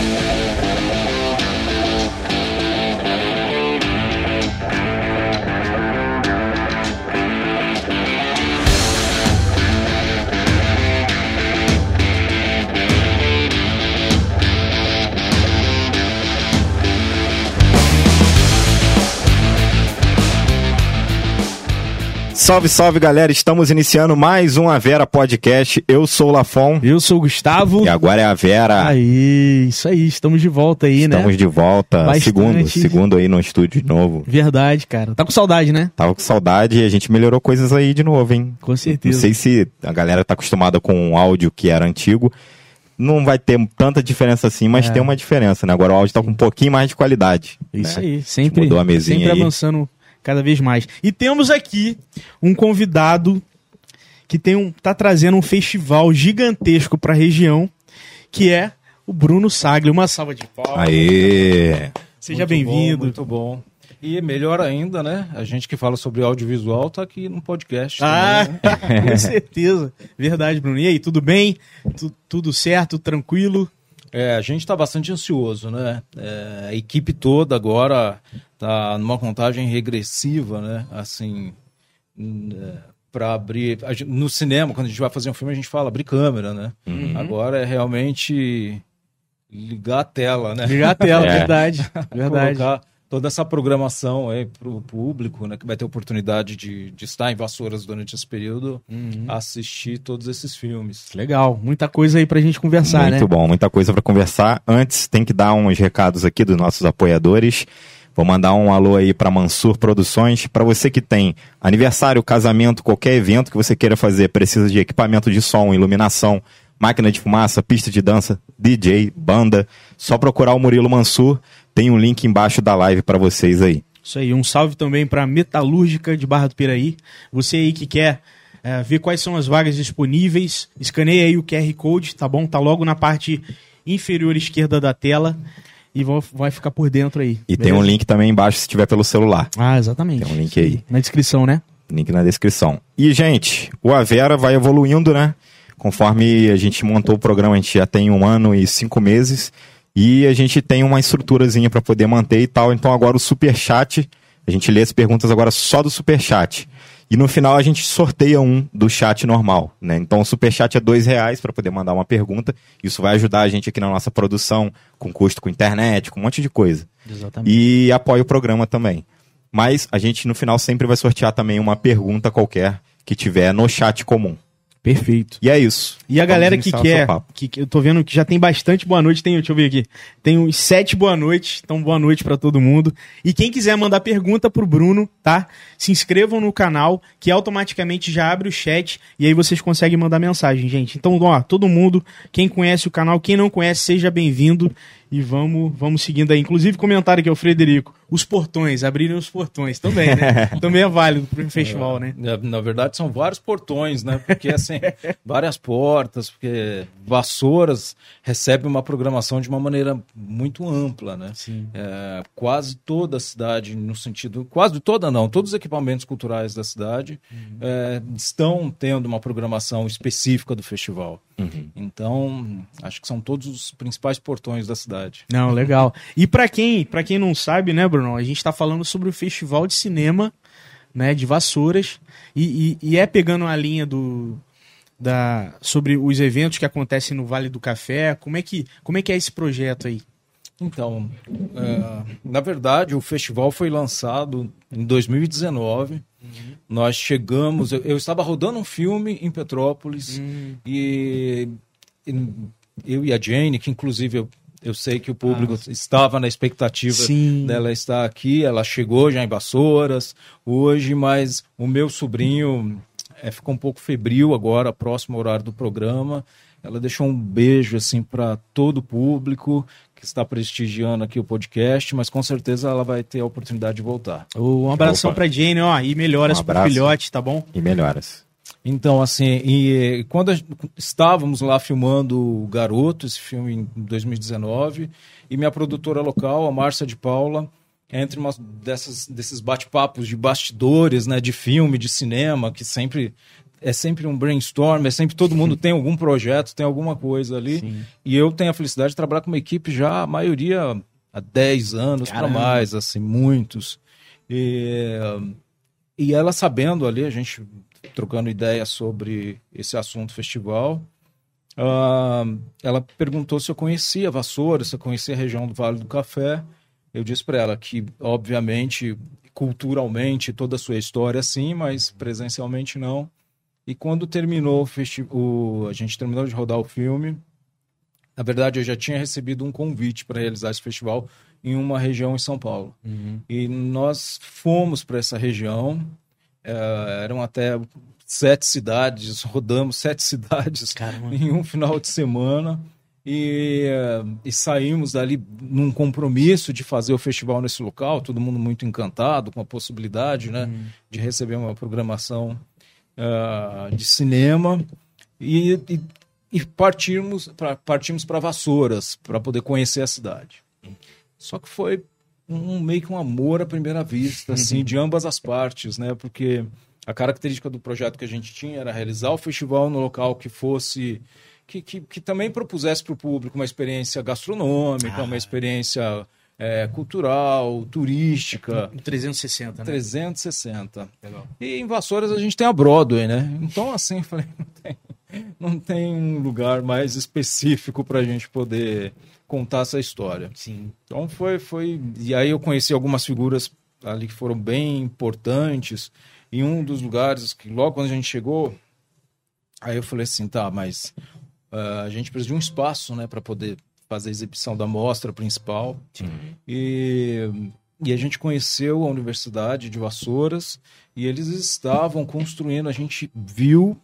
Yeah. Salve, salve galera, estamos iniciando mais um A Vera Podcast. Eu sou o Lafon. Eu sou o Gustavo. E agora é a Vera. Aí, isso aí, estamos de volta aí, estamos né? Estamos de volta, Bastante. segundo, segundo aí no estúdio de novo. Verdade, cara. Tá com saudade, né? Tava com saudade e a gente melhorou coisas aí de novo, hein? Com certeza. Não sei se a galera tá acostumada com o áudio que era antigo. Não vai ter tanta diferença assim, mas é. tem uma diferença, né? Agora o áudio tá com um pouquinho mais de qualidade. Isso né? aí, sempre. Mudou a mesinha sempre avançando cada vez mais. E temos aqui um convidado que tem um, tá trazendo um festival gigantesco para a região, que é o Bruno Sagli. Uma salva de palmas. Aê! Seja bem-vindo. Muito bom. E melhor ainda, né? A gente que fala sobre audiovisual tá aqui no podcast. Ah, também, né? com certeza. Verdade, Bruno. E aí, tudo bem? Tu, tudo certo? Tranquilo? É, a gente está bastante ansioso, né? É, a equipe toda agora está numa contagem regressiva, né? Assim, é, para abrir. no cinema, quando a gente vai fazer um filme, a gente fala abrir câmera, né? Uhum. Agora é realmente ligar a tela, né? Ligar a tela, é. verdade. verdade. Colocar toda essa programação aí para o público, né, que vai ter oportunidade de, de estar em Vassouras durante esse período, uhum. assistir todos esses filmes. Legal, muita coisa aí para a gente conversar, Muito né? Muito bom, muita coisa para conversar. Antes, tem que dar uns recados aqui dos nossos apoiadores. Vou mandar um alô aí para Mansur Produções. Para você que tem aniversário, casamento, qualquer evento que você queira fazer, precisa de equipamento de som, iluminação, máquina de fumaça, pista de dança, DJ, banda, só procurar o Murilo Mansur. Tem um link embaixo da live para vocês aí. Isso aí, um salve também para Metalúrgica de Barra do Piraí. Você aí que quer é, ver quais são as vagas disponíveis, escaneie aí o QR Code, tá bom? Tá logo na parte inferior esquerda da tela e vai ficar por dentro aí. E beleza? tem um link também embaixo se tiver pelo celular. Ah, exatamente. Tem um link aí. Na descrição, né? Link na descrição. E, gente, o Avera vai evoluindo, né? Conforme a gente montou o programa, a gente já tem um ano e cinco meses. E a gente tem uma estruturazinha para poder manter e tal. Então agora o super chat, a gente lê as perguntas agora só do super chat. E no final a gente sorteia um do chat normal, né? Então o super chat é dois reais para poder mandar uma pergunta. Isso vai ajudar a gente aqui na nossa produção, com custo com internet, com um monte de coisa. Exatamente. E apoia o programa também. Mas a gente no final sempre vai sortear também uma pergunta qualquer que tiver no chat comum. Perfeito. E é isso. E a Vamos galera que quer, que, que, eu tô vendo que já tem bastante boa noite, tem, deixa eu ver aqui, tem uns sete boa noites, então boa noite para todo mundo. E quem quiser mandar pergunta pro Bruno, tá? Se inscrevam no canal, que automaticamente já abre o chat e aí vocês conseguem mandar mensagem, gente. Então, ó, todo mundo, quem conhece o canal, quem não conhece, seja bem-vindo e vamos, vamos seguindo aí. Inclusive, comentário aqui, é o Frederico. Os portões, abrirem os portões também, né? também é válido para o festival, é, né? Na verdade, são vários portões, né? Porque, assim, várias portas, porque Vassouras recebe uma programação de uma maneira muito ampla, né? Sim. É, quase toda a cidade, no sentido. Quase toda, não. Todos os equipamentos culturais da cidade uhum. é, estão tendo uma programação específica do festival. Uhum. Então, acho que são todos os principais portões da cidade. Não, legal. E para quem, para quem não sabe, né, Bruno, a gente está falando sobre o Festival de Cinema, né, de Vassouras, e, e, e, é pegando a linha do da sobre os eventos que acontecem no Vale do Café. Como é que como é que é esse projeto aí? Então, é, na verdade, o festival foi lançado em 2019 Uhum. Nós chegamos, eu, eu, estava rodando um filme em Petrópolis uhum. e, e, eu e a Jane, que inclusive eu, eu sei que o público ah, estava na expectativa sim. dela estar aqui, ela chegou já em Vassouras hoje, mas o meu sobrinho é, ficou um pouco febril agora, próximo horário do programa. Ela deixou um beijo assim para todo o público que está prestigiando aqui o podcast, mas com certeza ela vai ter a oportunidade de voltar. Um abração para Jane, ó, e melhoras um pro filhote, tá bom? E melhoras. Então, assim, e quando estávamos lá filmando o Garoto, esse filme em 2019, e minha produtora local, a Márcia de Paula, entre umas dessas, desses bate-papos de bastidores, né, de filme, de cinema, que sempre é sempre um brainstorm, é sempre todo mundo tem algum projeto, tem alguma coisa ali. Sim. E eu tenho a felicidade de trabalhar com uma equipe já, a maioria há 10 anos para mais, assim, muitos. E, e ela sabendo ali, a gente trocando ideia sobre esse assunto festival, ah, ela perguntou se eu conhecia Vassoura, se eu conhecia a região do Vale do Café. Eu disse para ela que, obviamente, culturalmente, toda a sua história sim, mas presencialmente não. E quando terminou o festi o a gente terminou de rodar o filme, na verdade eu já tinha recebido um convite para realizar esse festival em uma região em São Paulo. E nós fomos para essa região, eh, eram até sete cidades, rodamos sete cidades Caramba. em um final de semana e, e saímos dali num compromisso de fazer o festival nesse local, todo mundo muito encantado com a possibilidade né, de receber uma programação ah, de cinema e, e, e partirmos para partimos para Vassouras para poder conhecer a cidade. Só que foi um meio que um amor à primeira vista, assim, de ambas as partes, né? Porque a característica do projeto que a gente tinha era realizar o festival no local que fosse que, que, que também propusesse para o público uma experiência gastronômica, uma experiência eh, cultural, turística. Um 360, né? 360. Legal. E em Vassouras a gente tem a Broadway, né? Então, assim, falei, não tem, não tem um lugar mais específico para a gente poder contar essa história. Sim. Então foi, foi. E aí eu conheci algumas figuras ali que foram bem importantes. Em um dos lugares que logo quando a gente chegou, aí eu falei assim, tá, mas ah, a gente precisa de um espaço, né, para poder fazer a exibição da mostra principal. E, e a gente conheceu a Universidade de Vassouras e eles estavam construindo, a gente viu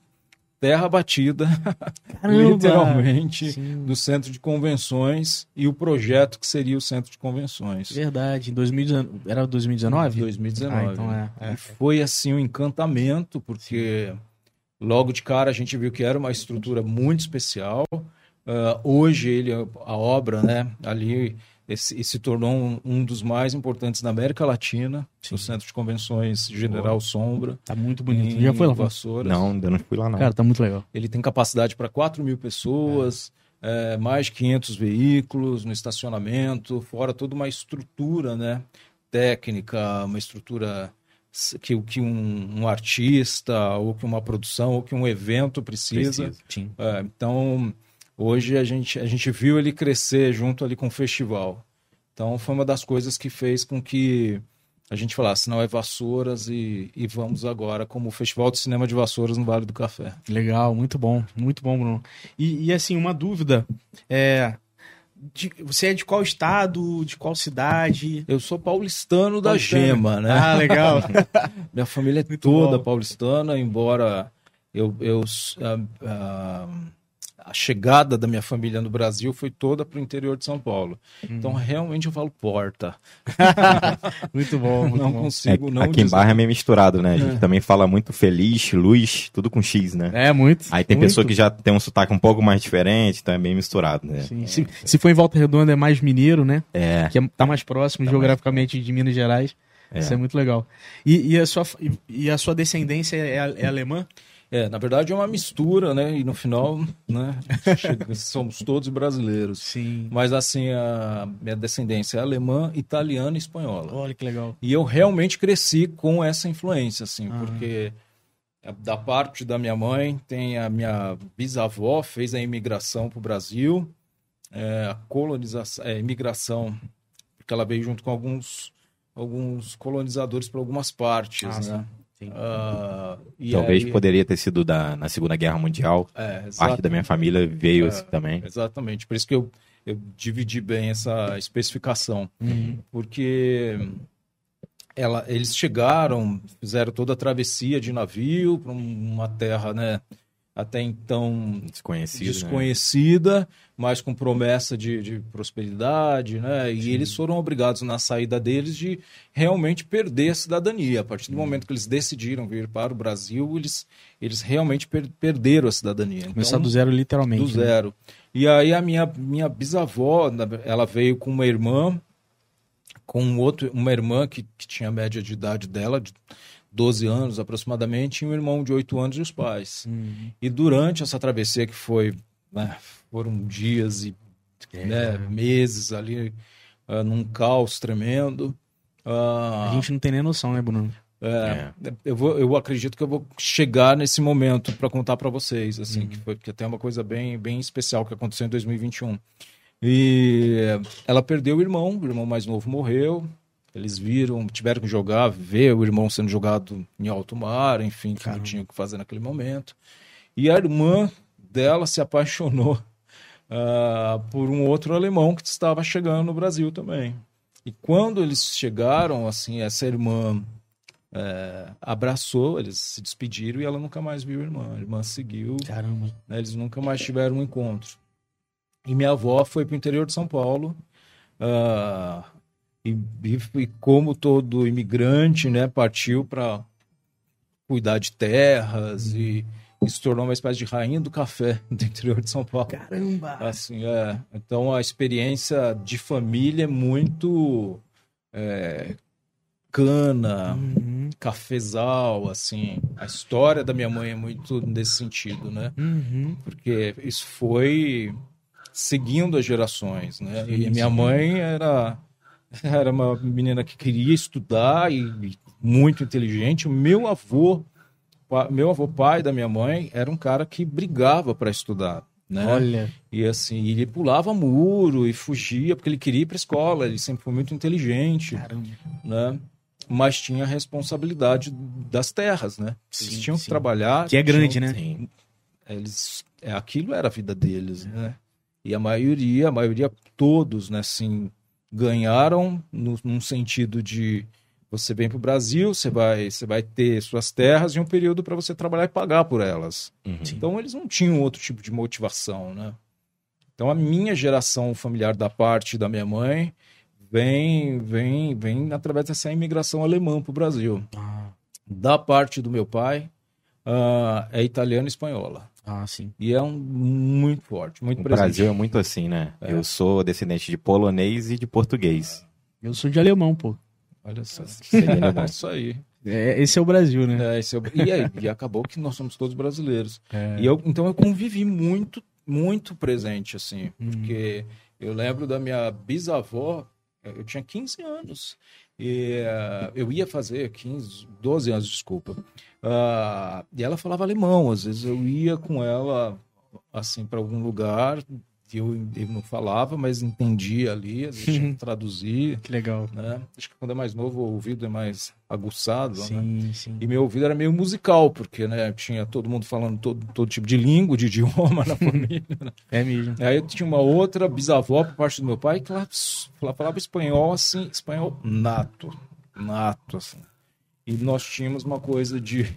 terra batida, literalmente, Sim. no centro de convenções e o projeto que seria o centro de convenções. Verdade. Em 2019. Era 2019? 2019. Ah, então é. é. E foi assim um encantamento, porque logo de cara a gente viu que era uma estrutura muito especial. Ah, hoje ele, a obra, né, ali esse, se tornou um, um dos mais importantes da América Latina, no Centro de Convenções General Sombra. Tá muito bonito. Já foi lá? Vassouras. Não, ainda não fui lá, não. Cara, tá muito legal. Ele tem capacidade para 4 mil pessoas, é, mais de 500 veículos no estacionamento, fora toda uma estrutura né, técnica, uma estrutura que, que um, um artista, ou que uma produção, ou que um evento precisa. Precisa. Sim. É, então, hoje a gente, a gente viu ele crescer junto ali com o festival. Então, foi uma das coisas que fez com que a gente falasse, não é Vassouras e, e vamos agora como o Festival de Cinema de Vassouras no Vale do Café. Legal, muito bom, muito bom, Bruno. E, e, assim, uma dúvida. É, de- você é de qual estado, de qual cidade? Eu sou paulistano da Paulistano. Gema, né? Ah, legal. Minha família é Muito toda bom. paulistana, embora eu, eu ah, ah, a chegada da minha família no Brasil foi toda para o interior de São Paulo. Então, realmente eu falo porta. muito bom, muito não bom. É, consigo não aqui em. Barra é meio misturado, né? A gente também fala muito feliz, luz, tudo com X, né? É, muito. Aí tem muito. pessoa que já tem um sotaque um pouco mais diferente, então é bem misturado, né? Sim. Se, se for em Volta Redonda é mais mineiro, né? É. Que é, tá mais próximo Tá geograficamente de Minas Gerais. É. Isso é muito legal. E, e a, sua, e, e a sua descendência é, é alemã? É, na verdade é uma mistura, né? E no final, né? somos todos brasileiros. Sim. Mas assim, a minha descendência é alemã, italiana e espanhola. Olha que legal. E eu realmente cresci com essa influência, assim, Ah. porque da parte da minha mãe, tem a minha bisavó, fez a imigração para o Brasil, é, a colonização, é, imigração, porque ela veio junto com alguns, alguns colonizadores para algumas partes, Ah, né? Sim. E Talvez aí- poderia ter sido da, na Segunda Guerra Mundial. é, Parte da minha família veio É. assim também. Exatamente, por isso que eu, eu dividi bem essa especificação. Uhum. porque ela, eles chegaram, fizeram toda a travessia de navio para uma terra, né, até então Desconhecido. né? desconhecida, mas com promessa de, de prosperidade, né? E eles foram obrigados na saída deles de realmente perder a cidadania. A partir do momento que eles decidiram vir para o Brasil, eles, eles realmente per- perderam a cidadania. Começar Então, do zero, literalmente. do né? zero. E aí a minha, minha bisavó, ela veio com uma irmã, com outro, uma irmã que, que tinha a média de idade dela, de 12 anos aproximadamente, e um irmão de 8 anos e os pais. E durante essa travessia, que foi, né, foram dias e né, meses ali, uh, num caos tremendo. Uh, a gente não tem nem noção, né, Bruno? É, é. Eu, vou, eu acredito que eu vou chegar nesse momento para contar para vocês, assim, uhum. que foi que tem uma coisa bem, bem especial que aconteceu em 2021. E ela perdeu o irmão, o irmão mais novo morreu. Eles viram, tiveram que jogar, ver o irmão sendo jogado em alto mar, enfim, que não tinha o que fazer naquele momento. E a irmã dela se apaixonou uh, por um outro alemão que estava chegando no Brasil também. E quando eles chegaram, assim, essa irmã é, abraçou, eles se despediram e ela nunca mais viu a irmã. A irmã seguiu. Caramba. Né, eles nunca mais tiveram um encontro. E minha avó foi para o interior de São Paulo. Uh, e, e, como todo imigrante, né, partiu para cuidar de terras e e se tornou uma espécie de rainha do café do interior de São Paulo. Caramba! Assim, é. Então a experiência de família é muito é, cana, uhum. cafezal, assim. A história da minha mãe é muito nesse sentido, né? Uhum. Porque isso foi seguindo as gerações, né? Sim, e minha sim. mãe era era uma menina que queria estudar e, muito inteligente. O meu avô meu avô pai da minha mãe era um cara que brigava para estudar. Né? Olha. E assim, ele pulava muro e fugia porque ele queria ir para escola, ele sempre foi muito inteligente. Caramba. Né? Mas tinha a responsabilidade das terras, né? Sim, eles tinham sim. que trabalhar. Que é grande, tinham... né? Sim. Eles, é, aquilo era a vida deles, né? E a maioria, a maioria, todos, né, assim, ganharam no, num sentido de você vem para o Brasil, você vai, você vai ter suas terras e um período para você trabalhar e pagar por elas. Uhum. Então eles não tinham outro tipo de motivação, né? Então a minha geração familiar da parte da minha mãe vem, vem, vem através dessa imigração alemã para o Brasil. Ah. Da parte do meu pai uh, é italiana e espanhola. Ah, sim. E é um muito forte, muito o presente. Brasil é muito assim, né? É. Eu sou descendente de polonês e de português. Eu sou de alemão, pô. Olha só. É isso aí. É, esse é o Brasil, né? É, esse é o- e, aí, e acabou que nós somos todos brasileiros. É. E eu, então eu convivi muito, muito presente, assim, Hum. porque eu lembro da minha bisavó, eh, eu tinha 15 anos, e eh, eu ia fazer 15, 12 anos, desculpa. Ah, e ela falava alemão, às vezes eu ia com ela, assim, para algum lugar, eu, eu não falava, mas entendia ali, às vezes tinha que traduzir, Que legal. né? Acho que quando é mais novo o ouvido é mais aguçado, né? Sim, sim. E meu ouvido era meio musical, porque né, tinha todo mundo falando todo, todo tipo de língua, de idioma na família. né? É mesmo. Aí eu tinha uma outra bisavó por parte do meu pai que ela, ela falava espanhol assim, espanhol nato, nato, assim. E nós tínhamos uma coisa de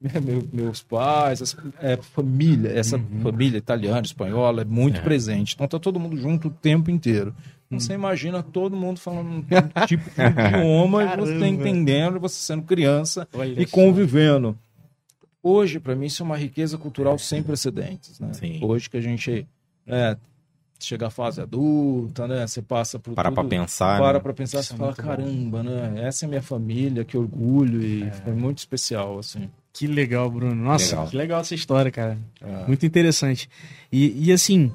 meu- meus pais, essa é, família, essa família italiana, espanhola é muito presente. Então tá todo mundo junto o tempo inteiro. Então você imagina todo mundo falando um tipo de idioma e você entendendo, você sendo criança Olha e convivendo. Hoje, para mim, isso é uma riqueza cultural sem precedentes. Né? Sim. Hoje que a gente né, chega à fase adulta, né? Você passa por Parar pra tudo, pensar. para né? pra pensar, Isso você é fala, muito bom. caramba, né? Essa é minha família, que orgulho e foi muito especial, assim. Que legal, Bruno. Nossa, Legal. que legal essa história, cara. É. Muito interessante. E, e assim,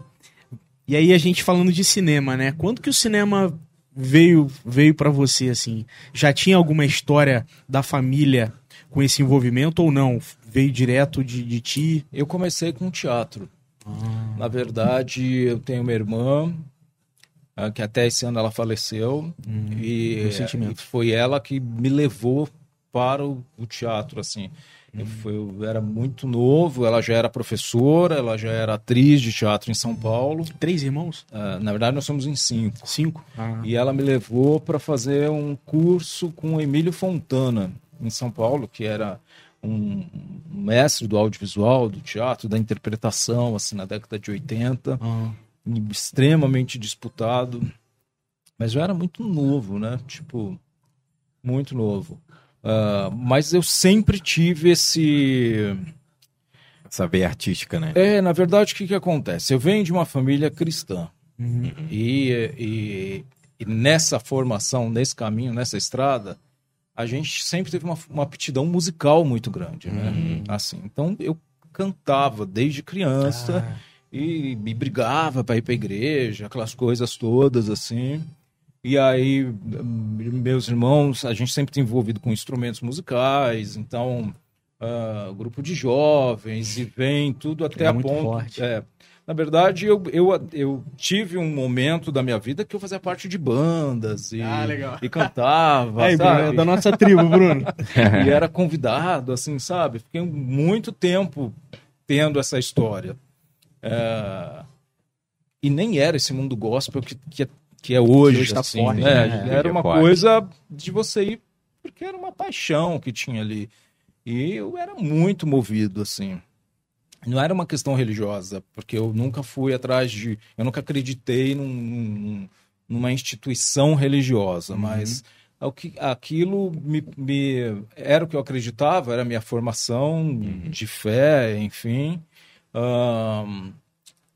e aí a gente falando de cinema, né? Quando que o cinema veio veio para você assim? Já tinha alguma história da família com esse envolvimento ou não? Veio direto de, de ti? Eu comecei com teatro. Na verdade, eu tenho uma irmã ah, que até esse ano ela faleceu e, meus sentimentos. e foi ela que me levou para o, o teatro assim. Eu, fui- eu era muito novo, ela já era professora, ela já era atriz de teatro em São Paulo. Três irmãos? Ah, na verdade, nós somos em cinco. Cinco? Ah. E ela me levou para fazer um curso com Emílio Fontana, em São Paulo, que era um mestre do audiovisual, do teatro, da interpretação, assim, na década de 80, Ah. extremamente disputado. Mas eu era muito novo, né? Tipo, muito novo. Ah, mas eu sempre tive esse. Essa veia artística, né? É, na verdade, o que, que acontece? Eu venho de uma família cristã. Uhum. E, e- e nessa formação, nesse caminho, nessa estrada, a gente sempre teve uma, uma aptidão musical muito grande, né? Uhum. Assim, então eu cantava desde criança Ah. e, e brigava para ir para igreja, aquelas coisas todas assim. E aí, meus irmãos, a gente sempre tem envolvido com instrumentos musicais, então, ah, grupo de jovens, e vem tudo até É a ponto. forte. é. Na verdade, eu, eu, eu tive um momento da minha vida que eu fazia parte de bandas e, Ah, legal. e cantava, Aí, Bruno, sabe? é da nossa tribo, Bruno. e era convidado, assim, sabe? Fiquei muito tempo tendo essa história. É, E nem era esse mundo gospel que, que, é, que é hoje. hoje tá assim, forte, né? né? Era uma forte. coisa de você ir, porque era uma paixão que tinha ali. E eu era muito movido, assim. Não era uma questão religiosa, porque eu nunca fui atrás de. Eu nunca acreditei num- num- numa instituição religiosa, mas o que- aquilo me, me- era o que eu acreditava, era a minha formação de fé, enfim. Ahn,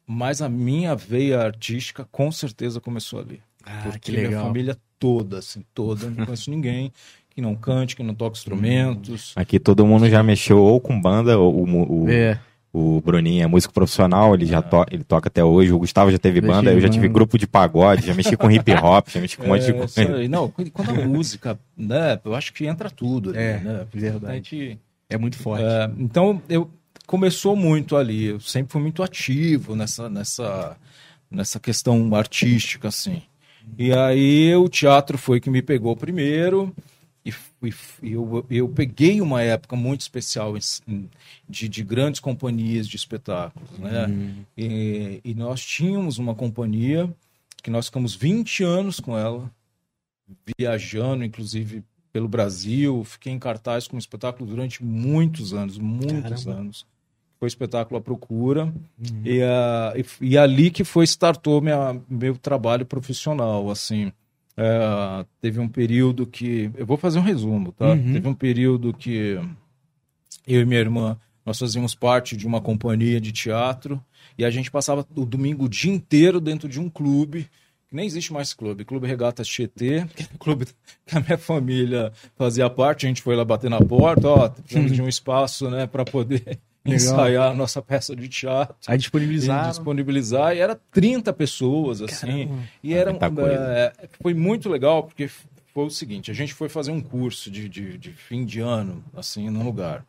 mas a minha veia artística com certeza começou ali. Ah, porque que minha família toda, assim, toda, não conheço ninguém que não cante, que não toque instrumentos. Aqui todo mundo já mexeu ou com banda, ou o, mu- o, É. o Bruninho é músico profissional, ele já to, ele toca até hoje. O Gustavo já teve banda, eu já tive grupo de pagode, já mexi com hip hop, já mexi com um monte de É, coisa. Não, quando a música, né, eu acho que entra tudo É, né? verdade. A gente- É muito forte. É, então, eu começou muito ali. Eu sempre fui muito ativo nessa, nessa, nessa questão artística, assim. E aí o teatro foi que me pegou primeiro. E, e eu, eu peguei uma época muito especial de, de grandes companhias de espetáculos, né? E, e nós tínhamos uma companhia que nós ficamos 20 anos com ela, viajando, inclusive pelo Brasil. Fiquei em cartaz com o espetáculo durante muitos anos, muitos Caramba. anos. Foi espetáculo à procura. E, ah, e, e ali que foi startou minha, meu trabalho profissional, assim. É, teve um período que... Eu vou fazer um resumo, tá? Uhum. Teve um período que eu e minha irmã, nós fazíamos parte de uma companhia de teatro e a gente passava o domingo o dia inteiro dentro de um clube, que nem existe mais clube, Clube Regatas Tietê, que é um clube que a minha família fazia parte, a gente foi lá bater na porta, ó, precisamos de um espaço, né, para poder Legal. ensaiar a nossa peça de teatro. Aí disponibilizaram. disponibilizar, e era 30 pessoas, assim. Caramba. E era um- coisa. é, foi muito legal, porque foi o seguinte: a gente foi fazer um curso de, de, de fim de ano, assim, num lugar.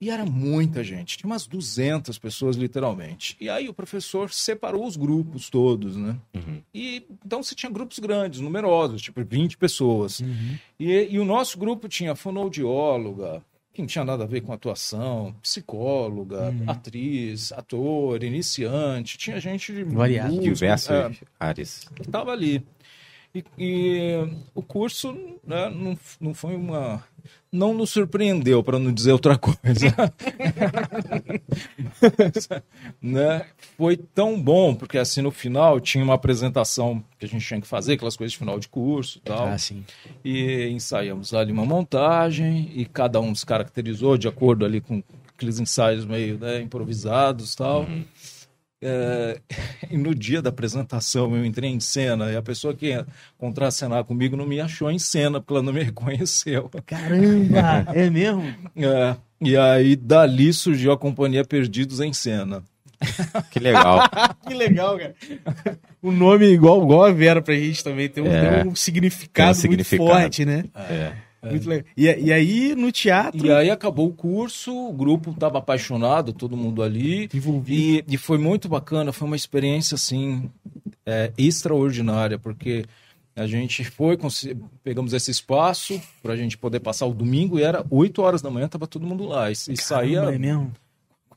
E era muita gente, tinha umas 200 pessoas, literalmente. E aí o professor separou os grupos todos, né? E então você tinha grupos grandes, numerosos, tipo 20 pessoas. E, e o nosso grupo tinha fonoaudióloga, que não tinha nada a ver com atuação, psicóloga, atriz, ator, iniciante, tinha gente de Variado. Diversas é, áreas. estava ali. E, e o curso né, não, não foi uma. Não nos surpreendeu, para não dizer outra coisa. Mas, né, foi tão bom, porque assim no final tinha uma apresentação que a gente tinha que fazer, aquelas coisas de final de curso e tal. Ah, sim. E ensaiamos ali uma montagem e cada um se caracterizou de acordo ali com aqueles ensaios meio né, improvisados e tal. É, e no dia da apresentação eu entrei em cena e a pessoa que ia contracenar comigo não me achou em cena porque ela não me reconheceu. Caramba! é mesmo? É, e aí dali surgiu a companhia Perdidos em Cena. Que legal. Que legal, cara. O nome igual, igual a Vera pra gente também tem um, É. tem um significado, Tem um muito significado. forte, né? É. Muito legal. E, e aí, no teatro, E aí acabou o curso, o grupo estava apaixonado, todo mundo ali. envolvido. E, e foi muito bacana, foi uma experiência assim é, extraordinária, porque a gente foi, pegamos esse espaço para a gente poder passar o domingo e era 8 horas da manhã, tava todo mundo lá. E, e saía Caramba, é mesmo?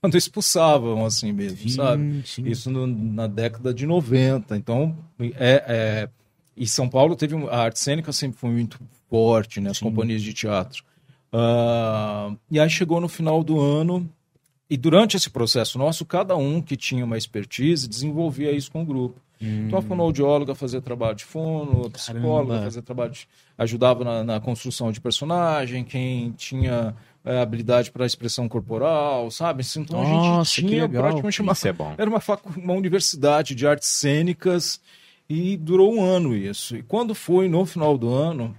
quando expulsavam, assim mesmo, sabe? Sim, sim. Isso no- na década de 90. Então, é, é, e São Paulo teve a arte cênica sempre foi muito forte, né? As companhias de teatro. Ah, e aí chegou no final do ano e durante esse processo nosso, cada um que tinha uma expertise desenvolvia isso com o grupo. Então a fonoaudióloga fazia trabalho de fono, a psicóloga Caramba. fazia trabalho de, ajudava na, na construção de personagem, quem tinha é, habilidade para expressão corporal, sabe? Então Nossa, a gente tinha legal. praticamente uma, Isso é bom. era uma, facu- uma universidade de artes cênicas e durou um ano isso. E quando foi no final do ano,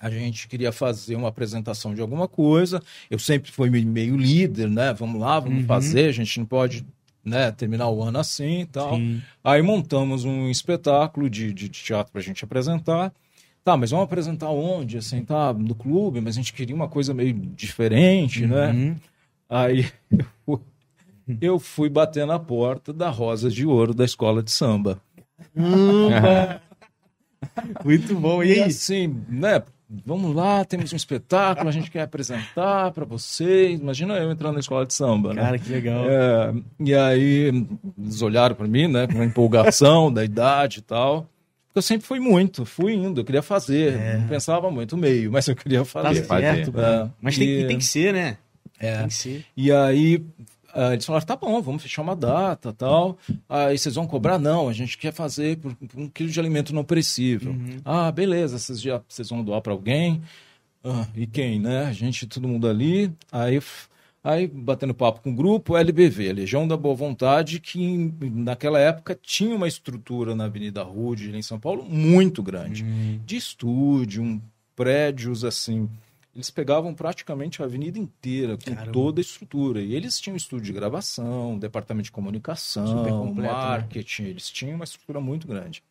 a gente queria fazer uma apresentação de alguma coisa. Eu sempre fui meio líder, né? Vamos lá, vamos Uhum. fazer. A gente não pode né, terminar o ano assim e tal. Sim. Aí montamos um espetáculo de, de teatro para a gente apresentar. Tá, mas vamos apresentar onde? Assim, tá, no clube, mas a gente queria uma coisa meio diferente, né? Uhum. Aí eu fui, eu fui bater na porta da Rosa de Ouro da escola de samba. Muito bom. E E aí? assim, né? Vamos lá, temos um espetáculo, a gente quer apresentar para vocês. Imagina eu entrando na escola de samba, né? Cara, que legal. É, e aí eles olharam para mim, né, com uma empolgação da idade e tal. Eu sempre fui muito, fui indo, eu queria fazer, não pensava muito meio, mas eu queria Tá fazer. certo. É, Mas tem, e- e tem que ser, né? É. Tem que ser. E aí ah, eles falaram, tá bom, vamos fechar uma data tal. Aí vocês vão cobrar? Não, a gente quer fazer por, por um quilo de alimento não perecível. Ah, beleza, vocês, já, vocês vão doar para alguém? Ah, e quem, né? A gente, todo mundo ali. Aí, aí batendo papo com o grupo, LBV, Legião da Boa Vontade, que naquela época tinha uma estrutura na Avenida Rude, em São Paulo, muito grande. De estúdio, um, prédios assim. Eles pegavam praticamente a avenida inteira, com Caramba. toda a estrutura. E eles tinham estúdio de gravação, departamento de comunicação, completo, né? marketing, eles tinham uma estrutura muito grande.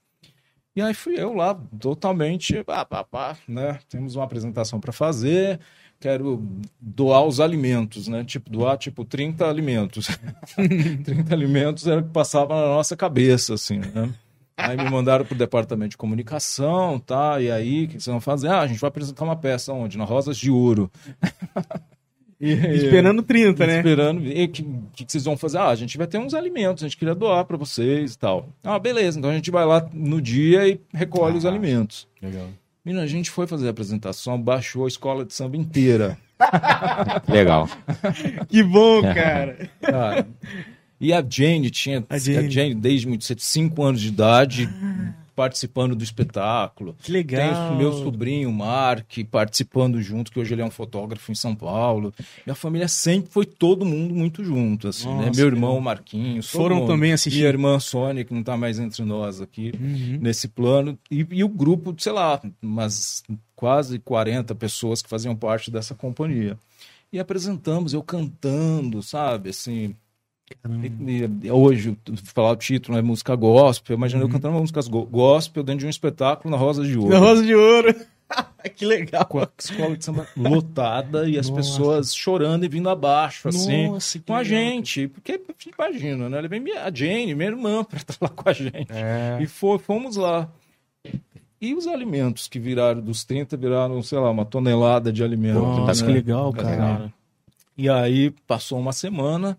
E aí fui eu lá, totalmente, pá, pá, pá, né? Temos uma apresentação para fazer, quero doar os alimentos, né? Tipo, doar tipo 30 alimentos. 30 alimentos era o que passava na nossa cabeça, assim, né? Aí me mandaram pro departamento de comunicação, tá? E aí, o que vocês vão fazer? Ah, a gente vai apresentar uma peça onde? Na Rosas de Ouro. E- Esperando 30, né? Esperando. E o que, que, vocês vão fazer? Ah, a gente vai ter uns alimentos, a gente queria doar para vocês e tal. Ah, beleza. Então a gente vai lá no dia e recolhe os alimentos. Legal. Menina, a gente foi fazer a apresentação, baixou a escola de samba inteira. Legal. Que bom, cara. Cara. E a Jane tinha, A a Jane. Jane, desde muito cedo, 5 anos de idade, participando do espetáculo. Que legal. Tem o meu sobrinho, Mark, participando junto, que hoje ele é um fotógrafo em São Paulo. Minha família sempre foi todo mundo muito junto, assim, né? Nossa, Meu irmão, Marquinhos. todo Foram também assistir. Minha irmã Sônia, que não está mais entre nós aqui, Uhum. nesse plano. E, e o grupo, sei lá, umas quase 40 pessoas que faziam parte dessa companhia. E apresentamos, eu cantando, sabe, assim... E- e hoje, falar o título é música gospel. Imagina eu cantando uma música go- gospel dentro de um espetáculo na Rosa de Ouro. Da Rosa de Ouro. que legal. Com a escola de samba lotada e as Nossa. pessoas chorando e vindo abaixo, assim, Nossa, com a legal. gente. Porque, imagina, né? Levei minha, a Jane, minha irmã, para estar lá com a gente. É. E foi, fomos lá. E os alimentos que viraram dos 30, viraram, sei lá, uma tonelada de alimento. Nossa, né? que legal, Legal. cara. E aí passou uma semana,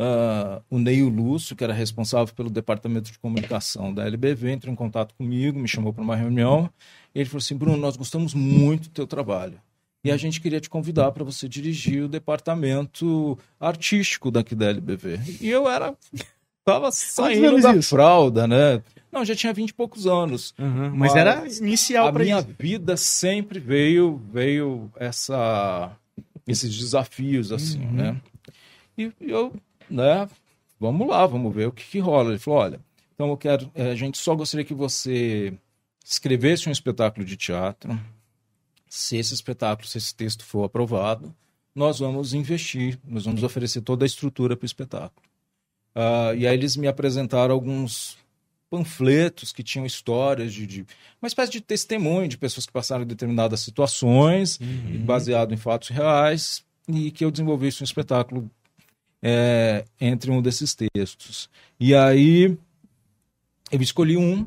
ah, o Neio Lúcio, que era responsável pelo departamento de comunicação da LBV, entrou em contato comigo, me chamou para uma reunião. E ele falou assim: Bruno, nós gostamos muito do teu trabalho. E a gente queria te convidar para você dirigir o departamento artístico daqui da LBV. E eu era. Tava saindo da isso? fralda, né? Não, já tinha 20 e poucos anos. Uhum. Mas Mas era inicial a pra minha isso. vida sempre veio veio essa esses desafios assim Uhum. né e eu né? Vamos lá vamos ver o que, que rola. Ele falou olha então eu quero eh, a gente só gostaria que você escrevesse um espetáculo de teatro. Se esse espetáculo se esse texto for aprovado nós vamos investir nós vamos oferecer toda a estrutura para o espetáculo. Ah, e aí eles me apresentaram alguns panfletos que tinham histórias de, de uma espécie de testemunho de pessoas que passaram determinadas situações Uhum. baseado em fatos reais e que eu desenvolvesse um espetáculo é, entre um desses textos e aí eu escolhi um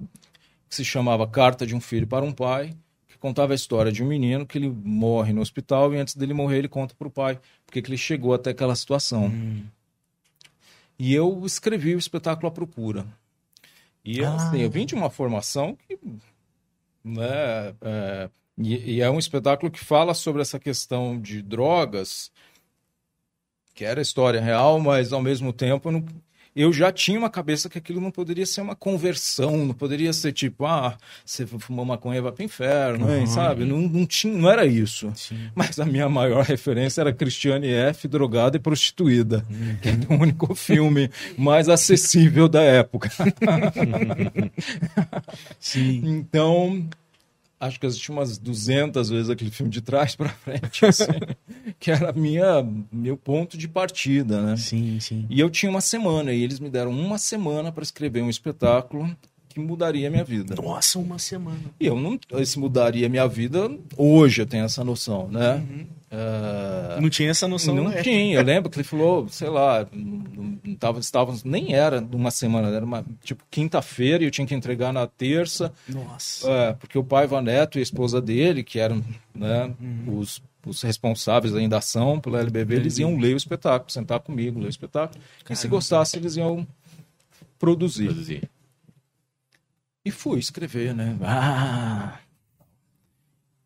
que se chamava Carta de um Filho para um Pai que contava a história de um menino que ele morre no hospital e antes dele morrer ele conta para o pai porque que ele chegou até aquela situação Hum. e eu escrevi o espetáculo à procura. E Ah. assim, eu vim de uma formação que. Né, é, e, e é um espetáculo que fala sobre essa questão de drogas, que era história real, mas ao mesmo tempo eu, não- eu já tinha uma cabeça que aquilo não poderia ser uma conversão, não poderia ser tipo, ah, você fumou maconha vai pro inferno, Uhum. sabe? Não, não, tinha, não era isso. Sim. Mas a minha maior referência era Cristiane F., drogada e prostituída. Que é o único filme mais acessível da época. Sim. Então, acho que assisti umas 200 vezes aquele filme de trás para frente, assim, que era minha meu ponto de partida, né? Sim, sim. E eu tinha uma semana e eles me deram uma semana para escrever um espetáculo que mudaria a minha vida. Nossa, uma semana. E eu não, se mudaria a minha vida, hoje eu tenho essa noção, né? Uhum. Uh, não tinha essa noção, Não né? tinha. Eu lembro que ele falou, sei lá, não, não tava, estávamos, nem era uma semana, era uma, tipo, quinta-feira e eu tinha que entregar na terça. Nossa. É, porque o pai Vaneto e a esposa dele, que eram né, uhum. os, os responsáveis da ação pela LBV, eles iam ler o espetáculo, sentar comigo, ler o espetáculo. Caramba. E se gostasse, eles iam produzir. produzir. E fui escrever, né? Ah!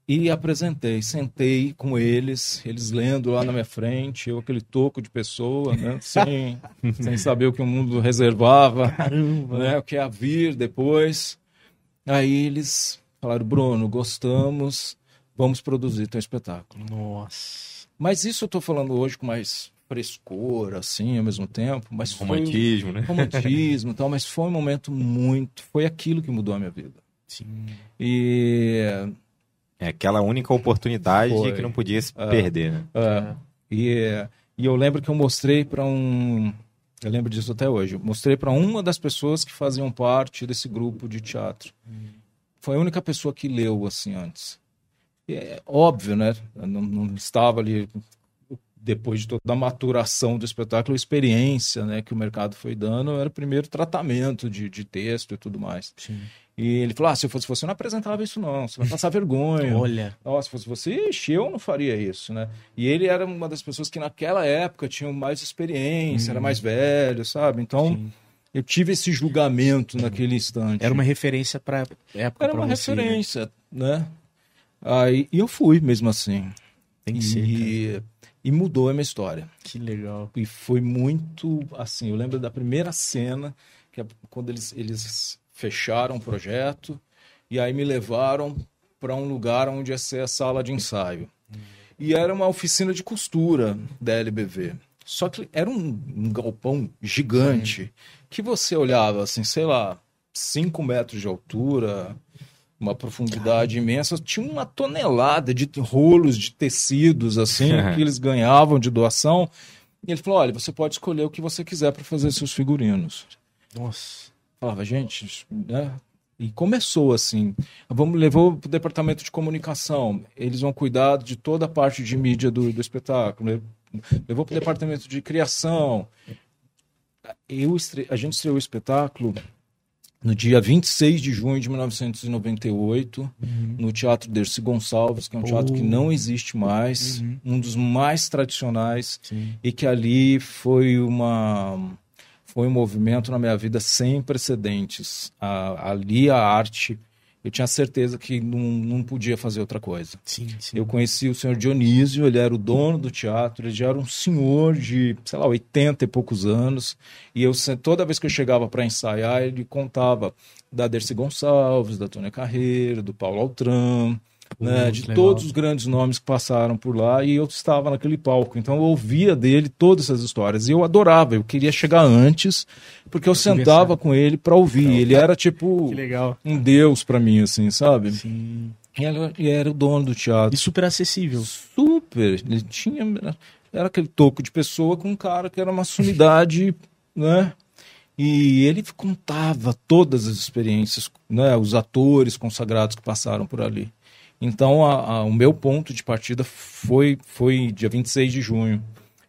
E apresentei, sentei com eles, eles lendo lá na minha frente, eu aquele toco de pessoa, né? Sem, sem saber o que o mundo reservava, Caramba. né? O que ia vir depois. Aí eles falaram, Bruno, gostamos, vamos produzir teu espetáculo. Nossa. Mas isso eu tô falando hoje com mais frescor, assim, ao mesmo tempo. Mas romantismo, foi, né? Romantismo e tal, mas foi um momento muito. Foi aquilo que mudou a minha vida. Sim. E. É aquela única oportunidade Foi. que não podia se É. perder, né? É, e, e eu lembro que eu mostrei para um. Eu lembro disso até hoje. Eu mostrei para uma das pessoas que faziam parte desse grupo de teatro. Foi a única pessoa que leu assim antes. E é óbvio, né? Eu não, não estava ali depois de toda a maturação do espetáculo, a experiência né, que o mercado foi dando era o primeiro tratamento de, de texto e tudo mais. Sim. E ele falou: ah, se eu fosse você, eu não apresentava isso, não. Você vai passar vergonha. Olha. Nossa, se fosse você, ixi, eu não faria isso, né? E ele era uma das pessoas que naquela época tinham mais experiência, era mais velho, sabe? Então, Sim. eu tive esse julgamento naquele instante. Era uma referência pra época Era uma você, né? referência, né? Aí, e eu fui mesmo assim. Tem que ser, cara. E, e mudou a minha história. Que legal. E foi muito assim. Eu lembro da primeira cena, que é quando eles, eles fecharam o projeto e aí me levaram para um lugar onde ia ser a sala de ensaio. E era uma oficina de costura da LBV. Só que era um, um galpão gigante que você olhava assim, sei lá, 5 metros de altura, uma profundidade imensa. Tinha uma tonelada de rolos de tecidos assim que eles ganhavam de doação. E ele falou: olha, você pode escolher o que você quiser para fazer seus figurinos. Nossa. Falava, gente, né? E começou assim. Vamos levou para o departamento de comunicação. Eles vão cuidar de toda a parte de mídia do, do espetáculo. Levou para o departamento de criação. Eu estre... A gente estreou o espetáculo no dia 26 de junho de 1998, no Teatro Dercy Gonçalves, que é um teatro que Oh. não existe mais, Uhum. um dos mais tradicionais Sim. e que ali foi uma foi um movimento na minha vida sem precedentes. A- ali a arte, eu tinha certeza que não, não podia fazer outra coisa. Sim, sim. Eu conheci o senhor Dionísio, ele era o dono do teatro, ele já era um senhor de, sei lá, 80 e poucos anos, e eu toda vez que eu chegava para ensaiar, ele contava da Dercy Gonçalves, da Tônia Carreiro, do Paulo Altran, né, de legal. todos os grandes nomes que passaram por lá, e eu estava naquele palco, então eu ouvia dele todas essas histórias, e eu adorava, eu queria chegar antes, porque eu sentava com ele para ouvir, ele era tipo um deus para mim, assim, sabe? Sim. Ele- era o dono do teatro E super acessível. super. Ele tinha. Era aquele toco de pessoa com um cara que era uma sumidade, né? E ele contava todas as experiências, né? Os atores consagrados que passaram por ali. Então, a- a- o meu ponto de partida foi, foi dia 26 de junho.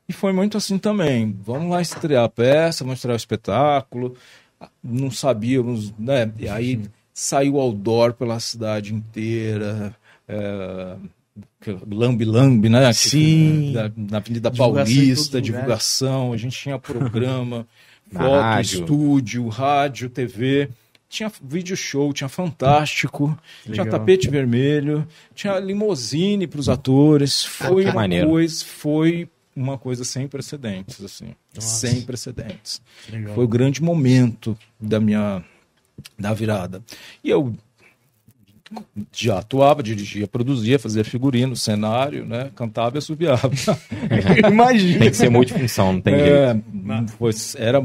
E foi muito assim também. Vamos lá estrear a peça, vamos estrear o espetáculo. Não sabíamos, né? E aí saiu outdoor pela cidade inteira. É... Lambi Lambi, né? Sim. da- na Avenida Divulgação Paulista, divulgação, a gente tinha programa, Na foto, rádio. estúdio, rádio, TV. Tinha vídeo show, tinha Fantástico, tinha Legal. tapete vermelho, tinha limousine para os atores. Foi que uma maneiro. coisa, foi uma coisa sem precedentes, assim, Nossa. sem precedentes. Legal. Foi o grande momento da minha da virada. E eu já atuava, dirigia, produzia, fazia figurino, cenário, né? Cantava e assobiava. Imagina. Tem que ser multifunção, não tem jeito. É, foi, era,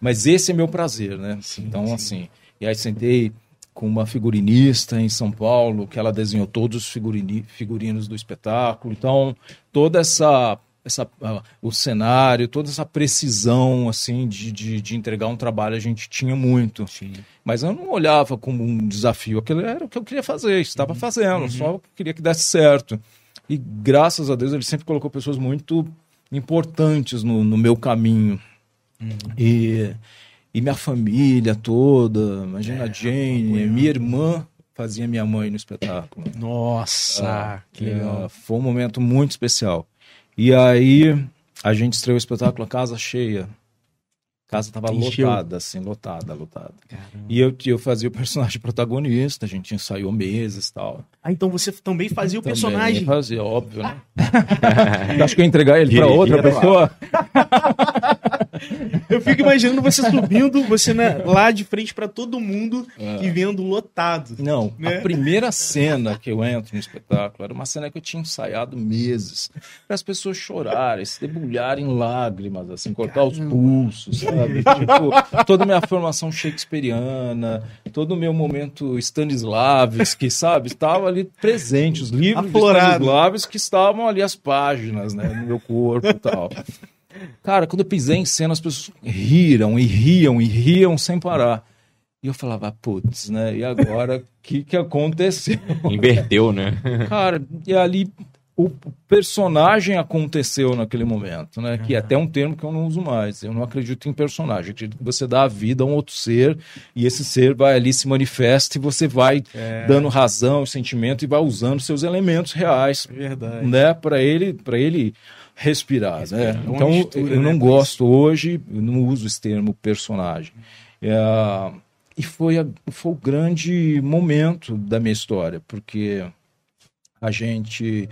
mas esse é meu prazer, né? Então, assim, e aí sentei, com uma figurinista em São Paulo, que ela desenhou todos os figurini, figurinos do espetáculo. Então, toda essa essa, uh, o cenário, toda essa precisão assim de, de, de, entregar um trabalho a gente tinha muito. Sim. Mas eu não olhava como um desafio, aquilo era o que eu queria fazer, estava uhum. fazendo, uhum. só queria que desse certo. E graças a Deus ele sempre colocou pessoas muito importantes no, no meu caminho. Uhum. E, e minha família toda, imagina é, a Jane, minha irmã fazia minha mãe no espetáculo. Nossa, ah, que legal. É, foi um momento muito especial. E aí a gente estreou o espetáculo A Casa Cheia. A casa tava Encheu. lotada, assim, lotada, lotada. Caramba. E eu, eu fazia o personagem protagonista, a gente ensaiou meses e tal. Ah, então você também fazia o também personagem? fazia, óbvio, né? Acho que eu ia entregar ele para outra pessoa. Eu fico imaginando você subindo, você né, lá de frente para todo mundo é. e vendo lotado. Não, né? a primeira cena que eu entro no espetáculo era uma cena que eu tinha ensaiado meses. Para as pessoas chorarem, se debulharem lágrimas, assim, cortar Caramba. os pulsos, sabe? tipo, toda a minha formação shakespeariana, todo o meu momento Stanislavski, sabe? Estava ali presente, os livros Aflorado. de Stanislavski estavam ali as páginas, né, no meu corpo e tal. Cara, quando eu pisei em cena, as pessoas riram e riam e riam sem parar. E eu falava, putz, né? E agora, o que, que aconteceu? Inverteu, né? Cara, e ali o personagem aconteceu naquele momento, né? Que é até um termo que eu não uso mais. Eu não acredito em personagem. Acredito que você dá a vida a um outro ser e esse ser vai ali se manifesta e você vai é. dando razão, sentimento e vai usando seus elementos reais, Verdade. né? Para ele, para ele respirar, né? É então mistura, eu não né, gosto hoje, eu não uso esse termo personagem. É, e foi, a, foi o grande momento da minha história, porque a gente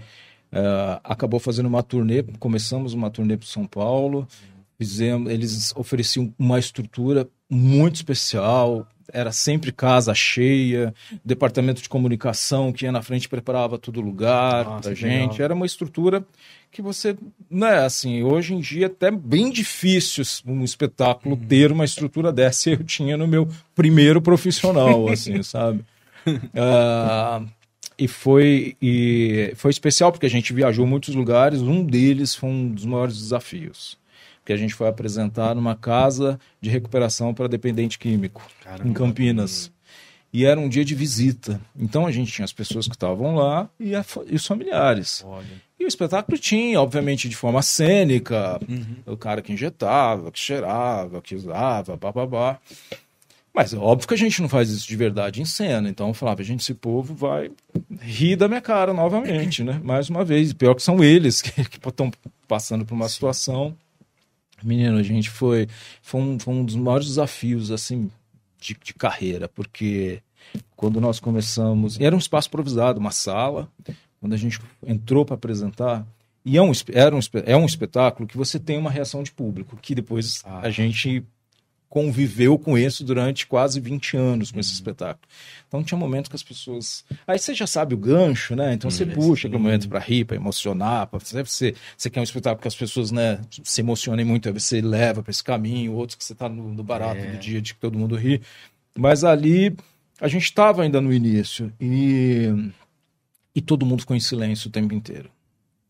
é, acabou fazendo uma turnê, começamos uma turnê para São Paulo, fizemos, eles ofereciam uma estrutura muito especial, era sempre casa cheia, departamento de comunicação que ia na frente preparava todo lugar para gente. Legal. Era uma estrutura que você, né, assim, hoje em dia é até bem difícil um espetáculo uhum. ter uma estrutura dessa. Eu tinha no meu primeiro profissional, assim, sabe? Uh, e foi e foi especial porque a gente viajou muitos lugares. Um deles foi um dos maiores desafios que a gente foi apresentar numa casa de recuperação para dependente químico Caramba. em Campinas. E era um dia de visita. Então a gente tinha as pessoas que estavam lá e, a, e os familiares. Olha. E o espetáculo tinha, obviamente, de forma cênica, uhum. o cara que injetava, que cheirava, que usava, babá. Mas é óbvio que a gente não faz isso de verdade em cena. Então eu falava, gente, esse povo vai rir da minha cara novamente, né? Mais uma vez. Pior que são eles que estão passando por uma situação Menino, a gente foi. Foi um, foi um dos maiores desafios, assim, de, de carreira, porque quando nós começamos. Era um espaço improvisado, uma sala. Quando a gente entrou para apresentar, e é um, era um, é um espetáculo que você tem uma reação de público, que depois ah. a gente conviveu com isso durante quase 20 anos com uhum. esse espetáculo. Então tinha momentos que as pessoas. Aí você já sabe o gancho, né? Então você uhum, puxa aquele momento para rir, para emocionar, para você, você quer um espetáculo que as pessoas né, se emocionem muito, aí você leva para esse caminho, outros que você está no, no, barato é. do dia de que todo mundo ri. Mas ali a gente estava ainda no início e, e todo mundo ficou em silêncio o tempo inteiro.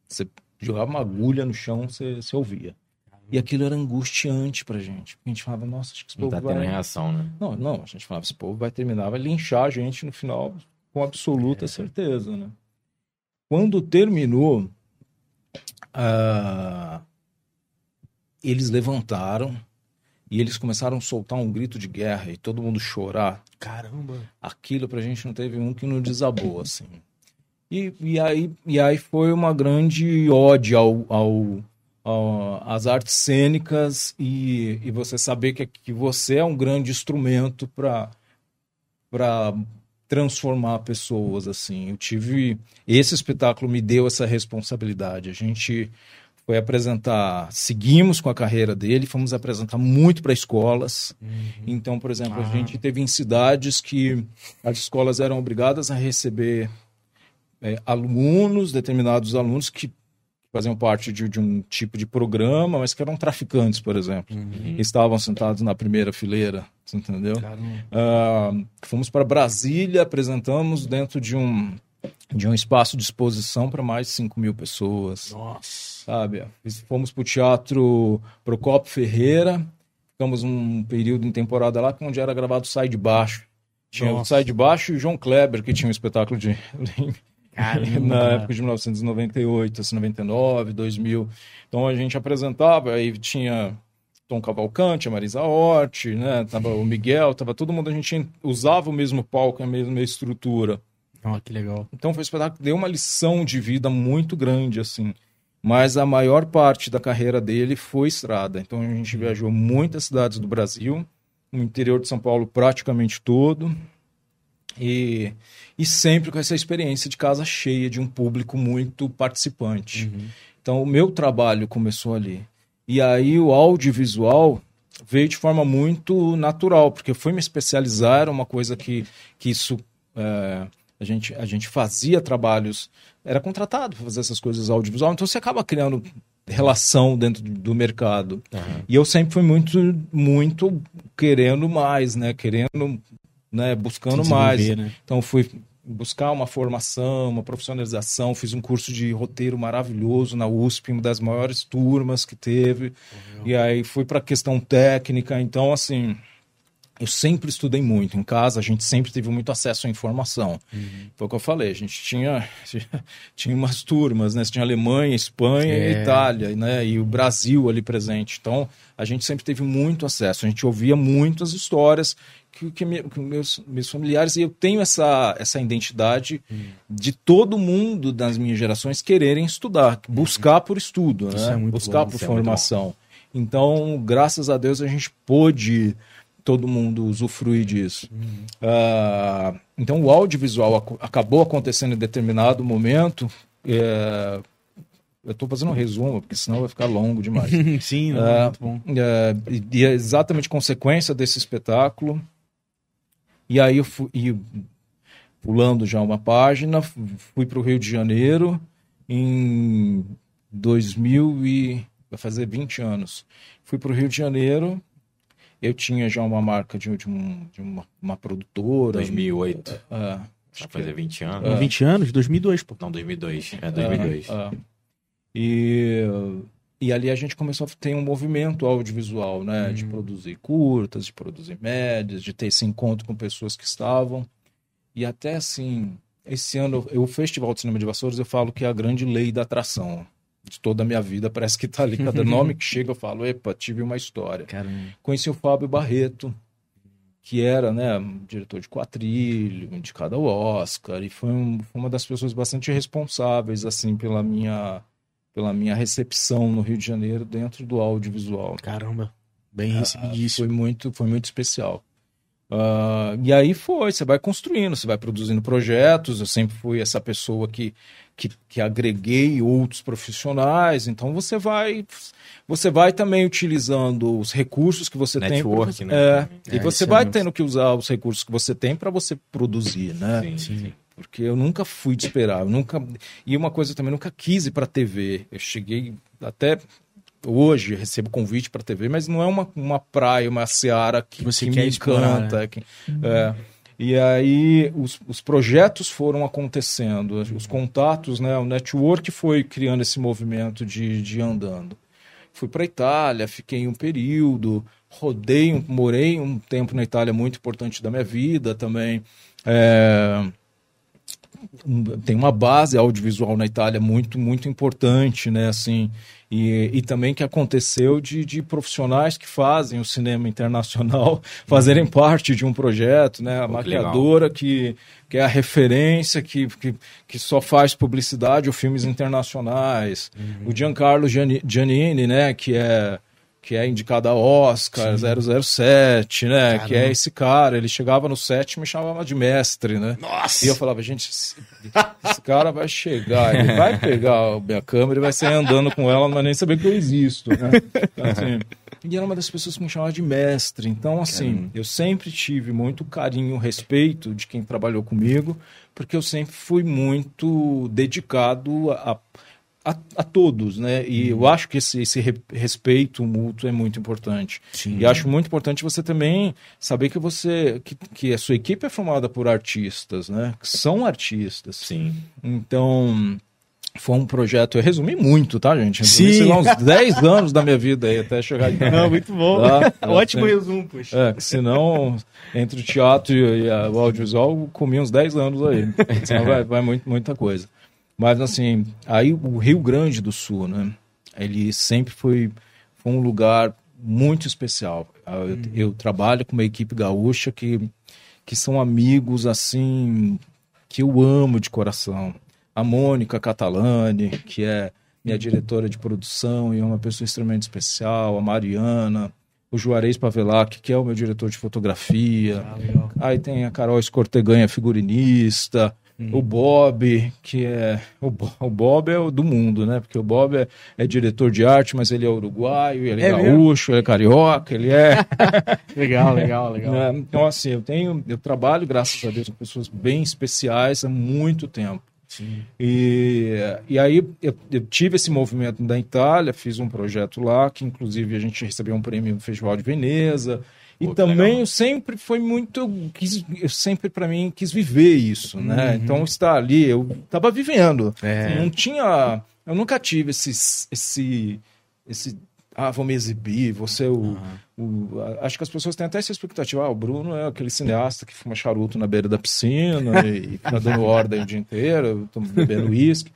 Você jogava uma agulha no chão, você, você ouvia. E aquilo era angustiante pra gente. A gente falava, nossa, acho que esse não povo tá vai... reação, né? Não, não, a gente falava, esse povo vai terminar, vai linchar a gente no final com absoluta é. certeza, né? Quando terminou, uh, eles levantaram e eles começaram a soltar um grito de guerra e todo mundo chorar. Caramba! Aquilo pra gente não teve um que não desabou, assim. E, e, aí, e aí foi uma grande ode ao, ao as artes cênicas e, e você saber que, que você é um grande instrumento para para transformar pessoas assim. Eu tive esse espetáculo me deu essa responsabilidade. A gente foi apresentar, seguimos com a carreira dele, fomos apresentar muito para escolas. Uhum. Então, por exemplo, ah. a gente teve em cidades que as escolas eram obrigadas a receber é, alunos, determinados alunos que faziam parte de, de, um tipo de programa, mas que eram traficantes, por exemplo. Uhum. Estavam sentados na primeira fileira. entendeu? Uh, fomos para Brasília, apresentamos dentro de um de um espaço de exposição para mais de 5 mil pessoas. Nossa. Sabe? Fomos para o Teatro Procopio Ferreira, ficamos um período em temporada lá, onde era gravado Sai de Baixo. Tinha Nossa. o Sai de Baixo e o João Kleber, que tinha um espetáculo de. Caramba. na época de 1998, assim, 99, 2000. Então a gente apresentava, aí tinha Tom Cavalcante, a Marisa Hort, né? Tava o Miguel, tava todo mundo, a gente usava o mesmo palco, a mesma estrutura. Oh, que legal. Então foi um espetáculo que deu uma lição de vida muito grande, assim. Mas a maior parte da carreira dele foi estrada. Então a gente uhum. viajou muitas cidades do Brasil, no interior de São Paulo praticamente todo. E, e sempre com essa experiência de casa cheia, de um público muito participante. Uhum. Então o meu trabalho começou ali. E aí o audiovisual veio de forma muito natural, porque eu fui me especializar, era uma coisa que, que isso é, a gente, a gente fazia trabalhos, era contratado para fazer essas coisas audiovisual, então você acaba criando relação dentro do mercado. Uhum. E eu sempre fui muito, muito querendo mais, né? Querendo, né? Buscando mais. Né? Então fui buscar uma formação, uma profissionalização, fiz um curso de roteiro maravilhoso na USP, uma das maiores turmas que teve. E aí fui para a questão técnica, então assim, eu sempre estudei muito em casa, a gente sempre teve muito acesso à informação. Uhum. Foi o que eu falei, a gente tinha, tinha umas turmas, né? Você tinha Alemanha, Espanha é. e Itália, né? E o Brasil ali presente. Então, a gente sempre teve muito acesso, a gente ouvia muitas histórias que, que, me, que meus, meus familiares, e eu tenho essa, essa identidade uhum. de todo mundo das minhas gerações quererem estudar, buscar por estudo, né? É buscar bom, por é formação. É então, graças a Deus, a gente pôde todo mundo usufrui disso. Uhum. Uh, então, o audiovisual ac acabou acontecendo em determinado momento. É, eu estou fazendo um resumo, porque senão vai ficar longo demais. Sim, não, é, muito bom. É, e é exatamente consequência desse espetáculo. E aí eu fui, e, pulando já uma página, fui para o Rio de Janeiro em 2000 e vai fazer 20 anos. Fui para o Rio de Janeiro eu tinha já uma marca de, de, um, de uma, uma produtora. 2008. É, é Vai fazer 20 anos. É. 20 anos? 2002, pô. Não, 2002. É 2002. É, é. E, e ali a gente começou a ter um movimento audiovisual, né? Hum. De produzir curtas, de produzir médias, de ter esse encontro com pessoas que estavam. E até assim, esse ano, o Festival de Cinema de Vassouras, eu falo que é a grande lei da atração de toda a minha vida, parece que está ali. Cada nome que chega eu falo, epa, tive uma história. Caramba. Conheci o Fábio Barreto, que era né, diretor de quadrilho, indicado ao Oscar, e foi, um, foi, uma das pessoas bastante responsáveis assim pela minha, pela minha recepção no Rio de Janeiro dentro do audiovisual. Caramba, bem ah, recebidíssimo. foi, muito, foi muito especial. Uh, e aí foi, você vai construindo, você vai produzindo projetos. Eu sempre fui essa pessoa que, que, que agreguei outros profissionais. Então você vai você vai também utilizando os recursos que você Network, tem. Né? É, é, e você vai tendo que usar os recursos que você tem para você produzir, né? Sim, sim. Porque eu nunca fui de esperar, eu nunca e uma coisa também nunca quis ir para TV. Eu cheguei até hoje recebo convite para TV, mas não é uma, uma praia, uma seara que, Você que me explorar, encanta. Né? Que, é, e aí os, os projetos foram acontecendo, os contatos, né, o network foi criando esse movimento de, de andando. Fui para Itália, fiquei um período, rodei, morei um tempo na Itália muito importante da minha vida também. É, tem uma base audiovisual na Itália muito muito importante, né? Assim, e, e também que aconteceu de, de profissionais que fazem o cinema internacional fazerem uhum. parte de um projeto, né? A maquiadora que, que é a referência, que, que, que só faz publicidade ou filmes internacionais. Uhum. O Giancarlo Giannini, né? Que é que é indicado a Oscar, Sim. 007, né? Caramba. Que é esse cara. Ele chegava no set e me chamava de mestre, né? Nossa! E eu falava, gente, esse, esse cara vai chegar, ele vai pegar a minha câmera e vai sair andando com ela, não vai nem saber que eu existo, né? Assim, e era uma das pessoas que me chamava de mestre. Então, assim, Caramba. eu sempre tive muito carinho, respeito de quem trabalhou comigo, porque eu sempre fui muito dedicado a a, a, todos, né? E eu acho que esse, esse respeito mútuo é muito importante. Sim. E acho muito importante você também saber que você que, que a sua equipe é formada por artistas, né? Que são artistas. Sim. Então, foi um projeto, eu resumi muito, tá, gente? Sim. Sei lá, uns 10 anos da minha vida aí, até chegar aqui. Não, muito bom. Tá? Ótimo assim, resumo, poxa. É, senão, entre o teatro e, e o audiovisual, comi uns 10 anos aí. Senão vai, vai muito, muita coisa. Mas assim, aí o Rio Grande do Sul, né? Ele sempre foi, foi um lugar muito especial. Eu, uhum. eu, trabalho com uma equipe gaúcha que, que são amigos assim que eu amo de coração. A Mônica Catalani, que é minha diretora de produção e é uma pessoa extremamente especial, a Mariana, o Juarez Pavelac, que é o meu diretor de fotografia. Ah, Aí tem a Carol Escorteganha, figurinista. Hum. O Bob, que é. O, o, Bob é o do mundo, né? Porque o Bob é, é diretor de arte, mas ele é uruguaio, ele é, é gaúcho, ele é carioca, ele é. legal, legal, legal. É, então, assim, eu tenho. Eu trabalho, graças a Deus, com pessoas bem especiais há muito tempo. Sim. E, e aí eu, eu, tive esse movimento da Itália, fiz um projeto lá, que inclusive a gente recebeu um prêmio no Festival de Veneza. E Pô, também legal. eu sempre foi muito. Quis, eu sempre, para mim, quis viver isso, né? Uhum. Então, estar ali, eu tava vivendo. É. Não tinha. Eu nunca tive esse. esse, esse ah, vou me exibir, você o, uhum. o, Acho que as pessoas têm até essa expectativa. Ah, o Bruno é aquele cineasta que fuma charuto na beira da piscina e, e fica dando ordem o dia inteiro, bebendo uísque.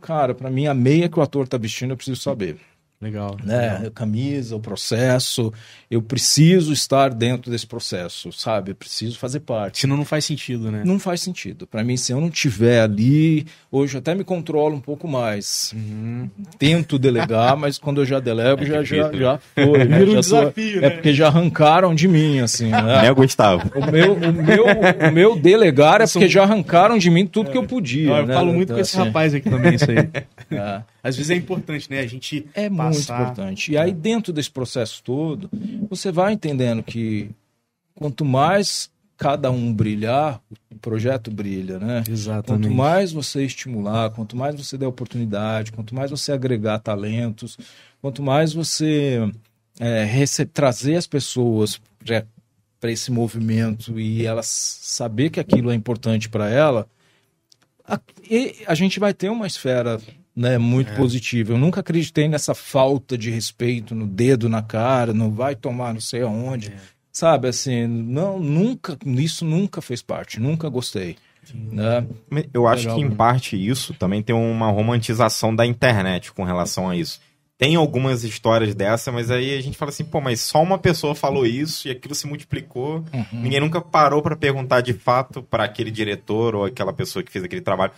Cara, para mim, a meia que o ator tá vestindo, eu preciso saber. Legal. Né? Legal. Camisa, o processo. Eu preciso estar dentro desse processo, sabe? Eu preciso fazer parte. Senão não faz sentido, né? Não faz sentido. Para mim, se eu não tiver ali, hoje eu até me controlo um pouco mais. Uhum. Tento delegar, mas quando eu já delego, é já, já, já foi. Né? Já um desafio, tô... né? É porque já arrancaram de mim, assim. Né? Né, Gustavo? O meu, o, meu, o meu delegar é porque já arrancaram de mim tudo é. que eu podia. Eu né? falo muito então, com esse assim... rapaz aqui também, isso aí. É. Às vezes é importante, né? A gente é passar... muito importante. E aí dentro desse processo todo, você vai entendendo que quanto mais cada um brilhar, o projeto brilha, né? Exatamente. Quanto mais você estimular, quanto mais você der oportunidade, quanto mais você agregar talentos, quanto mais você é, trazer as pessoas para esse movimento e elas saber que aquilo é importante para ela, a, a gente vai ter uma esfera né, muito é. positivo. Eu nunca acreditei nessa falta de respeito no dedo na cara, não vai tomar não sei aonde. É. Sabe, assim, não, nunca, isso nunca fez parte, nunca gostei. Né? Eu acho Legal, que em parte isso também tem uma romantização da internet com relação a isso. Tem algumas histórias dessa, mas aí a gente fala assim, pô, mas só uma pessoa falou isso e aquilo se multiplicou. Uhum. Ninguém nunca parou para perguntar de fato para aquele diretor ou aquela pessoa que fez aquele trabalho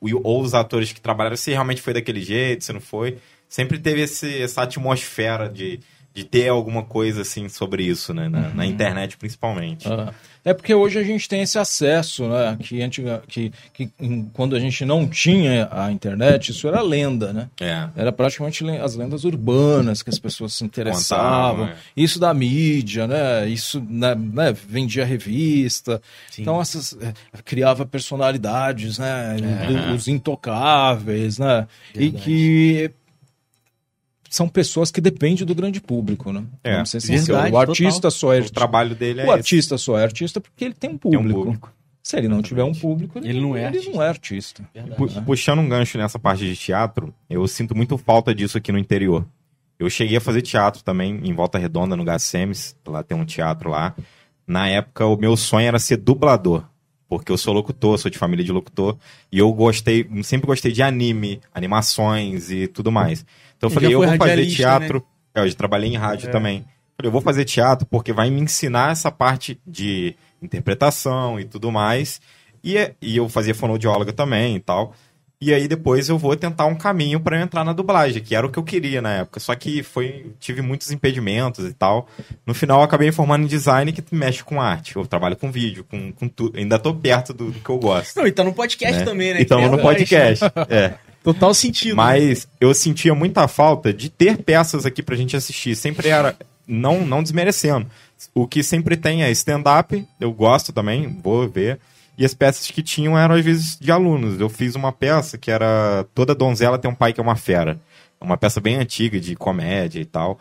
ou os atores que trabalharam, se realmente foi daquele jeito, se não foi. Sempre teve esse, essa atmosfera de, de ter alguma coisa assim sobre isso, né? Na, uhum. na internet, principalmente. Ah. É porque hoje a gente tem esse acesso, né? Que, antiga, que, que quando a gente não tinha a internet, isso era lenda, né? É. Era praticamente as lendas urbanas que as pessoas se interessavam. Contavam, é. Isso da mídia, né? Isso né, né? vendia revista. Sim. Então, essas, é, criava personalidades, né? É. Os intocáveis, né? Verdade. E que são pessoas que dependem do grande público, né? É, Vamos ser sinceros. O artista total. só é o trabalho dele é O artista esse. só é artista porque ele tem um público. Tem um público. Se ele não tiver um público, ele, ele não é ele artista. Não é artista. Puxando um gancho nessa parte de teatro, eu sinto muito falta disso aqui no interior. Eu cheguei a fazer teatro também em Volta Redonda, no Gacemes, lá tem um teatro lá. Na época, o meu sonho era ser dublador porque eu sou locutor, sou de família de locutor, e eu gostei, sempre gostei de anime, animações e tudo mais. Então eu falei, eu vou fazer teatro. Né? É, eu já trabalhei em rádio é. também. Falei, eu vou fazer teatro porque vai me ensinar essa parte de interpretação e tudo mais. E, é, e eu fazia fonoaudióloga também e tal. E aí depois eu vou tentar um caminho para entrar na dublagem, que era o que eu queria na época. Só que foi tive muitos impedimentos e tal. No final eu acabei formando em design que mexe com arte. Eu trabalho com vídeo, com, com tudo. Ainda tô perto do, do, que eu gosto. Não, e tá no podcast né? também, né? Então no podcast. é. Total sentido. Né? Mas eu sentia muita falta de ter peças aqui pra gente assistir. Sempre era. Não, não desmerecendo. O que sempre tem é stand-up, eu gosto também, vou ver. e as peças que tinham eram às vezes de alunos. Eu fiz uma peça que era Toda Donzela tem um pai que é uma fera. Uma peça bem antiga de comédia e tal.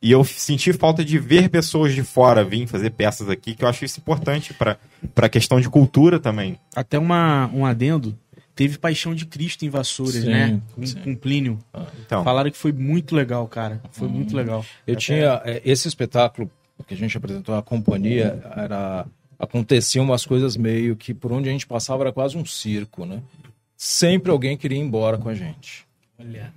E eu senti falta de ver pessoas de fora vir fazer peças aqui, que eu acho isso importante para a questão de cultura também. Até uma, um adendo, teve Paixão de Cristo em Vassouras, sim, né? Com, com Plínio. Ah, então. Falaram que foi muito legal, cara. Foi hum. muito legal. Eu Até... tinha é, esse espetáculo que a gente apresentou a companhia era aconteciam umas coisas meio que por onde a gente passava era quase um circo, né? Sempre alguém queria ir embora com a gente. Olha.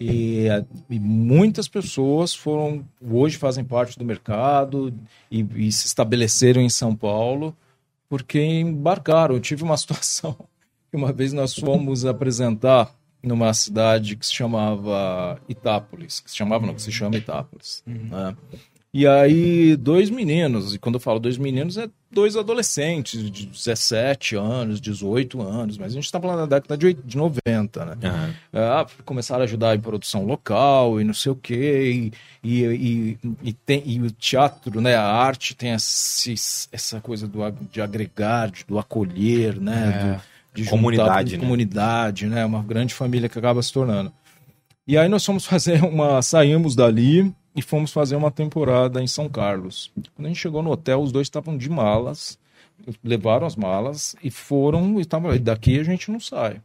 E, e, muitas pessoas foram hoje fazem parte do mercado e, e, se estabeleceram em São Paulo porque embarcaram. Eu tive uma situação uma vez nós fomos apresentar numa cidade que se chamava Itápolis, que se chamava não, que se chama Itápolis. Uhum. Né? E aí, dois meninos, e quando eu falo dois meninos, é dois adolescentes de 17 anos, 18 anos, mas a gente está falando da década de, de 90, né? Uhum. Começaram a ajudar em produção local e não sei o quê, e, e, e, e, tem, e o teatro, né, a arte tem esse, essa coisa do, de agregar, de, do acolher, né? É. Do, de comunidade, juntar, né? comunidade, né? Uma grande família que acaba se tornando. E aí nós fomos fazer uma, saímos dali e fomos fazer uma temporada em São Carlos. Quando a gente chegou no hotel, os dois estavam de malas, levaram as malas e foram e tava, daqui a gente não sai.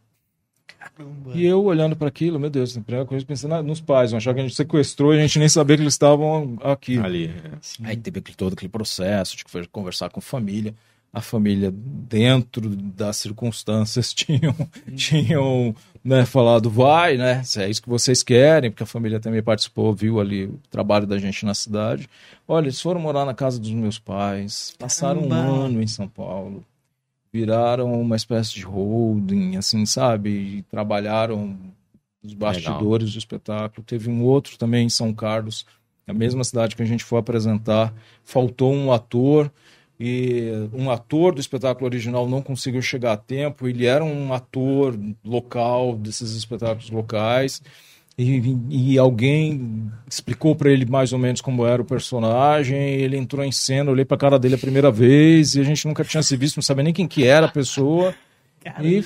Caramba. E eu olhando para aquilo, meu Deus, a primeira coisa pensando nos pais, achava que a gente sequestrou e a gente nem sabia que eles estavam aqui. Ali. É. Aí teve todo aquele processo de conversar com a família a família, dentro das circunstâncias, tinham, tinham né, falado, vai, né? Se é isso que vocês querem, porque a família também participou, viu ali o trabalho da gente na cidade. Olha, eles foram morar na casa dos meus pais, passaram Caramba. um ano em São Paulo, viraram uma espécie de holding, assim, sabe? E trabalharam os bastidores Legal. do espetáculo. Teve um outro também em São Carlos, a mesma cidade que a gente foi apresentar. Faltou um ator e um ator do espetáculo original não conseguiu chegar a tempo. Ele era um ator local desses espetáculos locais. E, e alguém explicou para ele mais ou menos como era o personagem. Ele entrou em cena, olhei para a cara dele a primeira vez e a gente nunca tinha se visto, não sabia nem quem que era a pessoa. Caramba. E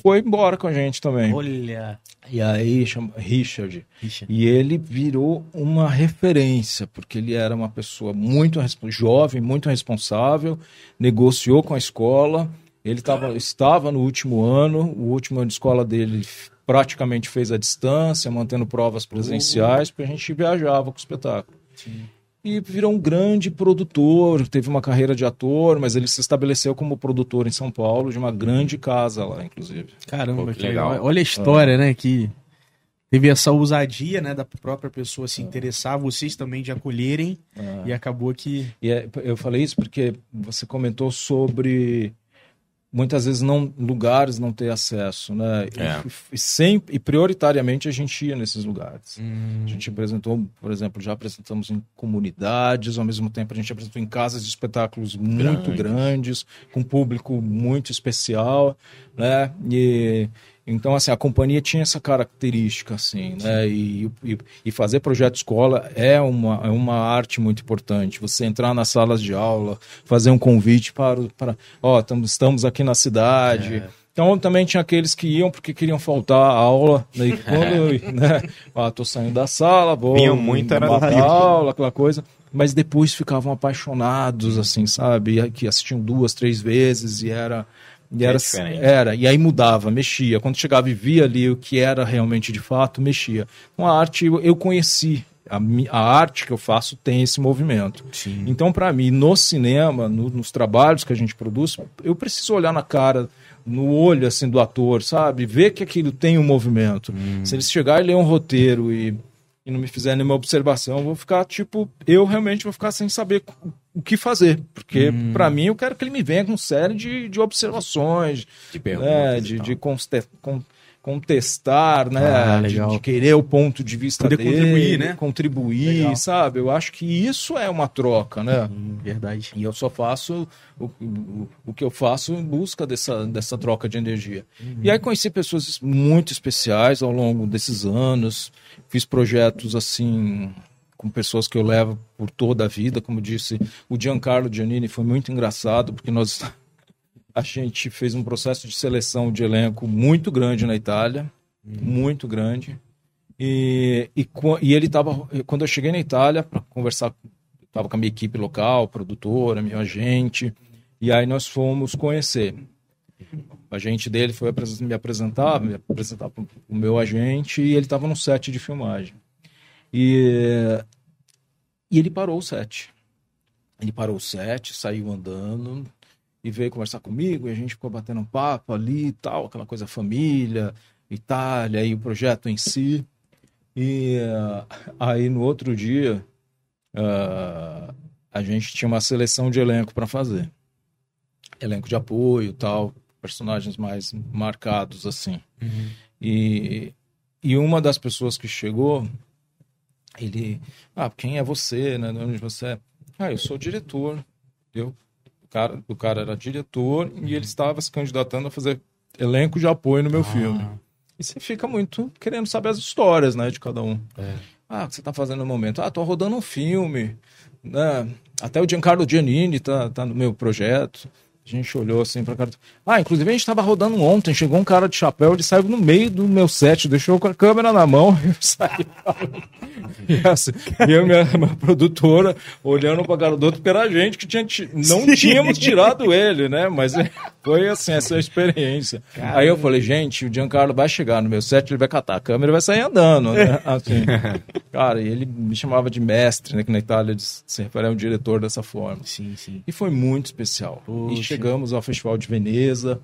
foi embora com a gente também. Olha. E aí chama Richard. Richard. E ele virou uma referência, porque ele era uma pessoa muito jovem, muito responsável, negociou com a escola. Ele tava, estava no último ano, o último ano de escola dele praticamente fez a distância, mantendo provas presenciais, porque a gente viajava com o espetáculo. Sim e virou um grande produtor. Teve uma carreira de ator, mas ele se estabeleceu como produtor em São Paulo, de uma grande casa lá, inclusive. Caramba, Pô, que legal. legal. Olha a história, é. né? Que teve essa ousadia, né, da própria pessoa se interessar, vocês também de acolherem, é. e acabou que. E é, eu falei isso porque você comentou sobre muitas vezes não lugares não ter acesso, né? É. E, e, sempre e prioritariamente a gente ia nesses lugares. Hum. A gente apresentou, por exemplo, já apresentamos em comunidades, ao mesmo tempo a gente apresentou em casas de espetáculos muito grandes, grandes com público muito especial, né? E então, assim, a companhia tinha essa característica, assim, né? E, e, e, fazer projeto escola é uma, é uma arte muito importante. Você entrar nas salas de aula, fazer um convite para, para ó, estamos, estamos aqui na cidade. É. Então, também tinha aqueles que iam porque queriam faltar a aula. Né? quando, né? Ah, tô saindo da sala, vou... Vinha muito, era aula, aquela coisa mas depois ficavam apaixonados, assim, sabe? Que assistiam duas, três vezes e era e era, é era, e aí mudava, mexia. Quando chegava e via ali o que era realmente de fato, mexia. Então a arte eu conheci. A, a arte que eu faço tem esse movimento. Sim. Então, para mim, no cinema, no, nos trabalhos que a gente produz, eu preciso olhar na cara, no olho assim do ator, sabe? Ver que aquilo tem um movimento. Hum. Se eles chegar e ler um roteiro e e não me fizer nenhuma observação, eu vou ficar, tipo, eu realmente vou ficar sem saber o que fazer. Porque, hum. para mim, eu quero que ele me venha com série de, de observações, de, né, de, de contestar, né? Ah, de, de, querer o ponto de vista Poder dele, contribuir, né? Contribuir, legal. sabe? Eu acho que isso é uma troca, né? Hum, verdade. E eu só faço o, o, o, que eu faço em busca dessa, dessa troca de energia. Uhum. E aí conheci pessoas muito especiais ao longo desses anos. Fiz projetos assim com pessoas que eu levo por toda a vida, como disse o Giancarlo Giannini, foi muito engraçado porque nós a gente fez um processo de seleção de elenco muito grande na Itália, muito grande. E, e, e ele estava, quando eu cheguei na Itália para conversar, estava com a minha equipe local, produtora, meu agente, e aí nós fomos conhecer. O agente dele foi me apresentar, me apresentar para o meu agente, e ele estava no set de filmagem. E, e ele parou o set. Ele parou o set, saiu andando e veio conversar comigo, e a gente ficou batendo um papo ali e tal, aquela coisa família, Itália, e o projeto em si. E uh, aí no outro dia, uh, a gente tinha uma seleção de elenco para fazer. Elenco de apoio tal, personagens mais marcados assim. Uhum. E, e uma das pessoas que chegou, ele, ah, quem é você, né? Onde você é? Ah, eu sou diretor. Eu, o cara, o cara era diretor uhum. e ele estava se candidatando a fazer elenco de apoio no meu ah. filme. E você fica muito querendo saber as histórias, né, de cada um. É. Ah, o que você está fazendo no momento? Ah, tô rodando um filme. Né? Até o Giancarlo Giannini tá, tá no meu projeto. A gente olhou assim pra cara. Ah, inclusive a gente tava rodando ontem, chegou um cara de chapéu, ele saiu no meio do meu set, deixou com a câmera na mão e eu saí. e assim, eu minha, minha produtora olhando pra cara do outro, porque era a gente que tinha, não Sim. tínhamos tirado ele, né? Mas foi assim, essa experiência. Caramba. Aí eu falei, gente, o Giancarlo vai chegar no meu set, ele vai catar a câmera e vai sair andando, né? Assim. Cara, e ele me chamava de mestre, né? Que na Itália se refere a um diretor dessa forma. Sim, sim. E foi muito especial. Puxa chegamos ao Festival de Veneza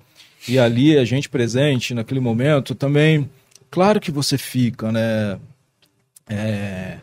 e ali a gente presente naquele momento também, claro que você fica, né? É,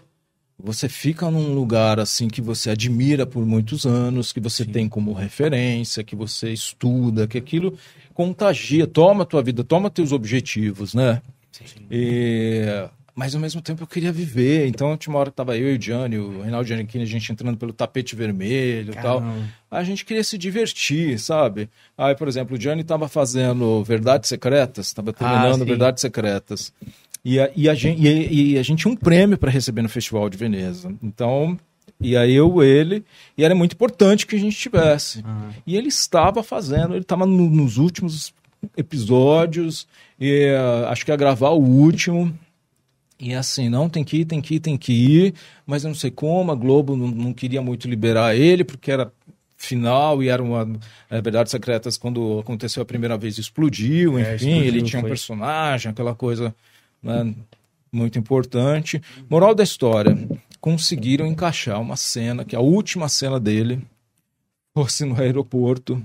você fica num lugar assim que você admira por muitos anos, que você Sim. tem como referência, que você estuda, que aquilo contagia, toma a tua vida, toma teus objetivos, né? Sim. E mas ao mesmo tempo eu queria viver. Então, tinha uma hora que tava eu e o Gianni, o Reinaldo Giannichini, a gente entrando pelo tapete vermelho e tal. A gente queria se divertir, sabe? Aí, por exemplo, o Gianni tava fazendo Verdades Secretas, estava terminando ah, Verdades Secretas. E a, e, a gente, e, e a gente tinha um prêmio para receber no Festival de Veneza. Então, e aí eu, ele, e era muito importante que a gente tivesse. Uhum. E ele estava fazendo, ele estava no, nos últimos episódios, e uh, acho que ia gravar o último. E assim, não, tem que ir, tem que ir, tem que ir, mas eu não sei como, a Globo não, não queria muito liberar ele, porque era final e era uma é, Verdades Secretas quando aconteceu a primeira vez explodiu, é, enfim, é, explodiu, ele tinha foi. um personagem, aquela coisa né, muito importante. Moral da história, conseguiram encaixar uma cena, que a última cena dele fosse no aeroporto.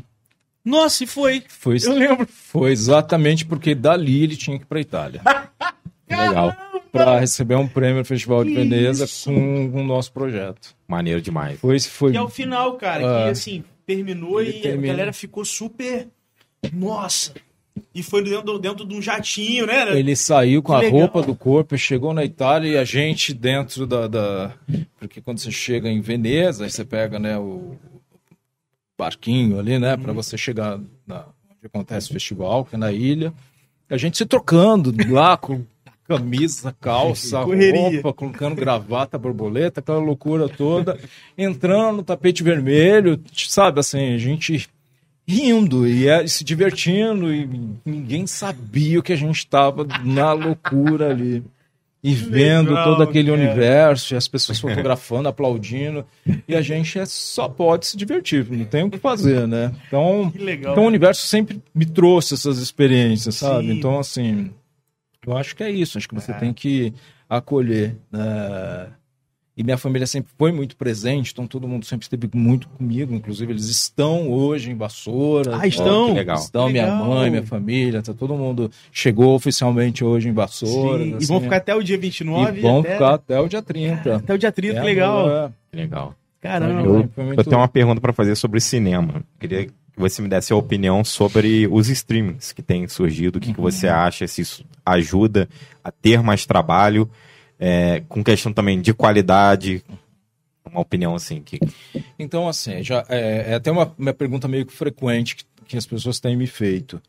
Nossa, e foi. foi eu lembro. Foi exatamente porque dali ele tinha que ir para Itália. Legal para receber um prêmio no Festival de Veneza com, com o nosso projeto. Maneiro demais. Foi, foi... Que é o final, cara, que ah. assim, terminou e termina. a galera ficou super. Nossa! E foi dentro, dentro de um jatinho, né? Ele saiu com que a legal. roupa do corpo, chegou na Itália e a gente dentro da, da. Porque quando você chega em Veneza, aí você pega né, o barquinho ali, né? Para uhum. você chegar na, onde acontece o festival, que é na ilha. A gente se trocando lá com camisa, calça, roupa, colocando gravata, borboleta, aquela loucura toda, entrando no tapete vermelho, sabe, assim, a gente rindo e é, se divertindo e ninguém sabia o que a gente estava na loucura ali. E vendo Legal, todo aquele cara. universo, e as pessoas fotografando, aplaudindo, e a gente é, só pode se divertir, não tem o que fazer, né? Então, legal, então o universo sempre me trouxe essas experiências, sabe? Sim. Então, assim, eu acho que é isso, acho que você é. tem que acolher. Né? E minha família sempre foi muito presente, então todo mundo sempre esteve muito comigo. Inclusive, eles estão hoje em Vassoura. Ah, estão? Oh, legal. Estão, legal. minha mãe, minha família, tá, todo mundo chegou oficialmente hoje em Vassoura. Assim. E vão ficar até o dia 29? E vão até... ficar até o dia 30. até o dia 30, é, legal. É. Legal. Caramba. Eu, muito... eu tenho uma pergunta para fazer sobre cinema. Queria que você me desse a opinião sobre os streamings que têm surgido, o que, uhum. que você acha, se isso ajuda a ter mais trabalho, é, com questão também de qualidade, uma opinião assim. Que... Então, assim, já, é, é até uma, uma pergunta meio que frequente que, que as pessoas têm me feito.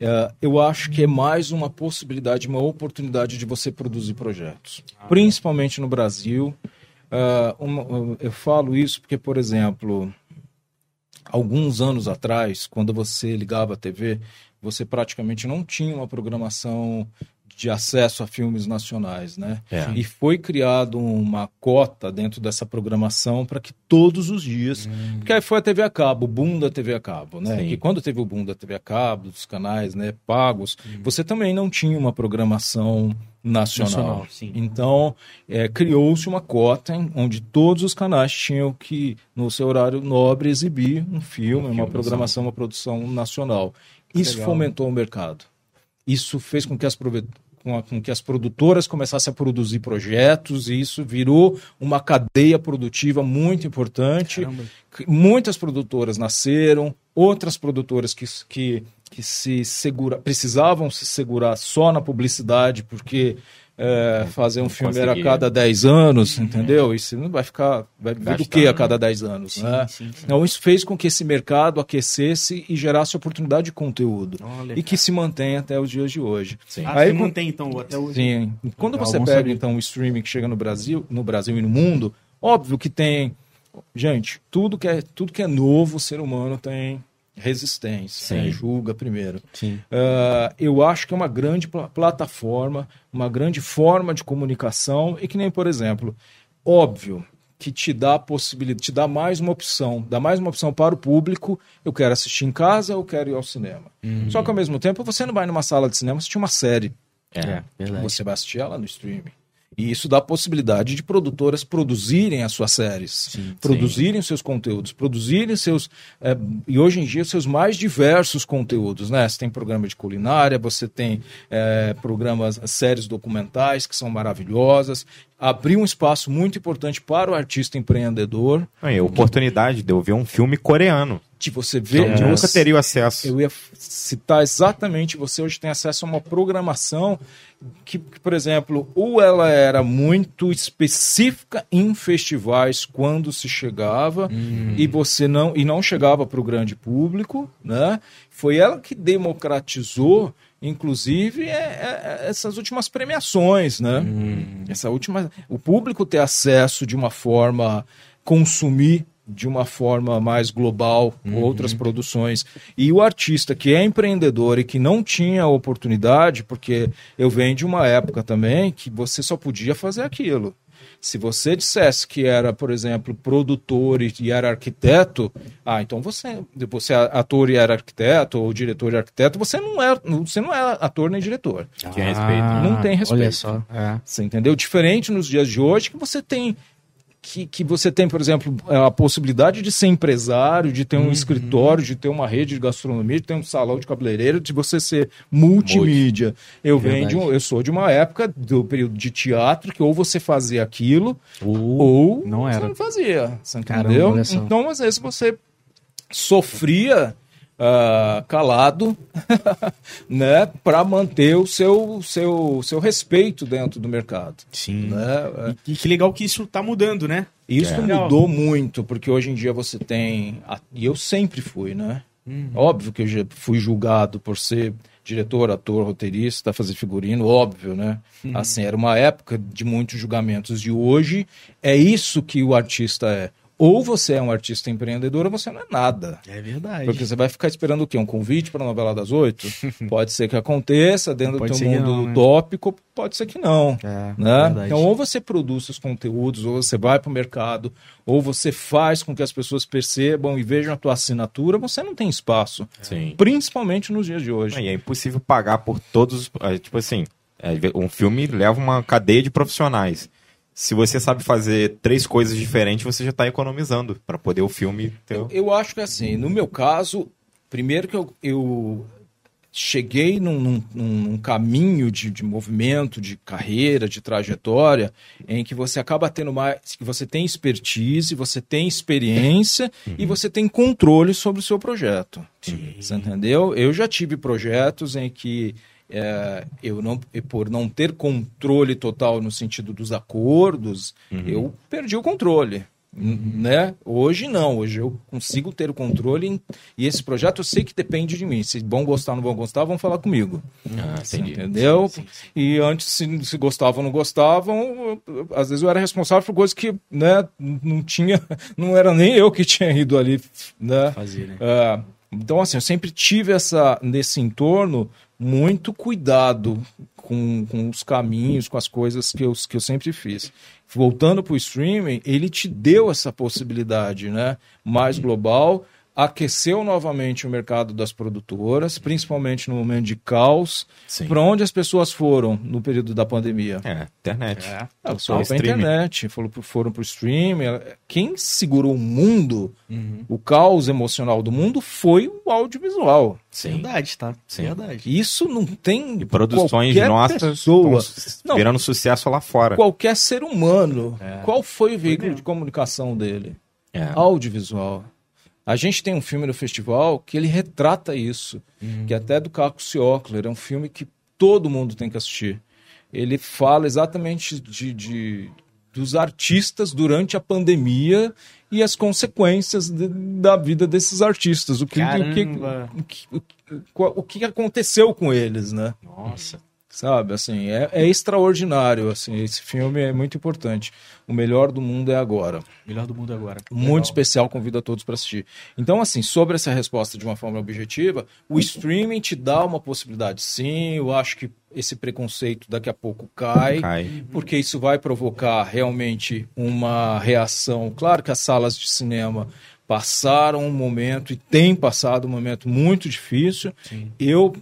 É, eu acho que é mais uma possibilidade, uma oportunidade de você produzir projetos, ah, principalmente no Brasil. Uh, uma, eu falo isso porque, por exemplo, alguns anos atrás, quando você ligava a TV, você praticamente não tinha uma programação de acesso a filmes nacionais, né? É. E foi criado uma cota dentro dessa programação para que todos os dias, Hum. porque aí foi a TV a cabo, o boom da TV a cabo, né? Sim. Que quando teve o boom da TV a cabo, dos canais, né, pagos, Hum. você também não tinha uma programação nacional. Nacional. Então, é, criou-se uma cota em- onde todos os canais tinham que, no seu horário nobre, exibir um filme, uma filme programação, uma produção nacional. Isso legal. fomentou o mercado. Isso fez com que as com, a- com que as produtoras começassem a produzir projetos e isso virou uma cadeia produtiva muito importante. Caramba. Muitas produtoras nasceram, outras produtoras que, que, que se segura, precisavam se segurar só na publicidade, porque é, fazer um filme a cada 10 anos, entendeu? E você não vai ficar. Vai viver do que a né? cada 10 anos? né? sim, sim. Então, isso fez com que esse mercado aquecesse e gerasse oportunidade de conteúdo. Olha, e que se mantém até os dias de hoje. Sim. Ah, Aí, se mantém, então, até hoje. Sim. Quando Legal, você pega, saber. então, o streaming que chega no Brasil, no Brasil e no mundo, óbvio que tem. Gente, tudo que é, tudo que é novo, o ser humano tem resistência. Né? Julga primeiro. Ah, eu acho que é uma grande pla- plataforma, uma grande forma de comunicação e que nem, por exemplo, óbvio que te dá a possibilidade, te dá mais uma opção, dá mais uma opção para o público, eu quero assistir em casa, eu quero ir ao cinema. Só que ao mesmo tempo você não vai numa sala de cinema assistir uma série, É. verdade. você vai assistir ela no streaming. E isso dá a possibilidade de produtoras produzirem as suas séries, produzirem seus conteúdos, produzirem seus. eh, e hoje em dia, seus mais diversos conteúdos. Né? Você tem programa de culinária, você tem eh, programas, séries documentais que são maravilhosas. Abriu um espaço muito importante para o artista empreendedor, Aí, a oportunidade de eu ver um filme coreano. de você Que ver. eu nunca você- teria acesso. eu ia citar exatamente, você hoje tem acesso a uma programação que, que, por exemplo, ou ela era muito específica em festivais quando se chegava e você não e não chegava para o grande público, né? Foi ela que democratizou, inclusive, é- é- é essas últimas premiações, né? Essa última, o público ter acesso de uma forma consumir de uma forma mais global outras produções. E o artista que é empreendedor e que não tinha oportunidade porque eu venho de uma época também que você só podia fazer aquilo se você dissesse que era, por exemplo, produtor e, era arquiteto, ah, então você, você é ator e era arquiteto, ou diretor e arquiteto, você não é, você não é ator nem diretor. Tinha respeito. Ah, Não tem respeito. Olha só. É. Você entendeu? Diferente nos dias de hoje que você tem que, que você tem, por exemplo, a possibilidade de ser empresário, de ter um escritório, de ter uma rede de gastronomia, de ter um salão de cabeleireiro, de você ser multimídia. Eu venho um- eu sou de uma época do período de teatro que ou você fazia aquilo ou não você era. não fazia. Você Caramba, entendeu? Então, às vezes, você sofria ah, calado, né, para manter o seu, seu, seu respeito dentro do mercado. Sim. Né? E que legal que isso tá mudando, né? Isso É. mudou muito, porque hoje em dia você tem. E eu sempre fui, né? Óbvio que eu já fui julgado por ser diretor, ator, roteirista, fazer figurino, óbvio, né? Assim, era uma época de muitos julgamentos. E hoje é isso que o artista é. Ou você é um artista empreendedor ou você não é nada. É verdade. Porque você vai ficar esperando o quê? Um convite para a novela das oito? pode ser que aconteça dentro Pode do teu mundo não, né? utópico, pode ser que não. É, né? verdade. Então, ou você produz seus conteúdos, ou você vai para o mercado, ou você faz com que as pessoas percebam e vejam a tua assinatura, você não tem espaço. Sim. Principalmente nos dias de hoje. E é impossível pagar por todos. os- é, Tipo assim, é, um filme leva uma cadeia de profissionais. Se você sabe fazer três coisas diferentes, você já está economizando para poder o filme ter. Eu, eu acho que assim, no meu caso, primeiro que eu, eu cheguei num, num- num caminho de, de movimento, de carreira, de trajetória, em que você acaba tendo mais. que você tem expertise, você tem experiência e você tem controle sobre o seu projeto. Você entendeu? Eu já tive projetos em que. É, eu não, e por não ter controle total no sentido dos acordos, eu perdi o controle. né? Hoje não, hoje eu consigo ter o controle e esse projeto eu sei que depende de mim. Se vão gostar ou não vão gostar, vão falar comigo. Ah, entendi. Entendeu? Sim, sim, sim. E antes, se, se gostavam ou não gostavam, eu- às vezes eu era responsável por coisas que, né, não tinha, não era nem eu que tinha ido ali, né? Fazer, né? É, então, assim, eu sempre tive essa, nesse entorno muito cuidado com, com os caminhos, com as coisas que eu, que eu sempre fiz. Voltando para o streaming, ele te deu essa possibilidade né, mais global, aqueceu novamente o mercado das produtoras, principalmente no momento de caos. Sim. Para onde as pessoas foram no período da pandemia? É, internet. É. Ah, Só foram para streaming. internet, foram para o streaming. Quem segurou o mundo, Uhum. o caos emocional do mundo, foi o audiovisual. Verdade, tá? Sim. Verdade. Isso não tem E produções nossas pessoa, Não. virando sucesso lá fora. qualquer ser humano. É. Qual foi o veículo de comunicação dele? É. Audiovisual. A gente tem um filme no festival que ele retrata isso, que é até do Caco Ciocler, é um filme que todo mundo tem que assistir. Ele fala exatamente de, de- dos artistas durante a pandemia e as consequências de- da vida desses artistas. O que, o que, o que, o que aconteceu com eles, né? Nossa. Sabe, assim, é, é extraordinário, assim, esse filme é muito importante. O melhor do mundo é agora. Melhor do mundo agora. Muito especial, convido a todos para assistir. Então, assim, sobre essa resposta de uma forma objetiva, o streaming te dá uma possibilidade, sim. Eu acho que esse preconceito daqui a pouco cai, Cai. porque isso vai provocar realmente uma reação. Claro que as salas de cinema passaram um momento e têm passado um momento muito difícil. Sim. Eu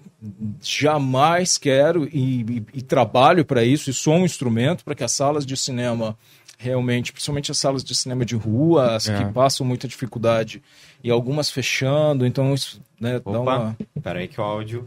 jamais quero e, e- e trabalho para isso e sou um instrumento para que as salas de cinema realmente, principalmente as salas de cinema de rua, as É. que passam muita dificuldade e algumas fechando, então isso né, dá, Opa. uma, Peraí que o áudio...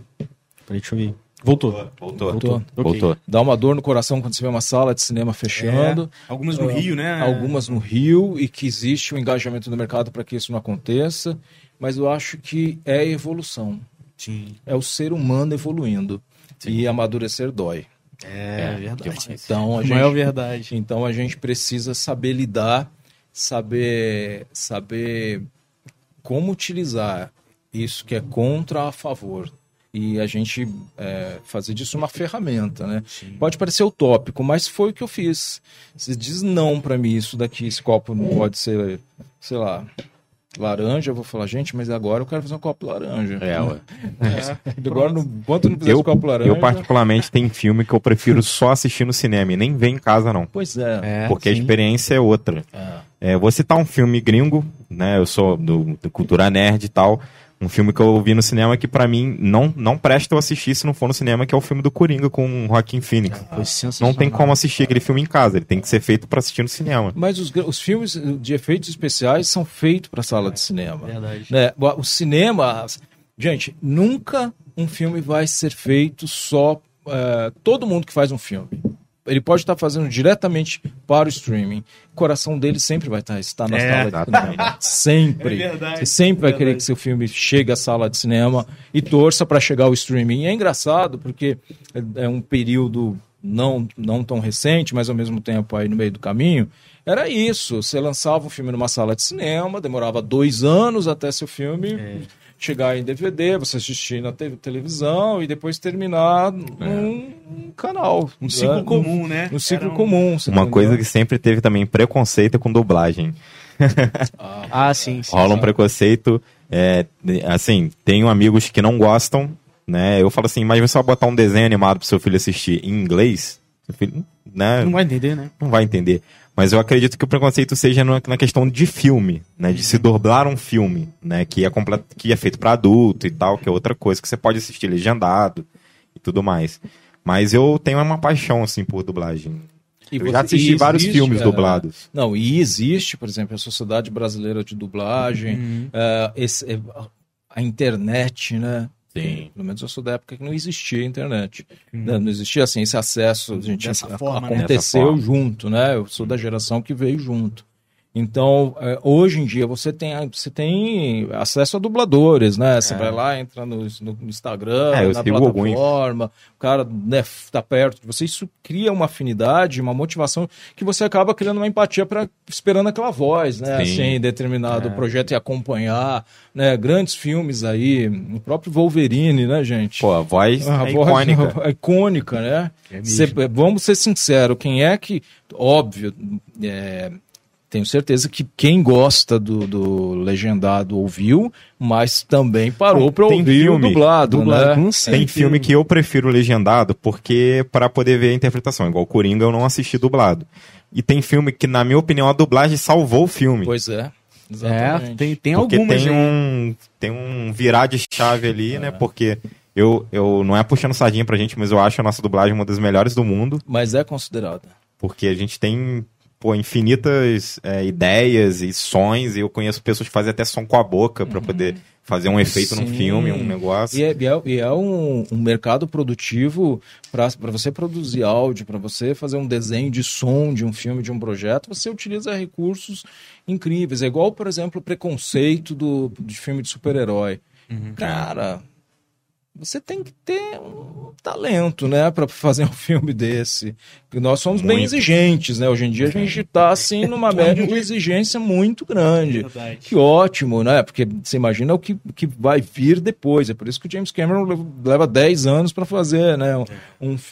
Peraí, deixa eu ver. Voltou. Voltou. Voltou. Voltou. dá uma dor no coração quando você vê uma sala de cinema fechando. É. Algumas no Ah, Rio, né? algumas no Rio e que existe um engajamento do mercado para que isso não aconteça, mas eu acho que é evolução, Sim. é o ser humano evoluindo e amadurecer dói. É, É, verdade. Então a, A maior gente, verdade. então a gente precisa saber lidar, saber saber como utilizar isso que é contra a favor e a gente é, fazer disso uma ferramenta, né? Sim. Pode parecer utópico, mas foi o que eu fiz. Você diz não pra mim, isso daqui, esse copo não pode ser, sei lá, laranja. Eu vou falar, gente, mas agora eu quero fazer um copo laranja. É, ué. Agora, no, enquanto não fizer Eu, copo laranja. eu, particularmente, tem filme que eu prefiro só assistir no cinema e nem ver em casa, não. Pois é. É, Porque a sim. experiência é outra. É. É, vou citar um filme gringo, né? Eu sou do, do Cultura Nerd e tal. Um filme que eu vi no cinema que, pra mim, não, não presta eu assistir se não for no cinema, que é o filme do Coringa com o Joaquim Phoenix. Foi sensacional. Não tem como assistir aquele filme em casa, ele tem que ser feito pra assistir no cinema. Mas os, os filmes de efeitos especiais são feitos para sala de cinema. Verdade. né? O o cinema, gente, nunca um filme vai ser feito só. é, todo mundo que faz um filme. Ele pode estar fazendo diretamente para o streaming. O coração dele sempre vai estar, estar na É, sala de cinema. Sempre. É verdade, Você sempre vai é querer verdade. que seu filme chegue à sala de cinema e torça para chegar ao streaming. E é engraçado porque é, é um período não, não tão recente, mas ao mesmo tempo aí no meio do caminho. Era isso. Você lançava um filme numa sala de cinema, demorava dois anos até seu filme É. chegar em DVD, você assistir na te- televisão e depois terminar num canal. Um ciclo né? comum, né? Um ciclo um- comum. Uma entendeu? coisa que sempre teve também preconceito com dublagem. Ah, sim. sim. Rola um preconceito. é, assim, tenho amigos que não gostam, né? Eu falo assim, mas você vai botar um desenho animado pro seu filho assistir em inglês? Seu filho, né? Não vai entender, né? não vai entender. Mas eu acredito que o preconceito seja na questão de filme, né? De se dublar um filme, né? Que é, comple- que é feito para adulto e tal, que é outra coisa, que você pode assistir legendado e tudo mais. Mas eu tenho uma paixão, assim, por dublagem. E eu você- já assisti e vários existe, filmes é, dublados. Não, e existe, por exemplo, a Sociedade Brasileira de Dublagem, Uhum. é, esse- é, a internet, né? Sim. Pelo menos eu sou da época que não existia internet. né? Não existia assim, esse acesso, a gente Dessa a- forma, né? aconteceu junto, né? Eu sou da geração que veio junto. Então, é, hoje em dia, você tem, você tem acesso a dubladores, né? Você É. vai lá, entra no, no Instagram, É, na sigo alguns. plataforma, o cara né, tá perto de você. Isso cria uma afinidade, uma motivação que você acaba criando uma empatia para esperando aquela voz, né? Sim. Assim, determinado É. projeto e acompanhar, né? Grandes filmes aí, o próprio Wolverine, né, gente? Pô, a voz A é voz icônica. é icônica, né? É. Cê- vamos ser sinceros, quem é que. Óbvio, é, tenho certeza que quem gosta do, do legendado ouviu, mas também parou para ouvir filme, o dublado, dublado, né? Tem filme que eu prefiro legendado porque para poder ver a interpretação. Igual Coringa eu não assisti dublado. E tem filme que, na minha opinião, a dublagem salvou o filme. Pois é. Exatamente. É, tem, tem porque algumas tem um, tem um virar de chave ali, né? Porque eu, eu não é puxando sardinha pra gente, mas eu acho a nossa dublagem uma das melhores do mundo. Mas é considerada. Porque a gente tem pô, infinitas é, ideias e sons, e eu conheço pessoas que fazem até som com a boca pra poder fazer um efeito num Uhum. Sim. filme, um negócio. E é, e é- e é um, um mercado produtivo para você produzir áudio, para você fazer um desenho de som de um filme, de um projeto, você utiliza recursos incríveis. É igual, por exemplo, o preconceito do, de filme de super-herói. Cara, você tem que ter um talento, né, para fazer um filme desse. Porque nós somos bem Muito. exigentes, né? Hoje em dia a gente está assim numa média de exigência muito grande. Verdade. Que ótimo, né? Porque você imagina o que, que vai vir depois. É por isso que o James Cameron lev- leva 10 anos para fazer né, um,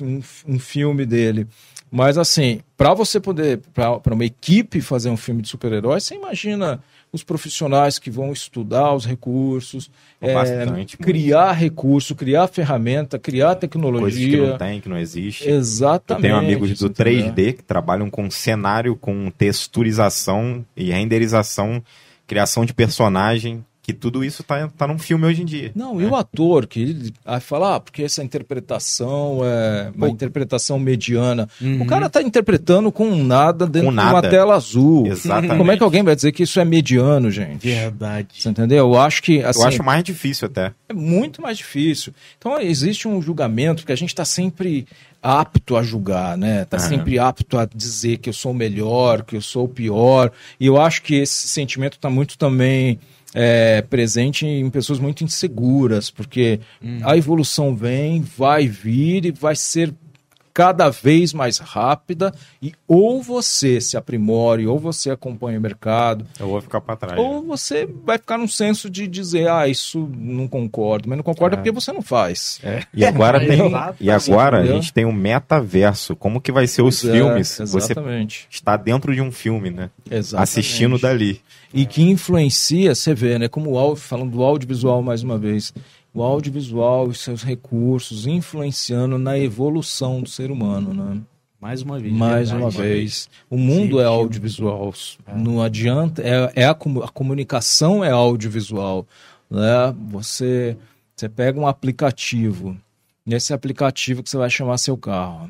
um, um filme dele. Mas assim, para você poder, para uma equipe fazer um filme de super-herói, você imagina os profissionais que vão estudar os recursos, é, Bastante, muito. criar recurso, criar ferramenta, criar Coisas que tecnologia. não tem, que não existe. Exatamente. Eu tenho amigos do entendeu? 3D que trabalham com cenário, com texturização e renderização, criação de personagem, que tudo isso tá, tá num filme hoje em dia. Não, e o ator que ele aí fala, ah, porque essa interpretação é uma Pô. interpretação mediana. Uhum. O cara tá interpretando com nada dentro Com de uma nada. tela azul. Exatamente. Como é que alguém vai dizer que isso é mediano, gente? Verdade. Você entendeu? Eu acho que assim, Eu acho mais difícil até. é muito mais difícil. Então existe um julgamento, porque a gente está sempre apto a julgar, né? Está Aham. sempre apto a dizer que eu sou o melhor, que eu sou o pior. E eu acho que esse sentimento está muito também é, presente em pessoas muito inseguras, porque a evolução vem, vai vir e vai ser cada vez mais rápida e ou você se aprimore ou você acompanha o mercado Eu vou ficar pra trás. ou você vai ficar num senso de dizer, ah, isso não concordo, mas não concorda É. porque você não faz. E agora tem, Exato. e agora a gente tem um metaverso. Como que vai ser os Pois é, filmes? Você Exatamente. está dentro de um filme, né? Exatamente. Assistindo dali. E que influencia, você vê, né? Como o áudio, falando do audiovisual mais uma vez, o audiovisual e seus recursos influenciando na evolução do ser humano, né? Mais uma vez. Mais verdade. uma vez. O mundo é Sim, audiovisual. Não adianta. É, é a, a comunicação é audiovisual. Né? Você, você pega um aplicativo. Nesse aplicativo que você vai chamar seu carro.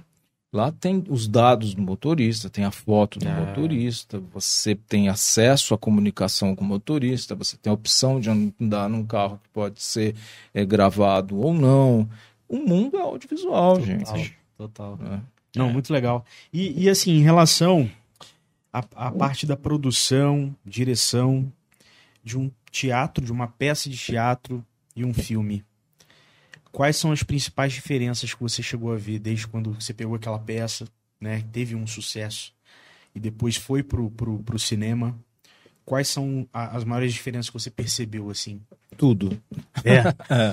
Lá tem os dados do motorista, tem a foto do É. motorista, você tem acesso à comunicação com o motorista, você tem a opção de andar num carro que pode ser é, gravado ou não. O mundo é audiovisual, Total, gente. Total. né? Não, muito legal. E, e, assim, em relação à, à parte da produção, direção de um teatro, de uma peça de teatro e um filme, quais são as principais diferenças que você chegou a ver desde quando você pegou aquela peça, né, teve um sucesso e depois foi pro, pro, pro cinema? Quais são a- as maiores diferenças que você percebeu, assim? Tudo. É.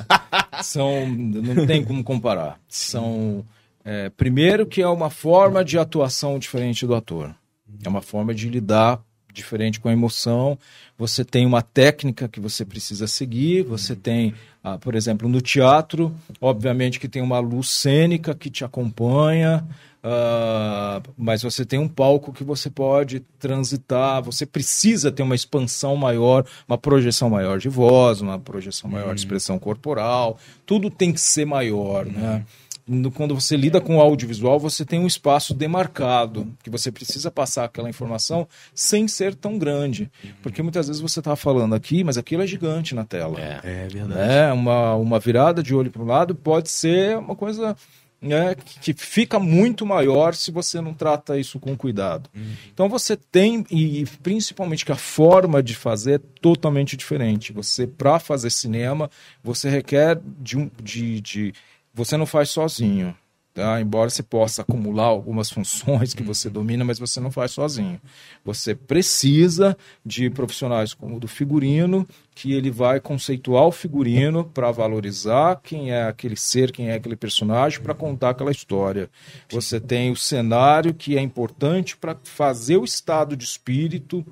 São, não tem como comparar. São, é, primeiro que é uma forma de atuação diferente do ator. É uma forma de lidar diferente com a emoção. Você tem uma técnica que você precisa seguir. Você tem, ah, por exemplo, no teatro, obviamente que tem uma luz cênica que te acompanha. ah, mas você tem um palco que você pode transitar, você precisa ter uma expansão maior, uma projeção maior de voz, uma projeção maior de expressão corporal, tudo tem que ser maior, né? No- Quando você lida com o audiovisual, você tem um espaço demarcado, que você precisa passar aquela informação sem ser tão grande. Porque muitas vezes você está falando aqui, mas aquilo é gigante na tela. É verdade. É, uma, uma virada de olho para o lado pode ser uma coisa né, que fica muito maior se você não trata isso com cuidado. Uhum. Então você tem, e principalmente que a forma de fazer é totalmente diferente. Você, para fazer cinema, você requer de um. De, de, você não faz sozinho. Tá? Embora você possa acumular algumas funções que você domina, mas você não faz sozinho. Você precisa de profissionais como o do figurino, que ele vai conceituar o figurino para valorizar quem é aquele ser, quem é aquele personagem, para contar aquela história. Você tem o cenário, que é importante para fazer o estado de espírito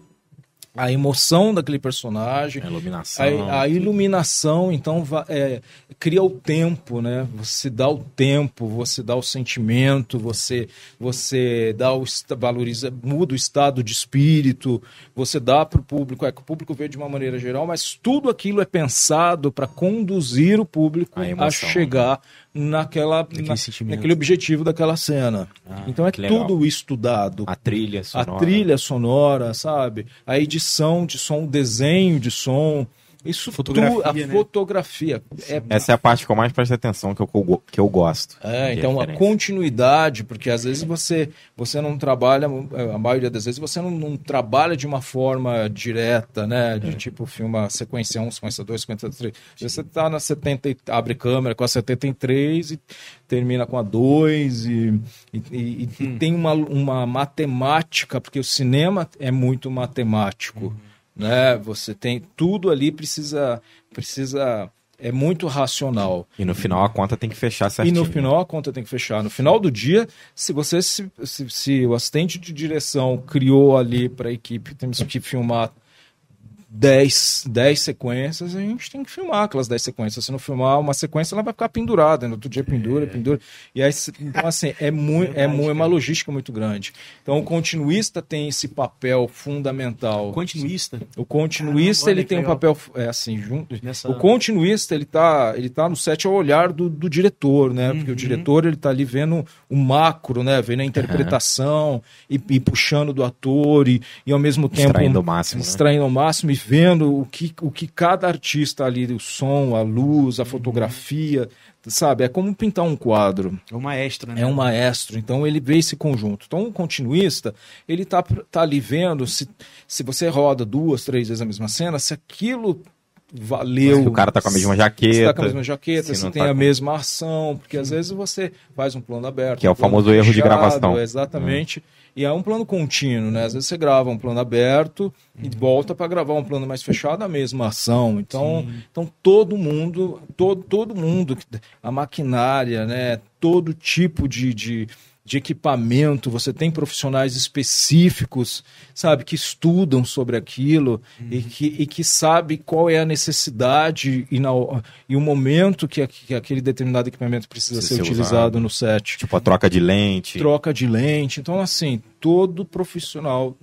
a emoção daquele personagem, a iluminação, a, a iluminação então é, cria o tempo, né? Você dá o tempo, você dá o sentimento, você você dá o valoriza, muda o estado de espírito, você dá para o público, é que o público vê de uma maneira geral, mas tudo aquilo é pensado para conduzir o público a, a chegar naquela na, naquele objetivo daquela cena. Ah, então é tudo estudado. A trilha sonora. A trilha sonora, sabe? A edição de som, o desenho de som. Isso fotografia, tu, a né? fotografia. É... Essa é a parte que eu mais presto atenção, que eu, que eu gosto. É, então a continuidade, porque às vezes você, você não trabalha, a maioria das vezes você não, não trabalha de uma forma direta, né? De é. tipo filma sequência 1, sequência 2, sequência 3. Você tá na 70, abre câmera com a 73 e termina com a 2 e, e, e, hum. e tem uma, uma matemática, porque o cinema é muito matemático. Hum né? Você tem tudo ali precisa precisa é muito racional. E no final a conta tem que fechar certinho. E no final a conta tem que fechar. No final do dia, se você se, se, se o assistente de direção criou ali para a equipe, temos que filmar 10, 10 sequências, a gente tem que filmar aquelas 10 sequências. Se não filmar uma sequência, ela vai ficar pendurada. No outro dia pendura, é. pendura. E aí, então, assim, é, muito, é, é uma logística muito grande. Então, o continuista tem esse papel fundamental. O continuista? O continuista, Caramba, ele tem um papel, é assim, junto. Nessa... O continuista, ele tá, ele tá no set ao olhar do, do diretor, né? Porque uhum. o diretor, ele tá ali vendo o macro, né? Vendo a interpretação uhum. e, e, puxando do ator e, e ao mesmo tempo... Extraindo o máximo. Extraindo né? o máximo e vendo o que, o que cada artista ali, o som, a luz, a fotografia, sabe? É como pintar um quadro. É um maestro, né? É um maestro. Então ele vê esse conjunto. Então o continuista, ele tá, tá ali vendo se, se você roda duas, três vezes a mesma cena, se aquilo valeu. o cara tá com a mesma jaqueta. Se tá com a mesma jaqueta, se, se tem tá a com... mesma ação, porque às vezes você faz um plano aberto. Que é o famoso erro de gravação. Exatamente. Hum. E é um plano contínuo, né? Às vezes você grava um plano aberto e uhum. volta para gravar um plano mais fechado, a mesma ação. Então, então todo mundo, todo, todo mundo, a maquinária, né? Todo tipo de, de de equipamento, você tem profissionais específicos, sabe, que estudam sobre aquilo uhum. e, que, e que sabe qual é a necessidade e, na, e o momento que, que aquele determinado equipamento precisa ser, ser utilizado usado. no set. Tipo a troca de lente. Troca de lente. Então, assim, todo profissional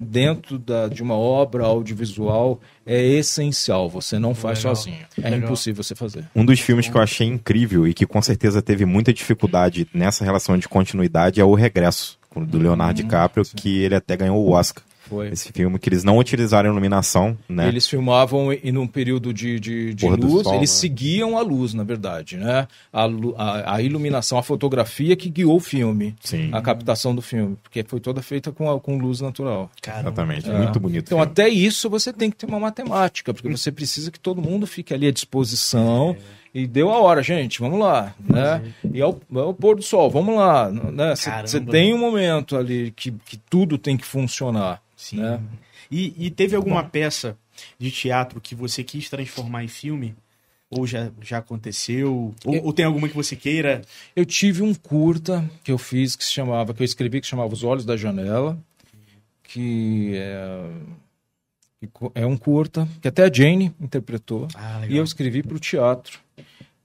dentro da, de uma obra audiovisual é essencial. Você não faz Legal. sozinho. É Legal. impossível você fazer. Um dos filmes que eu achei incrível e que com certeza teve muita dificuldade nessa relação de continuidade é O Regresso, do Leonardo hum, DiCaprio, sim. que ele até ganhou o Oscar. Foi. Esse filme que eles não utilizaram iluminação, né? Eles filmavam em um período de, de, de luz, sol, eles né? seguiam a luz, na verdade, né? A, a, a, iluminação, a fotografia que guiou o filme, Sim. a captação do filme, porque foi toda feita com, a, com luz natural. Caramba. Exatamente, é. muito bonito. Então, filme. até isso você tem que ter uma matemática, porque você precisa que todo mundo fique ali à disposição. É e deu a hora, gente, vamos lá, né? E é o, é o pôr do sol, vamos lá, né? Você tem um momento ali que, que tudo tem que funcionar. Sim. Né? E, e teve alguma peça de teatro que você quis transformar em filme? Ou já, já aconteceu? Ou, eu, ou, tem alguma que você queira? Eu tive um curta que eu fiz que se chamava, que eu escrevi que se chamava Os Olhos da Janela, que é, é um curta que até a Jane interpretou ah, e eu escrevi para o teatro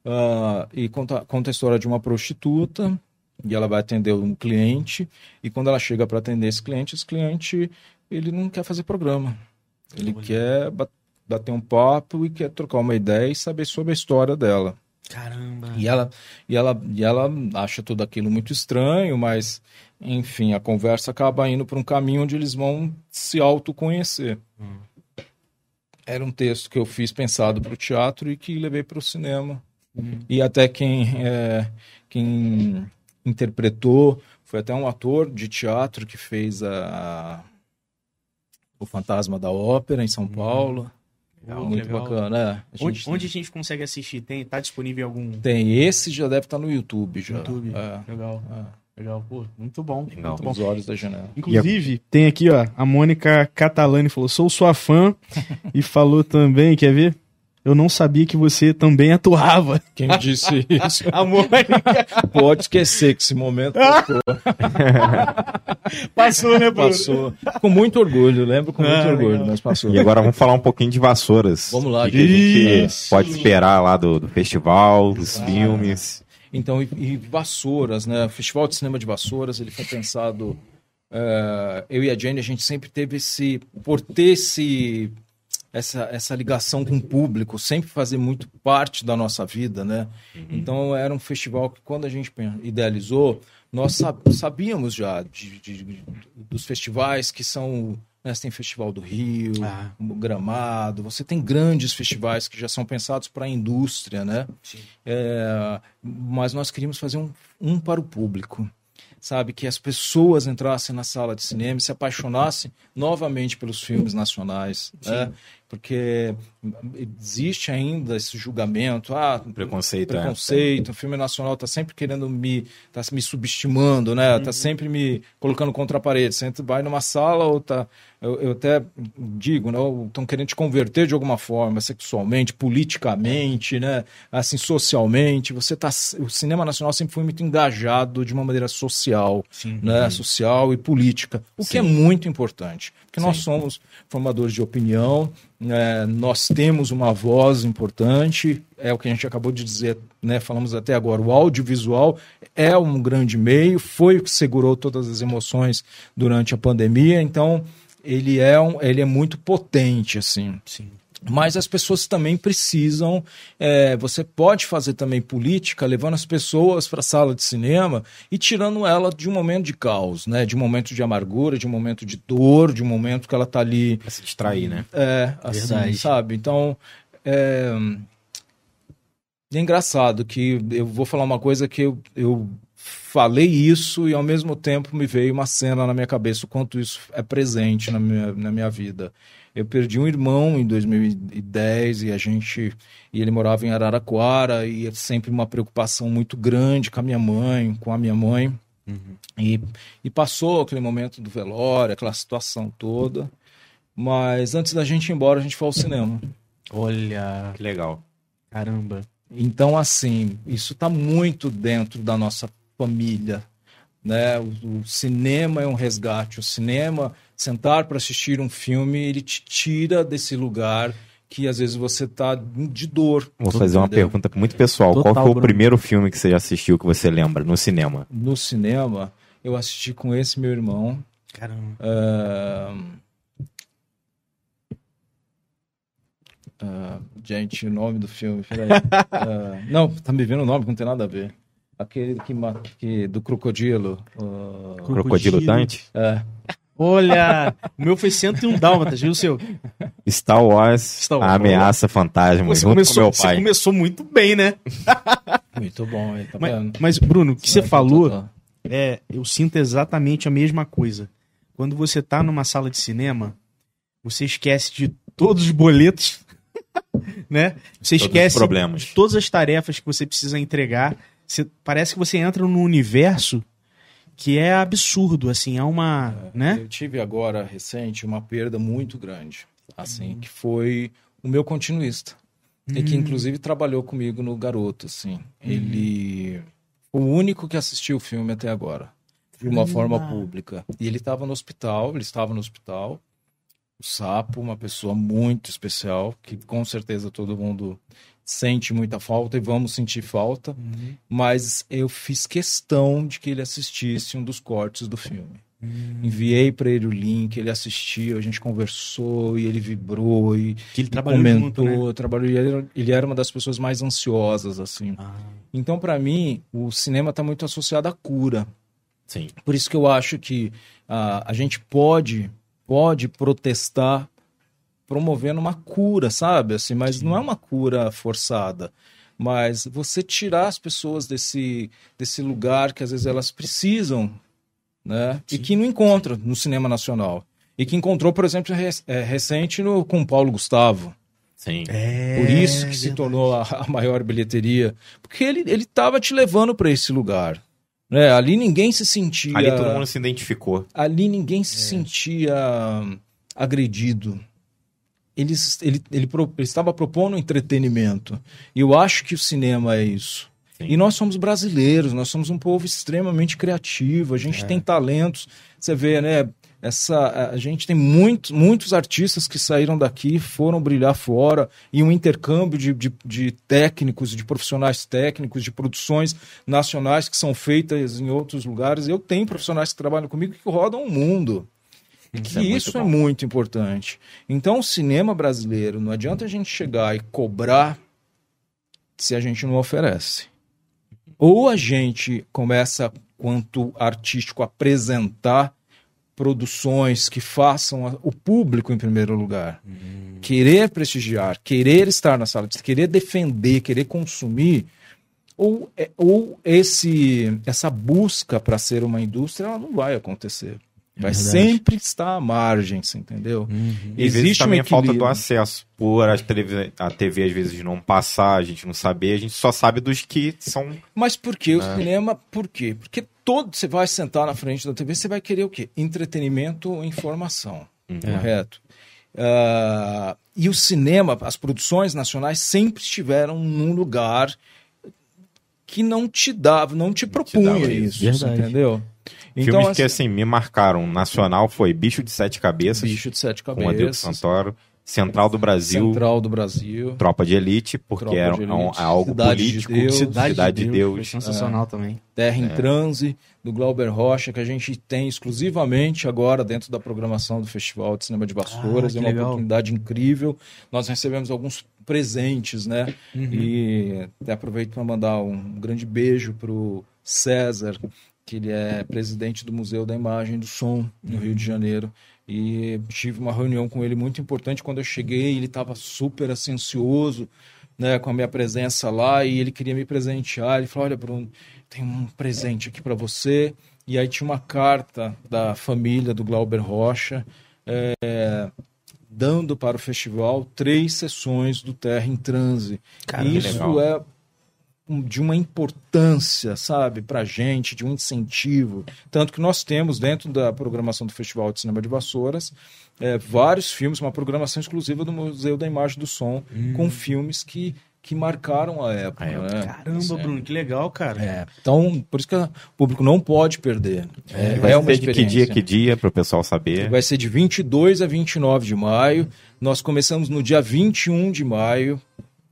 uh, e conta, conta a história de uma prostituta e ela vai atender um cliente e quando ela chega para atender esse cliente, esse cliente ele não quer fazer programa. Ele Olha. quer bater um papo e quer trocar uma ideia e saber sobre a história dela. Caramba. E ela, e ela, e ela acha tudo aquilo muito estranho, mas, enfim, a conversa acaba indo para um caminho onde eles vão se autoconhecer. Hum. Era um texto que eu fiz pensado para o teatro e que levei para o cinema. Uhum. E até quem, é, quem interpretou foi até um ator de teatro que fez a, a o Fantasma da Ópera em São uhum. Paulo. Legal, Muito legal. bacana. É, a onde, onde, a gente consegue assistir? Tem, tá disponível algum? Tem. Esse já deve estar no YouTube. Já. YouTube. É. Legal. É. Legal, pô, muito bom. Legal. Muito bom. Os olhos da janela. Inclusive, tem aqui, ó, a Mônica Catalani falou: sou sua fã. e falou também, quer ver? Eu não sabia que você também atuava. Quem disse isso? a Mônica. Pode esquecer que esse momento passou. passou, né, Bruno? Passou. Com muito orgulho, lembro com muito ah, orgulho, legal. mas passou. E agora vamos falar um pouquinho de Vassouras. Vamos lá, O que, a gente pode esperar lá do, do festival, dos ah. filmes. Então, e, e, Vassouras, né? O Festival de Cinema de Vassouras, ele foi pensado. Uh, eu e a Jane, a gente sempre teve esse. Por ter esse, essa, essa ligação com o público, sempre fazer muito parte da nossa vida, né? Uhum. Então, era um festival que, quando a gente idealizou, nós sabíamos já de, de, de, dos festivais que são né? Você tem Festival do Rio, ah. Gramado, você tem grandes festivais que já são pensados para a indústria, né? É, mas nós queríamos fazer um, um para o público sabe? Que as pessoas entrassem na sala de cinema e se apaixonassem novamente pelos filmes nacionais, né? Porque existe ainda esse julgamento, ah, preconceito, preconceito, é. o filme nacional está sempre querendo me, tá me subestimando, né? Tá uhum. sempre me colocando contra a parede. Você vai numa sala ou tá eu, eu até digo, né, estão querendo te converter de alguma forma, sexualmente, politicamente, né, assim, socialmente. Você tá, o cinema nacional sempre foi muito engajado de uma maneira social, Sim, né, social e política, o Sim. que é muito importante, porque Sim. nós somos formadores de opinião, é, nós temos uma voz importante, é o que a gente acabou de dizer, né? Falamos até agora, o audiovisual é um grande meio, foi o que segurou todas as emoções durante a pandemia, então ele é, um, ele é muito potente, assim. Sim. Mas as pessoas também precisam. É, você pode fazer também política levando as pessoas para a sala de cinema e tirando ela de um momento de caos, né? De um momento de amargura, de um momento de dor, de um momento que ela está ali. Para se distrair, né? É, assim, Verdade. sabe? Então. É... é engraçado que eu vou falar uma coisa que eu, eu falei isso e ao mesmo tempo me veio uma cena na minha cabeça, o quanto isso é presente na minha, na minha vida. Eu perdi um irmão em 2010 e a gente e ele morava em Araraquara e é sempre uma preocupação muito grande com a minha mãe, com a minha mãe. Uhum. E, e passou aquele momento do velório, aquela situação toda. Mas antes da gente ir embora, a gente foi ao cinema. Olha, que legal. Caramba. Então, assim, isso está muito dentro da nossa família. Né? O, o, cinema é um resgate. O cinema, sentar para assistir um filme, ele te tira desse lugar que às vezes você tá de dor. Vou fazer uma pergunta muito pessoal. Total, Qual foi Bruno. o primeiro filme que você já assistiu que você lembra no cinema? No cinema, eu assisti com esse meu irmão. Caramba. Uh... Uh, gente, o nome do filme, peraí. uh, não, tá me vendo o nome, não tem nada a ver. Aquele que, que do crocodilo. Uh... Crocodilo Dante? É. Olha, o meu foi 101 dálmatas, viu o seu? Star Wars, Star Wars. a ameaça fantasma, você junto começou, com meu pai. Você começou muito bem, né? muito bom. Tá mas, mas, Bruno, o que você, você falou, é, eu sinto exatamente a mesma coisa. Quando você tá numa sala de cinema, você esquece de todos os boletos, né? Você todos esquece problemas. todas as tarefas que você precisa entregar você, parece que você entra num universo que é absurdo, assim, é uma, é, né? Eu tive agora, recente, uma perda muito grande, assim, uhum. que foi o meu continuista. Uhum. E que, hum. inclusive, trabalhou comigo no Garoto, assim. Uhum. Ele foi o único que assistiu o filme até agora, de uma forma pública. E ele estava no hospital, ele estava no hospital. O Sapo, uma pessoa muito especial, que com certeza todo mundo sente muita falta e vamos sentir falta, uhum. mas eu fiz questão de que ele assistisse um dos cortes do filme. Uhum. Enviei para ele o link, ele assistiu, a gente conversou e ele vibrou e, que ele e trabalhou comentou, junto, né? trabalhou, ele, era, ele era uma das pessoas mais ansiosas assim. Ah. Então para mim o cinema está muito associado à cura. Sim. Por isso que eu acho que uh, a gente pode pode protestar promovendo uma cura, sabe? Assim, mas Sim. não é uma cura forçada. Mas você tirar as pessoas desse, desse lugar que às vezes elas precisam, né? E que não encontram no cinema nacional. E que encontrou, por exemplo, é, recente no, com Paulo Gustavo. Sim. É, por isso que se tornou a, a, maior bilheteria. Porque ele estava te levando para esse lugar. Né? Ali ninguém se sentia. Ali todo mundo se identificou. Ali ninguém se é. sentia agredido. Ele, ele, ele, ele, estava propondo entretenimento. E eu acho que o cinema é isso. Sim. E nós somos brasileiros, nós somos um povo extremamente criativo, a gente é. tem talentos. Você vê, né? Essa, a gente tem muitos, muitos artistas que saíram daqui, foram brilhar fora, e um intercâmbio de, de, de técnicos, de profissionais técnicos, de produções nacionais que são feitas em outros lugares. Eu tenho profissionais que trabalham comigo que rodam o mundo. Que isso, é, isso é muito importante. Então, o cinema brasileiro, não adianta a gente chegar e cobrar se a gente não oferece. Ou a gente começa, quanto artístico, a apresentar produções que façam o público em primeiro lugar. Uhum. Querer prestigiar, querer estar na sala de querer defender, querer consumir, ou, é, ou esse essa busca para ser uma indústria, ela não vai acontecer. Vai é sempre estar à margem, você entendeu? Uhum. Existe também um a falta do acesso. Por a TV, a TV às vezes não passar, a gente não saber, a gente só sabe dos que são. Mas por que? O né? cinema, por quê? Porque todo você vai sentar na frente da TV, você vai querer o quê? Entretenimento ou informação. Uhum. Correto? Uh, e o cinema, as produções nacionais sempre estiveram num lugar que não te dava, não te propunha te isso, isso entendeu? Então, Filmes assim, que assim me marcaram nacional foi Bicho de Sete Cabeças. Bicho de Sete Cabeças. Com Adilson Santoro. Central do Brasil. Central do Brasil. Tropa de Elite, porque Tropa era de elite. algo Cidade político. De Deus. Cidade, Cidade de Deus. Deus. sensacional é. também. Terra em é. Transe, do Glauber Rocha, que a gente tem exclusivamente agora dentro da programação do Festival de Cinema de Vassouras. Ah, é uma legal. oportunidade incrível. Nós recebemos alguns presentes, né? Uhum. E até aproveito para mandar um grande beijo pro César, que ele é presidente do Museu da Imagem e do Som no Rio de Janeiro. E tive uma reunião com ele muito importante quando eu cheguei, ele estava super assim, ansioso né, com a minha presença lá e ele queria me presentear. Ele falou: Olha, Bruno, tem um presente aqui para você. E aí tinha uma carta da família do Glauber Rocha é, dando para o festival três sessões do Terra em Transe. Caramba, Isso é de uma importância, sabe, para gente, de um incentivo. Tanto que nós temos dentro da programação do Festival de Cinema de Vassouras é, vários filmes, uma programação exclusiva do Museu da Imagem do Som, hum. com filmes que que marcaram a época. né? Caramba, é. Bruno, que legal, cara. É. Então, por isso que o público não pode perder. É, vai é uma ser de que dia, que dia, para o pessoal saber? Vai ser de 22 a 29 de maio. Nós começamos no dia 21 de maio,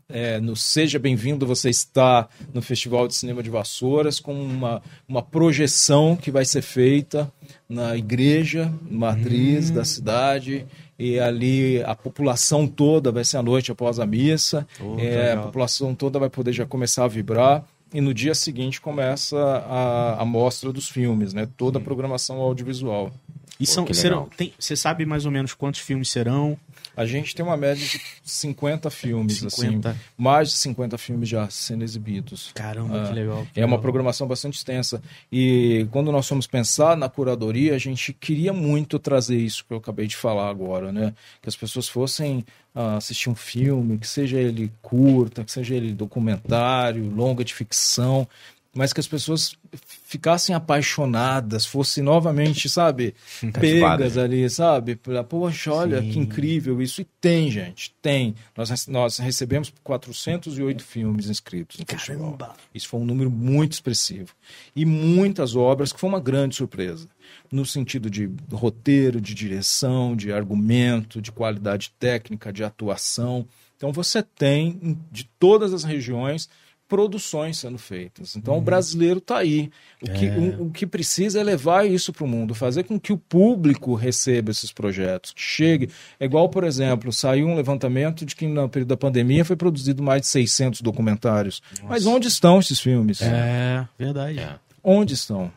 é, no Seja Bem-vindo, você está no Festival de Cinema de Vassouras com uma, uma projeção que vai ser feita na igreja matriz hum. da cidade e ali a população toda vai ser à noite após a missa, oh, é, a população toda vai poder já começar a vibrar e no dia seguinte começa a, a mostra dos filmes, né? Toda a programação audiovisual. E são, serão, tem, você sabe mais ou menos quantos filmes serão? A gente tem uma média de 50 filmes, 50. assim. Mais de 50 filmes já sendo exibidos. Caramba, ah, que legal. Que é uma programação bastante extensa. E quando nós fomos pensar na curadoria, a gente queria muito trazer isso que eu acabei de falar agora, né? Que as pessoas fossem ah, assistir um filme, que seja ele curta, que seja ele documentário, longa de ficção, mas que as pessoas ficassem apaixonadas, fossem novamente, sabe, pegas ali, sabe? Poxa, olha Sim. que incrível isso. E tem, gente, tem. Nós, nós recebemos 408 filmes inscritos no Caramba. festival. Isso foi um número muito expressivo. E muitas obras que foi uma grande surpresa. No sentido de roteiro, de direção, de argumento, de qualidade técnica, de atuação. Então você tem de todas as regiões produções sendo feitas. Então, uhum. o brasileiro está aí. O, é. que, o, o, que precisa é levar isso para o mundo, fazer com que o público receba esses projetos, que chegue. É igual, por exemplo, saiu um levantamento de que no período da pandemia foi produzido mais de 600 documentários. Nossa. Mas onde estão esses filmes? É, verdade. É. Onde estão?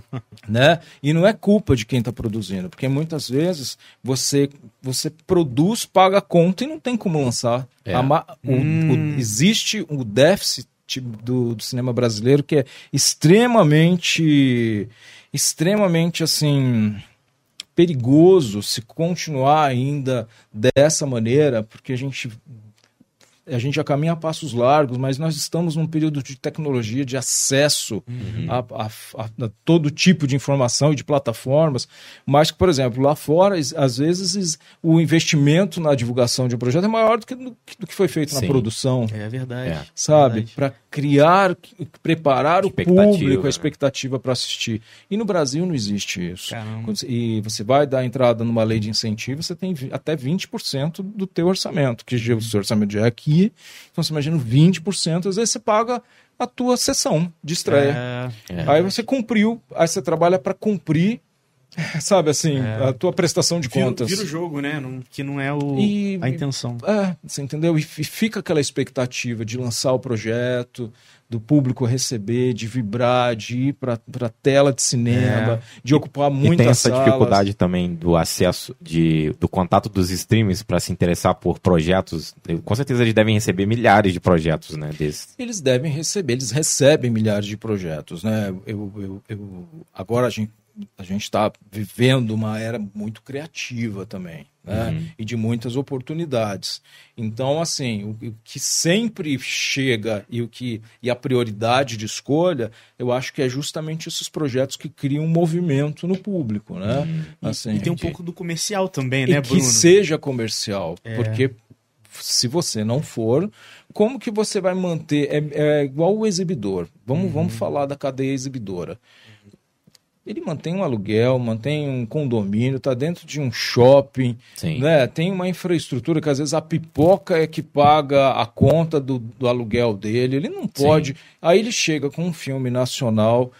né? E não é culpa de quem está produzindo, porque muitas vezes você, você produz, paga a conta e não tem como lançar. É. A o- Hum. o- existe o déficit do, do cinema brasileiro que é extremamente, extremamente assim perigoso se continuar ainda dessa maneira, porque a gente a gente já caminha a passos largos, mas nós estamos num período de tecnologia, de acesso a, a- a- a todo tipo de informação e de plataformas, mas por exemplo, lá fora, às vezes es- o investimento na divulgação de um projeto é maior do que, do, que- do que foi feito na Sim. produção É verdade. É. sabe? Verdade. Para criar, preparar o público, a né? expectativa para assistir. E no Brasil não existe isso. Caramba. E você vai dar entrada numa lei de incentivo, você tem até 20% do teu orçamento, que o seu orçamento já é aqui. Então você imagina 20%, às vezes você paga a tua sessão de estreia. É, É. Aí você cumpriu, aí você trabalha para cumprir, sabe assim, a tua prestação de vira, contas. vira o jogo, né? Não- que não é o, E- a intenção. É, você entendeu? E fi- fica aquela expectativa de lançar o projeto, do público receber, de vibrar, de ir para a tela de cinema, de ocupar E muitas tem essa salas. dificuldade também do acesso, de, do contato dos streams para se interessar por projetos. Com certeza eles devem receber milhares de projetos, né? Desses. Eles devem receber, eles recebem milhares de projetos, né? Eu, eu, eu- agora a gente a gente está vivendo uma era muito criativa também, né? Uhum. E de muitas oportunidades. Então, assim, o, o que sempre chega e o que e a prioridade de escolha, eu acho que é justamente esses projetos que criam um movimento no público, né? Assim, e tem um que- pouco do comercial também, e né, que Bruno? seja comercial, É. porque se você não for, como que você vai manter? É, é igual o exibidor. Vamos, Uhum. vamos falar da cadeia exibidora. Ele mantém um aluguel, mantém um condomínio, está dentro de um shopping, Sim. né? Tem uma infraestrutura que às vezes a pipoca é que paga a conta do, do aluguel dele. Ele não pode. Aí ele chega com um filme nacional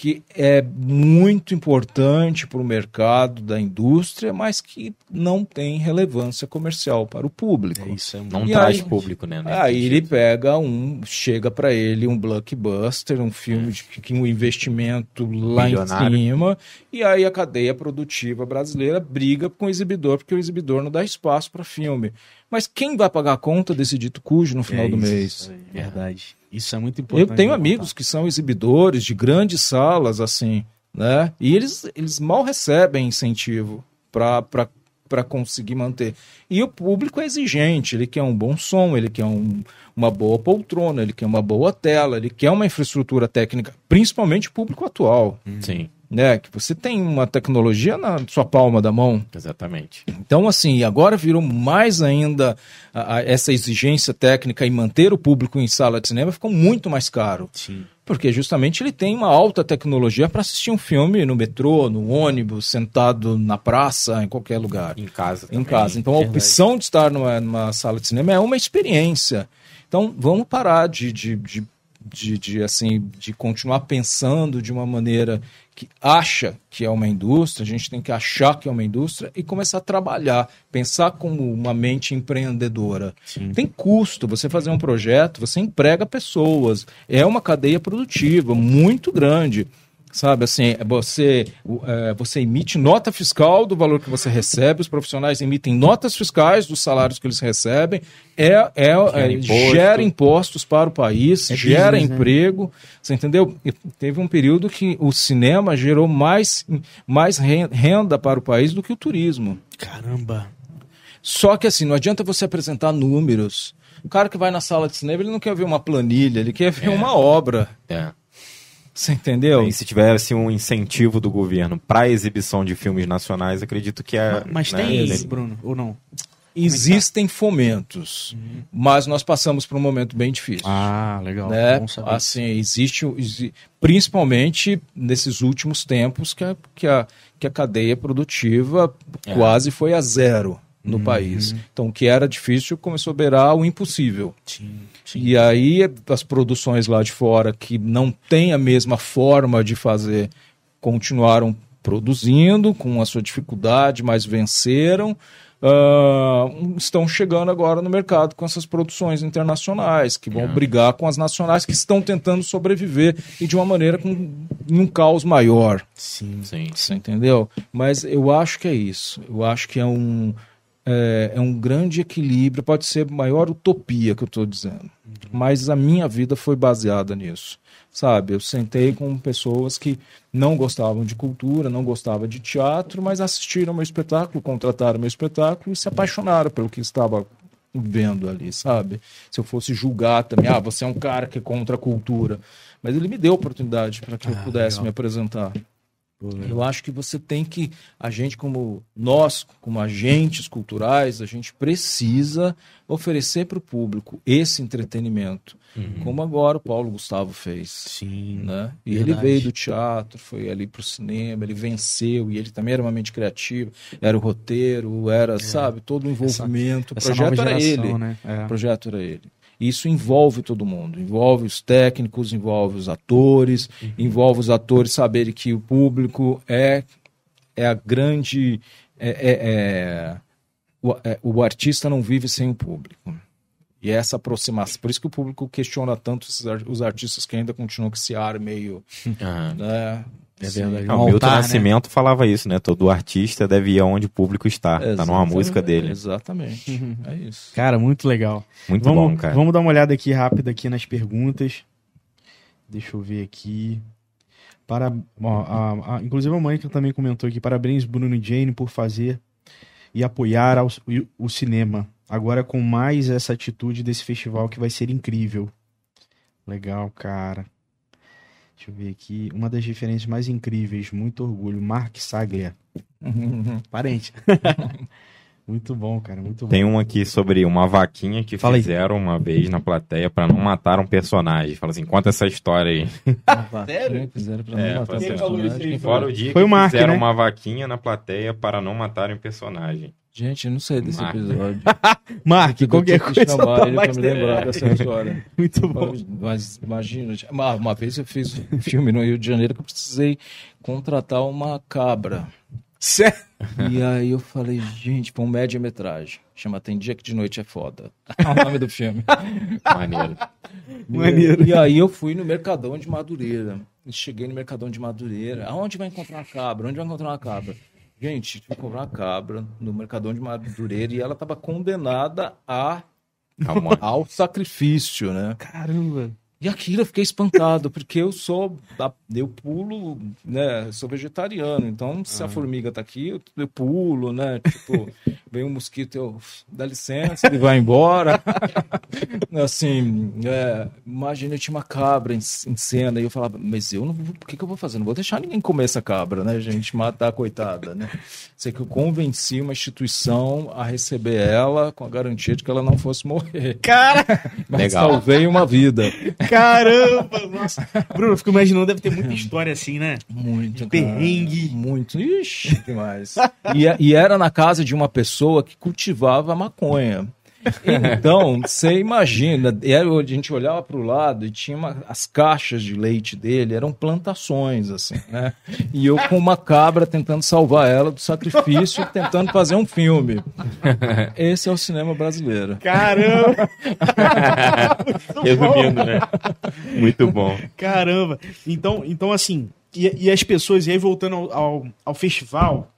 que é muito importante para o mercado da indústria, mas que não tem relevância comercial para o público. É isso, é. Não E traz aí- público, né? nesse Aí ele pega um, chega para ele um blockbuster, um filme de que um investimento lá Bilionário. em cima, e aí a cadeia produtiva brasileira briga com o exibidor porque o exibidor não dá espaço para filme. Mas quem vai pagar a conta desse dito cujo no final É do isso, mês? é verdade. Isso é muito importante. Eu tenho amigos que são exibidores de grandes salas, assim, né? E eles, eles mal recebem incentivo para conseguir manter. E o público é exigente, ele quer um bom som, ele quer um, uma boa poltrona, ele quer uma boa tela, ele quer uma infraestrutura técnica, principalmente o público atual, Sim, né? Que você tem uma tecnologia na sua palma da mão. exatamente. Então, assim, agora virou mais ainda a- a- essa exigência técnica e manter o público em sala de cinema ficou muito mais caro. Sim. Porque justamente ele tem uma alta tecnologia para assistir um filme no metrô, no ônibus, sentado na praça, em qualquer lugar. Em casa Em também. casa. Então a verdade. opção de estar numa, numa sala de cinema é uma experiência. Então vamos parar de, de, de, de, de, assim, de continuar pensando de uma maneira que acha que é uma indústria, a gente tem que achar que é uma indústria e começar a trabalhar, pensar como uma mente empreendedora. Sim. Tem custo você fazer um projeto, você emprega pessoas, é uma cadeia produtiva muito grande. Sabe, assim, você, o- é, você emite nota fiscal do valor que você recebe, os profissionais emitem notas fiscais dos salários que eles recebem, é, é, é, imposto. gera impostos para o país, É gera business, né? emprego, você entendeu? E teve um período que o cinema gerou mais, mais ren- renda para o país do que o turismo. Caramba. Só que assim, não adianta você apresentar números. O cara que vai na sala de cinema, ele não quer ver uma planilha, ele quer ver uma obra. É. Você entendeu? E se tivesse um incentivo do governo para exibição de filmes nacionais, acredito que é. Mas né, tem, ele- Bruno, ou não? Existem fomentos, mas nós passamos por um momento bem difícil. Ah, legal. né? Assim, existe, principalmente nesses últimos tempos que a, que a, que a cadeia produtiva É. quase foi a zero no país. Então, o que era difícil começou a beirar o impossível. Sim, sim. E aí as produções lá de fora que não têm a mesma forma de fazer continuaram produzindo com a sua dificuldade, mas venceram. uh, estão chegando agora no mercado com essas produções internacionais, que vão brigar com as nacionais que estão tentando sobreviver e de uma maneira com um caos maior. Sim. Sim. Você entendeu? Mas eu acho que é isso. Eu acho que é um, é, é um grande equilíbrio. Pode ser maior utopia que eu estou dizendo. Mas a minha vida foi baseada nisso. Sabe? Eu sentei com pessoas que não gostavam de cultura, não gostavam de teatro, mas assistiram meu espetáculo, contrataram meu espetáculo e se apaixonaram pelo que estava vendo ali, sabe? Se eu fosse julgar também, ah, você é um cara que é contra a cultura. Mas ele me deu oportunidade para que eu Ah, pudesse legal. me apresentar. Eu acho que você tem que, a gente como nós, como agentes culturais, a gente precisa oferecer para o público esse entretenimento, como agora o Paulo Gustavo fez. Sim. Né? E Verdade. ele veio do teatro, foi ali para o cinema, ele venceu, e ele também era uma mente criativa, era o roteiro, era, sabe, todo o envolvimento. Essa o projeto nova era geração, ele. né? É. O projeto era ele. Isso envolve todo mundo, envolve os técnicos, envolve os atores, Uhum. envolve os atores saberem que o público é, é a grande. É, é- é- o, é- o artista não vive sem o público. E essa aproximação. Por isso que o público questiona tanto os artistas que ainda continuam com esse ar meio. Aham. Né, É verdade. Ah, Um o Milton altar, né? Nascimento falava isso, né? Todo artista deve ir aonde o público está. Tá numa exatamente, música dele. Exatamente. Uhum. É isso. Cara, muito legal. Muito vamos, bom, cara. Vamos dar uma olhada aqui rápida aqui nas perguntas. Deixa eu ver aqui. Para, ó, a- a- inclusive a Mônica também comentou aqui. Parabéns, Bruno e Jane, por fazer e apoiar ao- o, o cinema. Agora com mais essa atitude desse festival que vai ser incrível. Legal, cara. Deixa eu ver aqui. Uma das referências mais incríveis. Muito orgulho. Mark Saglia. Parente. muito bom, cara. Muito bom. Tem um aqui sobre uma vaquinha que Fala aí. fizeram uma vez na plateia pra não matar um personagem. Fala assim, conta essa história aí. Sério? Fizeram pra É, não matar fala assim, personagem. Fora o dia Foi que o Mark, fizeram né? uma vaquinha na plateia para não matarem um personagem. Gente, eu não sei desse Marca. episódio. Mark, Eu qualquer coisa. chamar tá ele mais pra me lembrar dessa história. Muito bom. Mas imagina, uma, uma vez eu fiz um filme no Rio de Janeiro que eu precisei contratar uma cabra. Sério? E aí eu falei, gente, pra um média-metragem. Chama Tem Dia que de Noite é Foda. É o nome do filme. Maneiro. Maneiro. E aí eu fui no Mercadão de Madureira. E Cheguei no Mercadão de Madureira. Aonde vai encontrar uma cabra? Onde vai encontrar uma cabra? Gente, fui comprar uma cabra no Mercadão de Madureira e ela estava condenada a, Calma. ao sacrifício, né? Caramba. E aquilo eu fiquei espantado, porque eu sou. Eu pulo, né? Sou vegetariano. Então, se a formiga tá aqui, eu, eu pulo, né? Tipo, vem um mosquito, eu. Dá licença, ele vai embora. assim, é, imagina, eu tinha uma cabra em, em cena, e eu falava, mas eu não. Por que, que eu vou fazer? Não vou deixar ninguém comer essa cabra, né, gente? Matar a coitada, né? Sei que eu convenci uma instituição a receber ela com a garantia de que ela não fosse morrer. Cara, Mas Legal. salvei uma vida. Caramba. Nossa. Bruno, eu fico imaginando, deve ter muita história assim, né? Muito. De perrengue. cara. Muito. Ixi, demais. e, e era na casa de uma pessoa que cultivava maconha. Então, você imagina, era, a gente olhava para o lado e tinha uma- as caixas de leite dele, eram plantações, assim, né? E eu com uma cabra tentando salvar ela do sacrifício, tentando fazer um filme. Esse é o cinema brasileiro. Caramba, Resumindo, né? Muito bom. caramba. Então, então assim, e, e as pessoas, e aí voltando ao, ao, ao festival,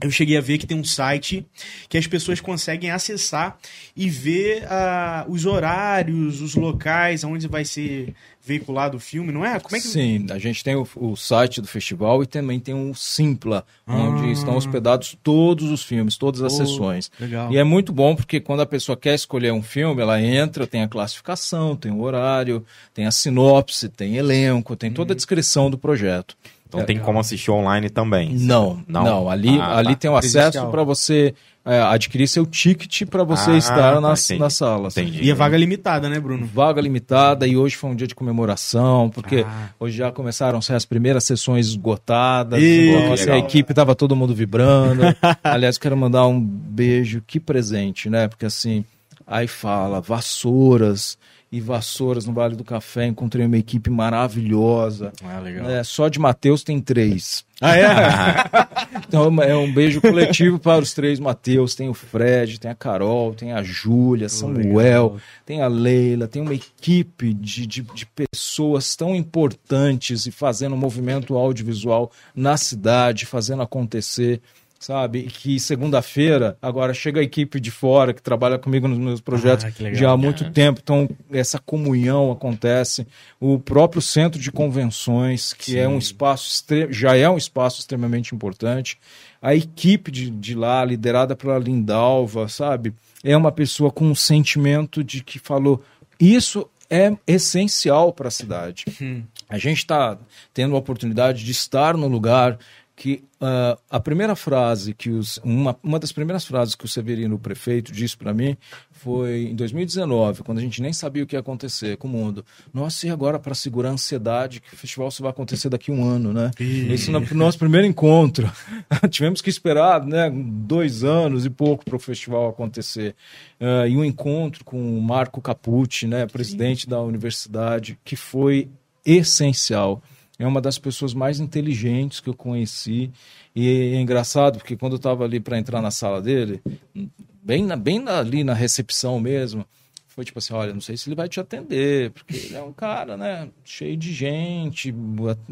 eu cheguei a ver que tem um site que as pessoas conseguem acessar e ver ah, os horários, os locais onde vai ser veiculado o filme, não é? Como é que Sim, a gente tem o, o site do festival e também tem o Simpla, onde Ah. estão hospedados todos os filmes, todas as Oh, sessões. Legal. E é muito bom porque quando a pessoa quer escolher um filme, ela entra, tem a classificação, tem o horário, tem a sinopse, tem elenco, tem toda a descrição do projeto. Então tem como assistir online também. Não, não, Não? ali, Ah, ali tá. tem o acesso para você é, adquirir seu ticket para você Ah, estar tá, nas, entendi. nas salas. Entendi. E a vaga limitada, né, Bruno? Vaga limitada e hoje foi um dia de comemoração, porque Ah. hoje já começaram a ser as primeiras sessões esgotadas. Então, que assim, a equipe tava todo mundo vibrando. Aliás, quero mandar um beijo, que presente, né? Porque assim, aí fala vassouras e Vassouras, no Vale do Café. Encontrei uma equipe maravilhosa. Ah, legal. É, só de Mateus tem três. Ah, é? Então é um beijo coletivo para os três Mateus. Tem o Fred, tem a Carol, tem a Júlia, Samuel, legal. tem a Leila, tem uma equipe de, de, de pessoas tão importantes e fazendo um movimento audiovisual na cidade, fazendo acontecer. Sabe? Que segunda-feira, agora chega a equipe de fora que trabalha comigo nos meus projetos Ah, legal. já há muito tempo. Então, essa comunhão acontece. O próprio centro de convenções, que é um espaço já é um espaço extremamente importante. A equipe de, de lá, liderada pela Lindalva, sabe? É uma pessoa com um sentimento de que falou: isso é essencial para a cidade. A gente está tendo a oportunidade de estar no lugar que ah, a primeira frase que os uma, uma das primeiras frases que o Severino o prefeito disse para mim foi em 2019 quando a gente nem sabia o que ia acontecer com o mundo. Nossa e agora para segurar a ansiedade que o festival só vai acontecer daqui a um ano né? Isso no nosso primeiro encontro. Tivemos que esperar né dois anos e pouco para o festival acontecer. Ah, e um encontro com o Marco Capucci né presidente da universidade que foi essencial é uma das pessoas mais inteligentes que eu conheci. E é engraçado, porque quando eu estava ali para entrar na sala dele, bem, na, bem na- ali na recepção mesmo, foi tipo assim: olha, não sei se ele vai te atender, porque ele é um cara, né, cheio de gente,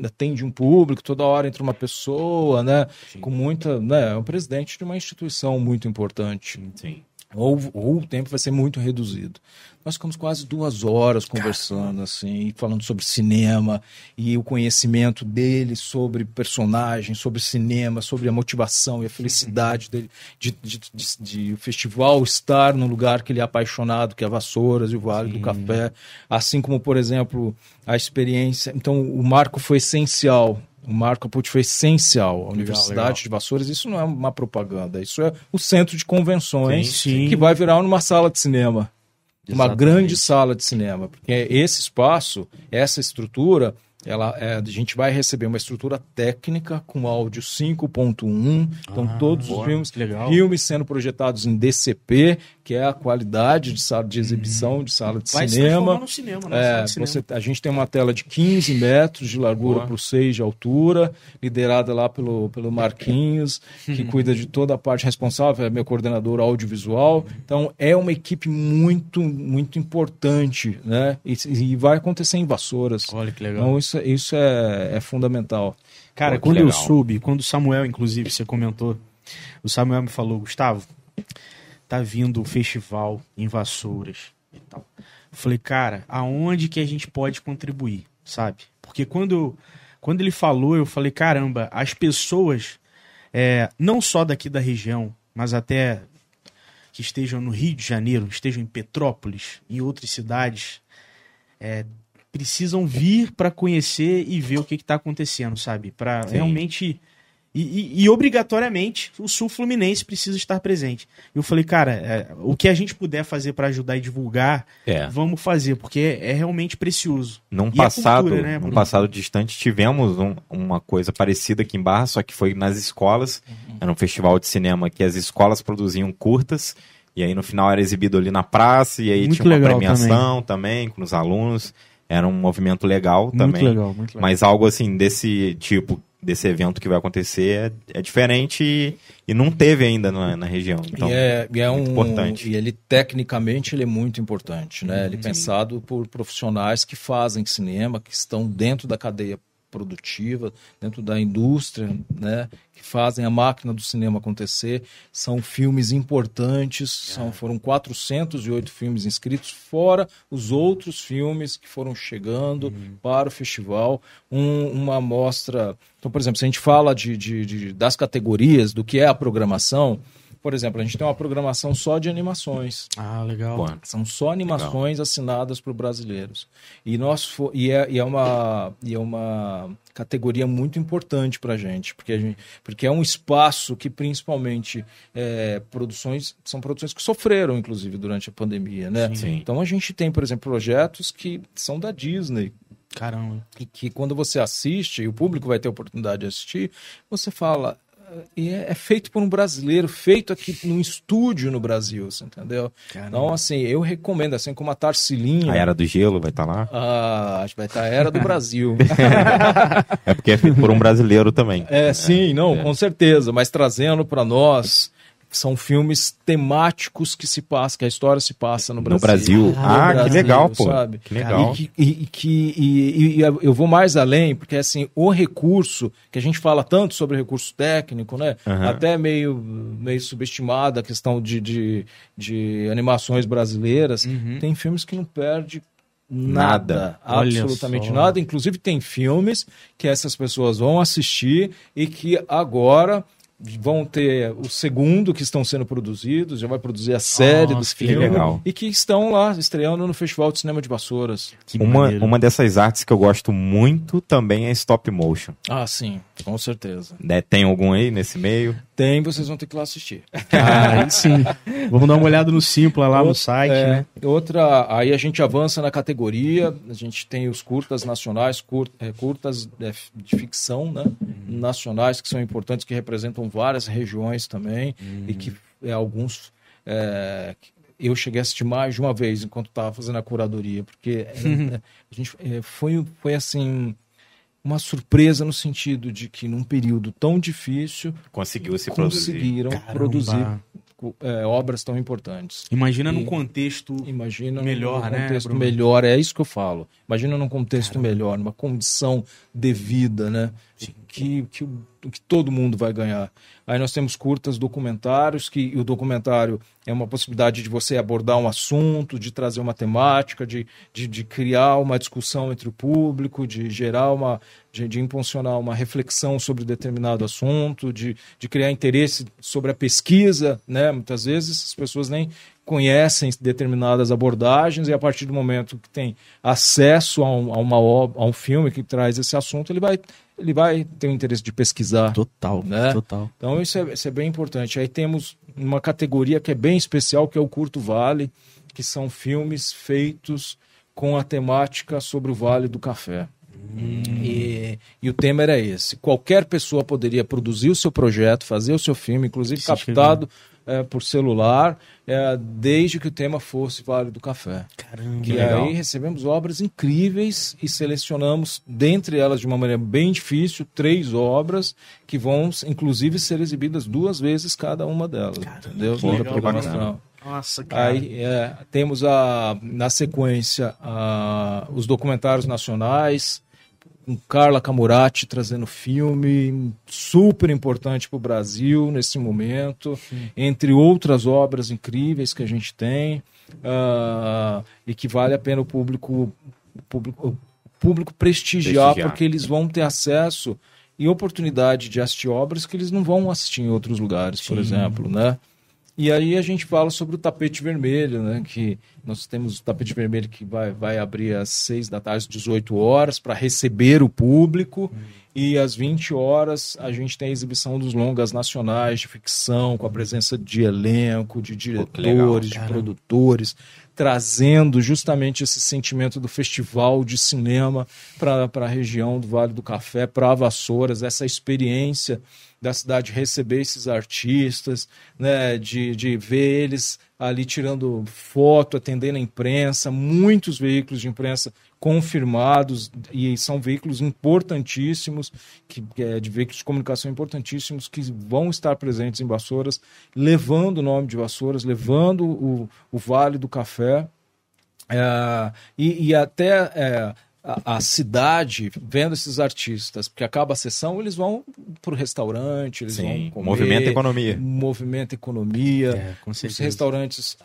atende um público, toda hora entra uma pessoa, né, com muita. Né, é o presidente de uma instituição muito importante Sim. Ou, ou o tempo vai ser muito reduzido. Nós ficamos quase duas horas conversando, assim, falando sobre cinema e o conhecimento dele sobre personagens, sobre cinema, sobre a motivação e a felicidade dele de, de, de- de o festival estar no lugar que ele é apaixonado, que é Vassouras e o Vale do Café. Assim como, por exemplo, a experiência. Então, o marco foi essencial. O Marco Pucci foi essencial. A Universidade legal. de Vassouras, isso não é uma propaganda, isso é o centro de convenções Sim, sim. que vai virar uma sala de cinema. Uma Exatamente. grande sala de cinema. Porque esse espaço, essa estrutura, ela, é, a gente vai receber uma estrutura técnica com áudio 5.1. Então, Ah, todos boa, os filmes, filmes sendo projetados em DCP, que é a qualidade de sala de exibição de sala de Vai cinema. no cinema, né? É, cinema. você- a gente tem uma tela de 15 metros de largura por 6 de altura, liderada lá pelo, pelo Marquinhos, que Uhum. cuida de toda a parte responsável, é meu coordenador audiovisual. Então, é uma equipe muito, muito importante, né? E, e vai acontecer em Vassouras. Olha que legal. Então, isso, isso é, é fundamental. Cara, Pô, quando eu legal. soube, quando o Samuel, inclusive, você comentou, o Samuel me falou, Gustavo, tá vindo o festival em Vassouras e tal. Eu falei, cara, aonde que a gente pode contribuir, sabe? Porque quando, quando ele falou, eu falei, caramba, as pessoas, é, não só daqui da região, mas até que estejam no Rio de Janeiro, estejam em Petrópolis, em outras cidades, é, precisam vir para conhecer e ver o que está acontecendo, sabe? Para realmente. E, e- e obrigatoriamente o Sul Fluminense precisa estar presente. Eu falei, cara, é, o que a gente puder fazer para ajudar e divulgar, É. vamos fazer, porque é, é realmente precioso. Num E a passado, cultura, né, num passado distante, tivemos um- uma coisa parecida aqui em Barra, só que foi nas escolas. Uhum. Era um festival de cinema que as escolas produziam curtas, e aí no final era exibido ali na praça, e aí Muito tinha uma premiação também. com os alunos. Era um movimento legal também. Muito legal, muito legal. Mas algo assim desse tipo, desse evento que vai acontecer, é, é diferente e, e não teve ainda na, na região. Então, e é, e é um importante. E ele tecnicamente ele é muito importante, né? Ele é pensado por profissionais que fazem cinema, que estão dentro da cadeia produtiva, dentro da indústria, né? Que fazem a máquina do cinema acontecer. São filmes importantes. São foram 408 filmes inscritos, fora os outros filmes que foram chegando para o festival. Um- uma amostra. Então, por exemplo, se a gente fala de, de- de- das categorias do que é a programação, por exemplo, a gente tem uma programação só de animações. Ah, legal. pô, São só animações assinadas por brasileiros. E, nós fo- e, é, e é uma, e é uma categoria muito importante para a gente, porque, a gente, porque é um espaço que principalmente é, produções são produções que sofreram, inclusive, durante a pandemia. Né? Sim. Então a gente tem, por exemplo, projetos que são da Disney, Caramba. e que quando você assiste, e o público vai ter a oportunidade de assistir, você fala, e é, é feito por um brasileiro, feito aqui num estúdio no Brasil, você entendeu? Caramba. Então, assim, eu recomendo, assim como a Tarsilinha. A Era do Gelo vai estar lá. Ah, acho que vai estar a Era do Brasil. É porque é feito por um brasileiro também. É, sim, não, com certeza, mas trazendo para nós são filmes temáticos que se passa, que a história se passa no Brasil. No Brasil. No Ah, que Brasil, legal, pô. Sabe? Que legal. E que, e, que e, e eu vou mais além, porque assim, o recurso, que a gente fala tanto sobre recurso técnico, né? Aham. Até meio, meio subestimada a questão de, de, de animações brasileiras, Uhum. tem filmes que não perde nada, Nada. Absolutamente nada. Inclusive tem filmes que essas pessoas vão assistir e que agora vão ter o segundo que estão sendo produzidos, já vai produzir a série Nossa, dos que filmes legal. e que estão lá estreando no Festival de Cinema de Vassouras. Que Uma, maneiro. uma dessas artes que eu gosto muito também é stop motion. Ah, sim, com certeza. Né, Tem algum aí nesse meio? Tem, vocês vão ter que lá assistir. Ah, aí sim. Vamos dar uma olhada no Simpla lá no Outra- site, é, né? Outra, aí a gente avança na categoria, a gente tem os curtas nacionais, cur- é, curtas de, de ficção, né? Nacionais que são importantes, que representam várias regiões também, e que é, alguns. é, eu cheguei a assistir mais de uma vez enquanto estava fazendo a curadoria, porque é, a gente, é, foi, foi assim. Uma surpresa no sentido de que num período tão difícil Conseguiu se produzir. conseguiram Caramba. produzir é, obras tão importantes. Imagina E- num contexto. Imagina Melhor, num né, contexto Bruno? melhor, é isso que eu falo. Imagina num contexto melhor, numa condição devida, né? Que, que, que todo mundo vai ganhar. Aí nós temos curtas documentários, que o documentário é uma possibilidade de você abordar um assunto, de trazer uma temática, de, de, de criar uma discussão entre o público, de gerar uma. de, de impulsionar uma reflexão sobre determinado assunto, de, de criar interesse sobre a pesquisa, né? Muitas vezes as pessoas nem conhecem determinadas abordagens e a partir do momento que tem acesso a, um, a uma a um filme que traz esse assunto, ele vai, ele vai ter o interesse de pesquisar. Total, Né? total. Então isso é, isso é bem importante. Aí temos uma categoria que é bem especial, que é o Curto Vale, que são filmes feitos com a temática sobre o Vale do Café. E, e o tema era esse. Qualquer pessoa poderia produzir o seu projeto, fazer o seu filme, inclusive Se captado eh, por celular, eh, desde que o tema fosse Vale do Café. Caramba. E legal. aí recebemos obras incríveis e selecionamos, dentre elas, de uma maneira bem difícil, três obras que vão, inclusive, ser exibidas duas vezes cada uma delas. entendeu? que legal, programação. Nossa, cara. Aí é, temos a, na sequência a- os documentários nacionais, com Carla Camurati trazendo filme super importante para o Brasil nesse momento, entre outras obras incríveis que a gente tem ah, e que vale a pena o público, o público, o público prestigiar, Prestigiar. porque eles vão ter acesso e oportunidade de assistir obras que eles não vão assistir em outros lugares, por Sim. exemplo, né? E aí a gente fala sobre o tapete vermelho, né? Que nós temos o tapete vermelho que vai, vai abrir às 6 da tarde, 18 horas, para receber o público. E às 20 horas a gente tem a exibição dos longas nacionais de ficção, com a presença de elenco, de que legal, diretores, de produtores, trazendo justamente esse sentimento do festival de cinema para a região do Vale do Café, para Vassouras, essa experiência da cidade receber esses artistas, né, de, de ver eles ali tirando foto, atendendo a imprensa, muitos veículos de imprensa confirmados e são veículos importantíssimos, que, é de veículos de comunicação importantíssimos que vão estar presentes em Vassouras, levando o nome de Vassouras, levando o, o Vale do Café. É, e, e até é, a, a cidade vendo esses artistas, porque acaba a sessão, eles vão para o restaurante, eles Sim, vão comer, movimenta economia. movimenta economia. É, com Os restaurantes,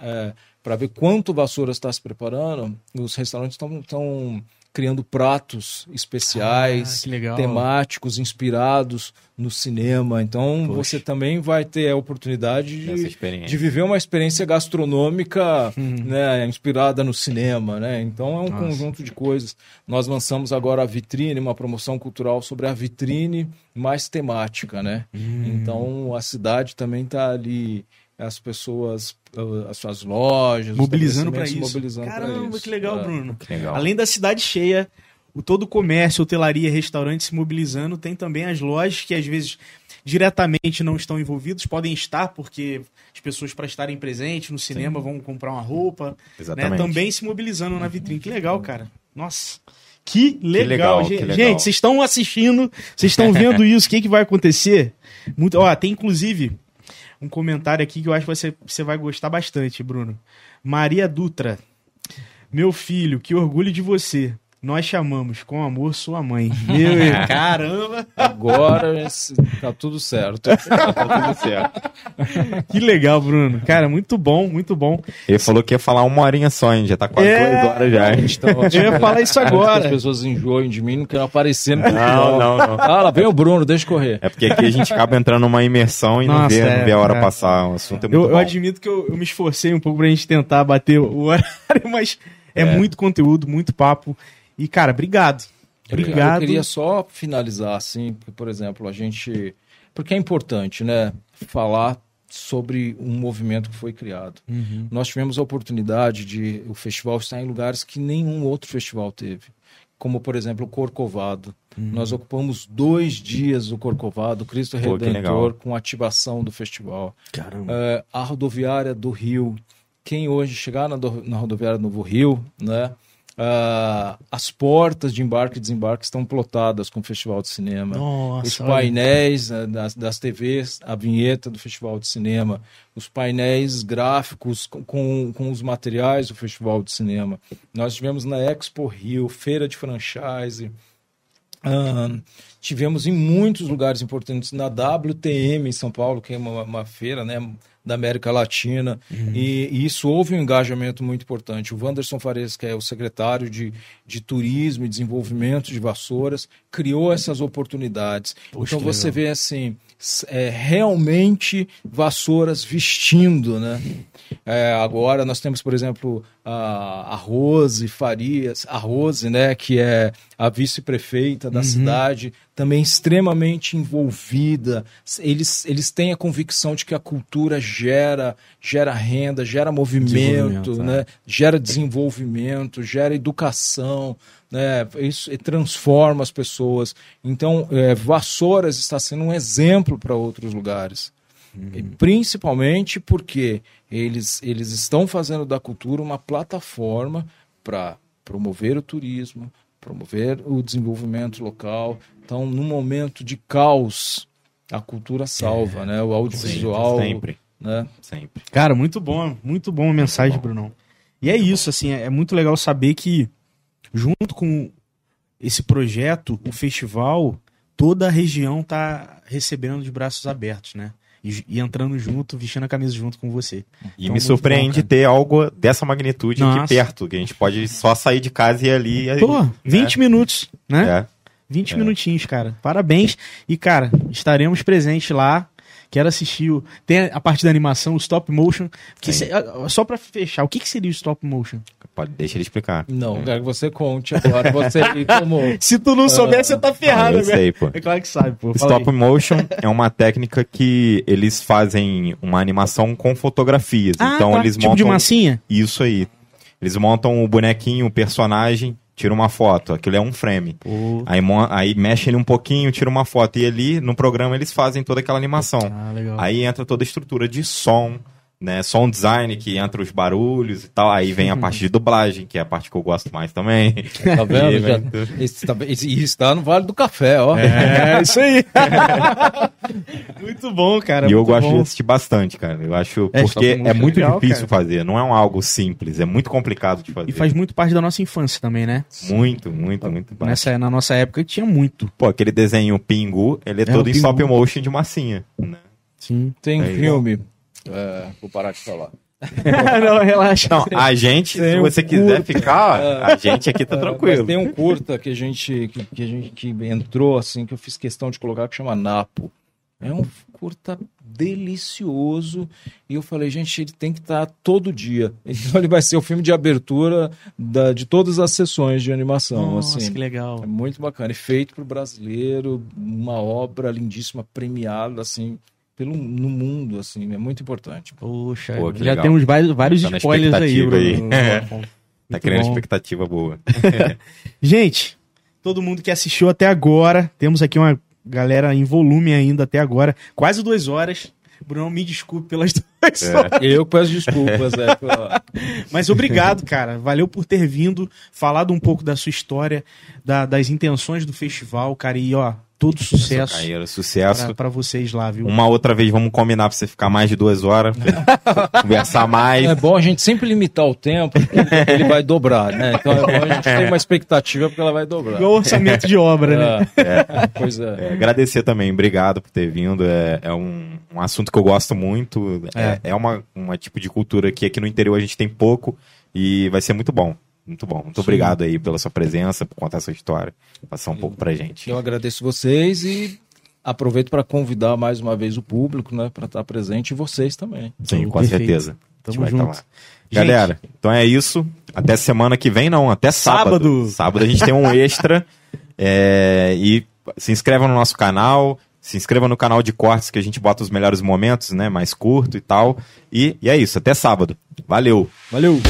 para ver quanto Vassoura está se preparando, os restaurantes estão criando pratos especiais, Ah, temáticos, inspirados no cinema. Então Poxa. você também vai ter a oportunidade de, de viver uma experiência gastronômica né, inspirada no cinema. Né? Então é um Nossa. conjunto de coisas. Nós lançamos agora a vitrine, uma promoção cultural sobre a vitrine mais temática. Né? Hum. Então a cidade também está ali, as pessoas, uh, as suas lojas, Mobilizando para isso. mobilizando pra Caramba, isso. que legal, É. Bruno. Que legal. Além da cidade cheia, o todo o comércio, hotelaria, restaurante se mobilizando, tem também as lojas que às vezes diretamente não estão envolvidos, podem estar porque as pessoas para estarem presentes no cinema Sim. vão comprar uma roupa, né? também se mobilizando na vitrine. Que legal, cara. Nossa. Que legal, que legal gente. Que legal. Gente, vocês estão assistindo, vocês estão vendo isso, o que, que vai acontecer? Muito, ó, tem inclusive um comentário aqui que eu acho que você, você vai gostar bastante, Bruno. Maria Dutra. Meu filho, que orgulho de você. Nós chamamos com amor sua mãe. Meu, caramba! Agora tá tudo certo. tá tudo certo. Que legal, Bruno. Cara, muito bom, muito bom. Ele falou que ia falar uma horinha só, hein? Já tá quase é... duas horas já. Então, eu ia falar isso agora. As pessoas enjoem de mim, não querem aparecer no Não, não, não. Ah, lá vem o Bruno, deixa correr. É porque aqui a gente acaba entrando numa imersão e Nossa, não, vê, é, não vê a hora é. passar. O assunto é muito eu, bom. Eu admito que eu, eu, me esforcei um pouco pra gente tentar bater o horário, mas é, é. muito conteúdo, muito papo. E, cara, obrigado. Obrigado. Eu queria só finalizar, assim, porque, por exemplo, a gente. Porque é importante, né? Falar sobre um movimento que foi criado. Uhum. Nós tivemos a oportunidade de o festival estar em lugares que nenhum outro festival teve. Como, por exemplo, o Corcovado. Uhum. Nós ocupamos dois dias do Corcovado, Cristo Pô, Redentor, com ativação do festival. Caramba. É, a rodoviária do Rio. Quem hoje chegar na, do, na rodoviária do Novo Rio, né? Uh, as portas de embarque e desembarque estão plotadas com o Festival de Cinema. Nossa, os painéis uh, das, das TVs, a vinheta do Festival de Cinema, os painéis gráficos com, com, com, os materiais do Festival de Cinema. Nós tivemos na Expo Rio, feira de franchise. Uh, tivemos em muitos lugares importantes, na WTM em São Paulo, que é uma, uma feira, né? Da América Latina. Uhum. E, e, isso houve um engajamento muito importante. O Wanderson Fares, que é o secretário de, de Turismo e Desenvolvimento de Vassouras, criou essas oportunidades. Poxa, então você legal. vê assim, é, realmente vassouras vestindo, né? É, agora nós temos, por exemplo, a, a Rose Farias, a Rose, né, que é a vice-prefeita da uhum. cidade, também extremamente envolvida. Eles, eles têm a convicção de que a cultura gera, gera renda, gera movimento, né? É. gera desenvolvimento, gera educação, né? Isso transforma as pessoas. Então, é, Vassouras está sendo um exemplo para outros lugares. Uhum. Principalmente porque eles, eles estão fazendo da cultura uma plataforma para promover o turismo, promover o desenvolvimento local. Então, num momento de caos, a cultura salva, é, né? O audiovisual. Sempre. Né? Sempre. Cara, muito bom, muito bom a mensagem, Brunão. E é isso, assim, é muito legal saber que, junto com esse projeto, o festival, toda a região tá recebendo de braços abertos, né? e, e, entrando junto, vestindo a camisa junto com você. E então, me surpreende bom, ter algo dessa magnitude Nossa. aqui perto, que a gente pode só sair de casa e ir ali. Pô, né? 20 minutos, né? É. 20 é. minutinhos, cara. Parabéns. E, cara, estaremos presentes lá. Quero assistir. O... Tem a parte da animação, o stop motion. Que se... Só para fechar, o que, que seria o stop motion? Pode, deixa ele explicar. Não, é. quero que você conte agora. Você, como, Se tu não souber, você tá ferrado, eu sei, pô. É claro que sabe, pô. Stop aí. motion é uma técnica que eles fazem uma animação com fotografias. Ah, então tá. eles tipo montam. de massinha? Isso aí. Eles montam o bonequinho, o personagem, tira uma foto. Aquilo é um frame. Aí, aí mexe ele um pouquinho, tira uma foto. E ali no programa eles fazem toda aquela animação. Ah, aí entra toda a estrutura de som né, som design, que entra os barulhos e tal. Aí vem a parte de dublagem, que é a parte que eu gosto mais também. Tá vendo? Já, esse, tá, esse, tá no Vale do Café, ó. É, é isso aí. muito bom, cara. E eu gosto bom. de assistir bastante, cara. Eu acho, é, porque é muito legal, difícil cara. fazer. Não é um algo simples, é muito complicado de fazer. E faz muito parte da nossa infância também, né? Muito, muito, muito. Nessa, na nossa época tinha muito. Pô, aquele desenho Pingu, ele é, é todo em stop motion de massinha, né? Sim. Tem é filme. É, vou parar de falar. não, relaxa. Não, a gente, tem se você um quiser ficar, a gente aqui tá é, tranquilo. Mas tem um curta que a gente que, que, a gente que entrou assim que eu fiz questão de colocar que chama Napo. É um curta delicioso e eu falei, gente, ele tem que estar tá todo dia. Então ele vai ser o filme de abertura da, de todas as sessões de animação. Nossa, assim. que legal. É muito bacana. E feito para o brasileiro, uma obra lindíssima, premiada, assim, pelo, no mundo, assim, é muito importante. Poxa, Pô, já legal. temos vários, vários tá spoilers aí, Bruno. Aí. tá criando expectativa boa. Gente, todo mundo que assistiu até agora. Temos aqui uma galera em volume ainda até agora, quase duas horas. Bruno, me desculpe pelas duas é. Eu peço desculpas, é. Mas obrigado, cara. Valeu por ter vindo, falado um pouco da sua história, da, das intenções do festival, cara. E ó, todo sucesso. Carreira, sucesso. para vocês lá, viu? Uma outra vez vamos combinar pra você ficar mais de duas horas, conversar mais. É bom a gente sempre limitar o tempo, ele vai dobrar, né? Então é bom a gente ter uma expectativa porque ela vai dobrar. Igual orçamento de obra, né? É, é, pois é. é. Agradecer também, obrigado por ter vindo. É, é um, um assunto que eu gosto muito. É, é, é uma, uma tipo de cultura que aqui no interior a gente tem pouco e vai ser muito bom. Muito bom. Muito Sim. obrigado aí pela sua presença, por contar essa história, passar um eu, pouco pra gente. Eu agradeço vocês e aproveito para convidar mais uma vez o público, né, para estar presente e vocês também. Sim, com Perfeito. certeza. Tamo junto. Galera, então é isso. Até semana que vem, não, até sábado. Sábado, sábado a gente tem um extra. é, e se inscreva no nosso canal, se inscreva no canal de cortes que a gente bota os melhores momentos, né? Mais curto e tal. E, e é isso, até sábado. Valeu. Valeu.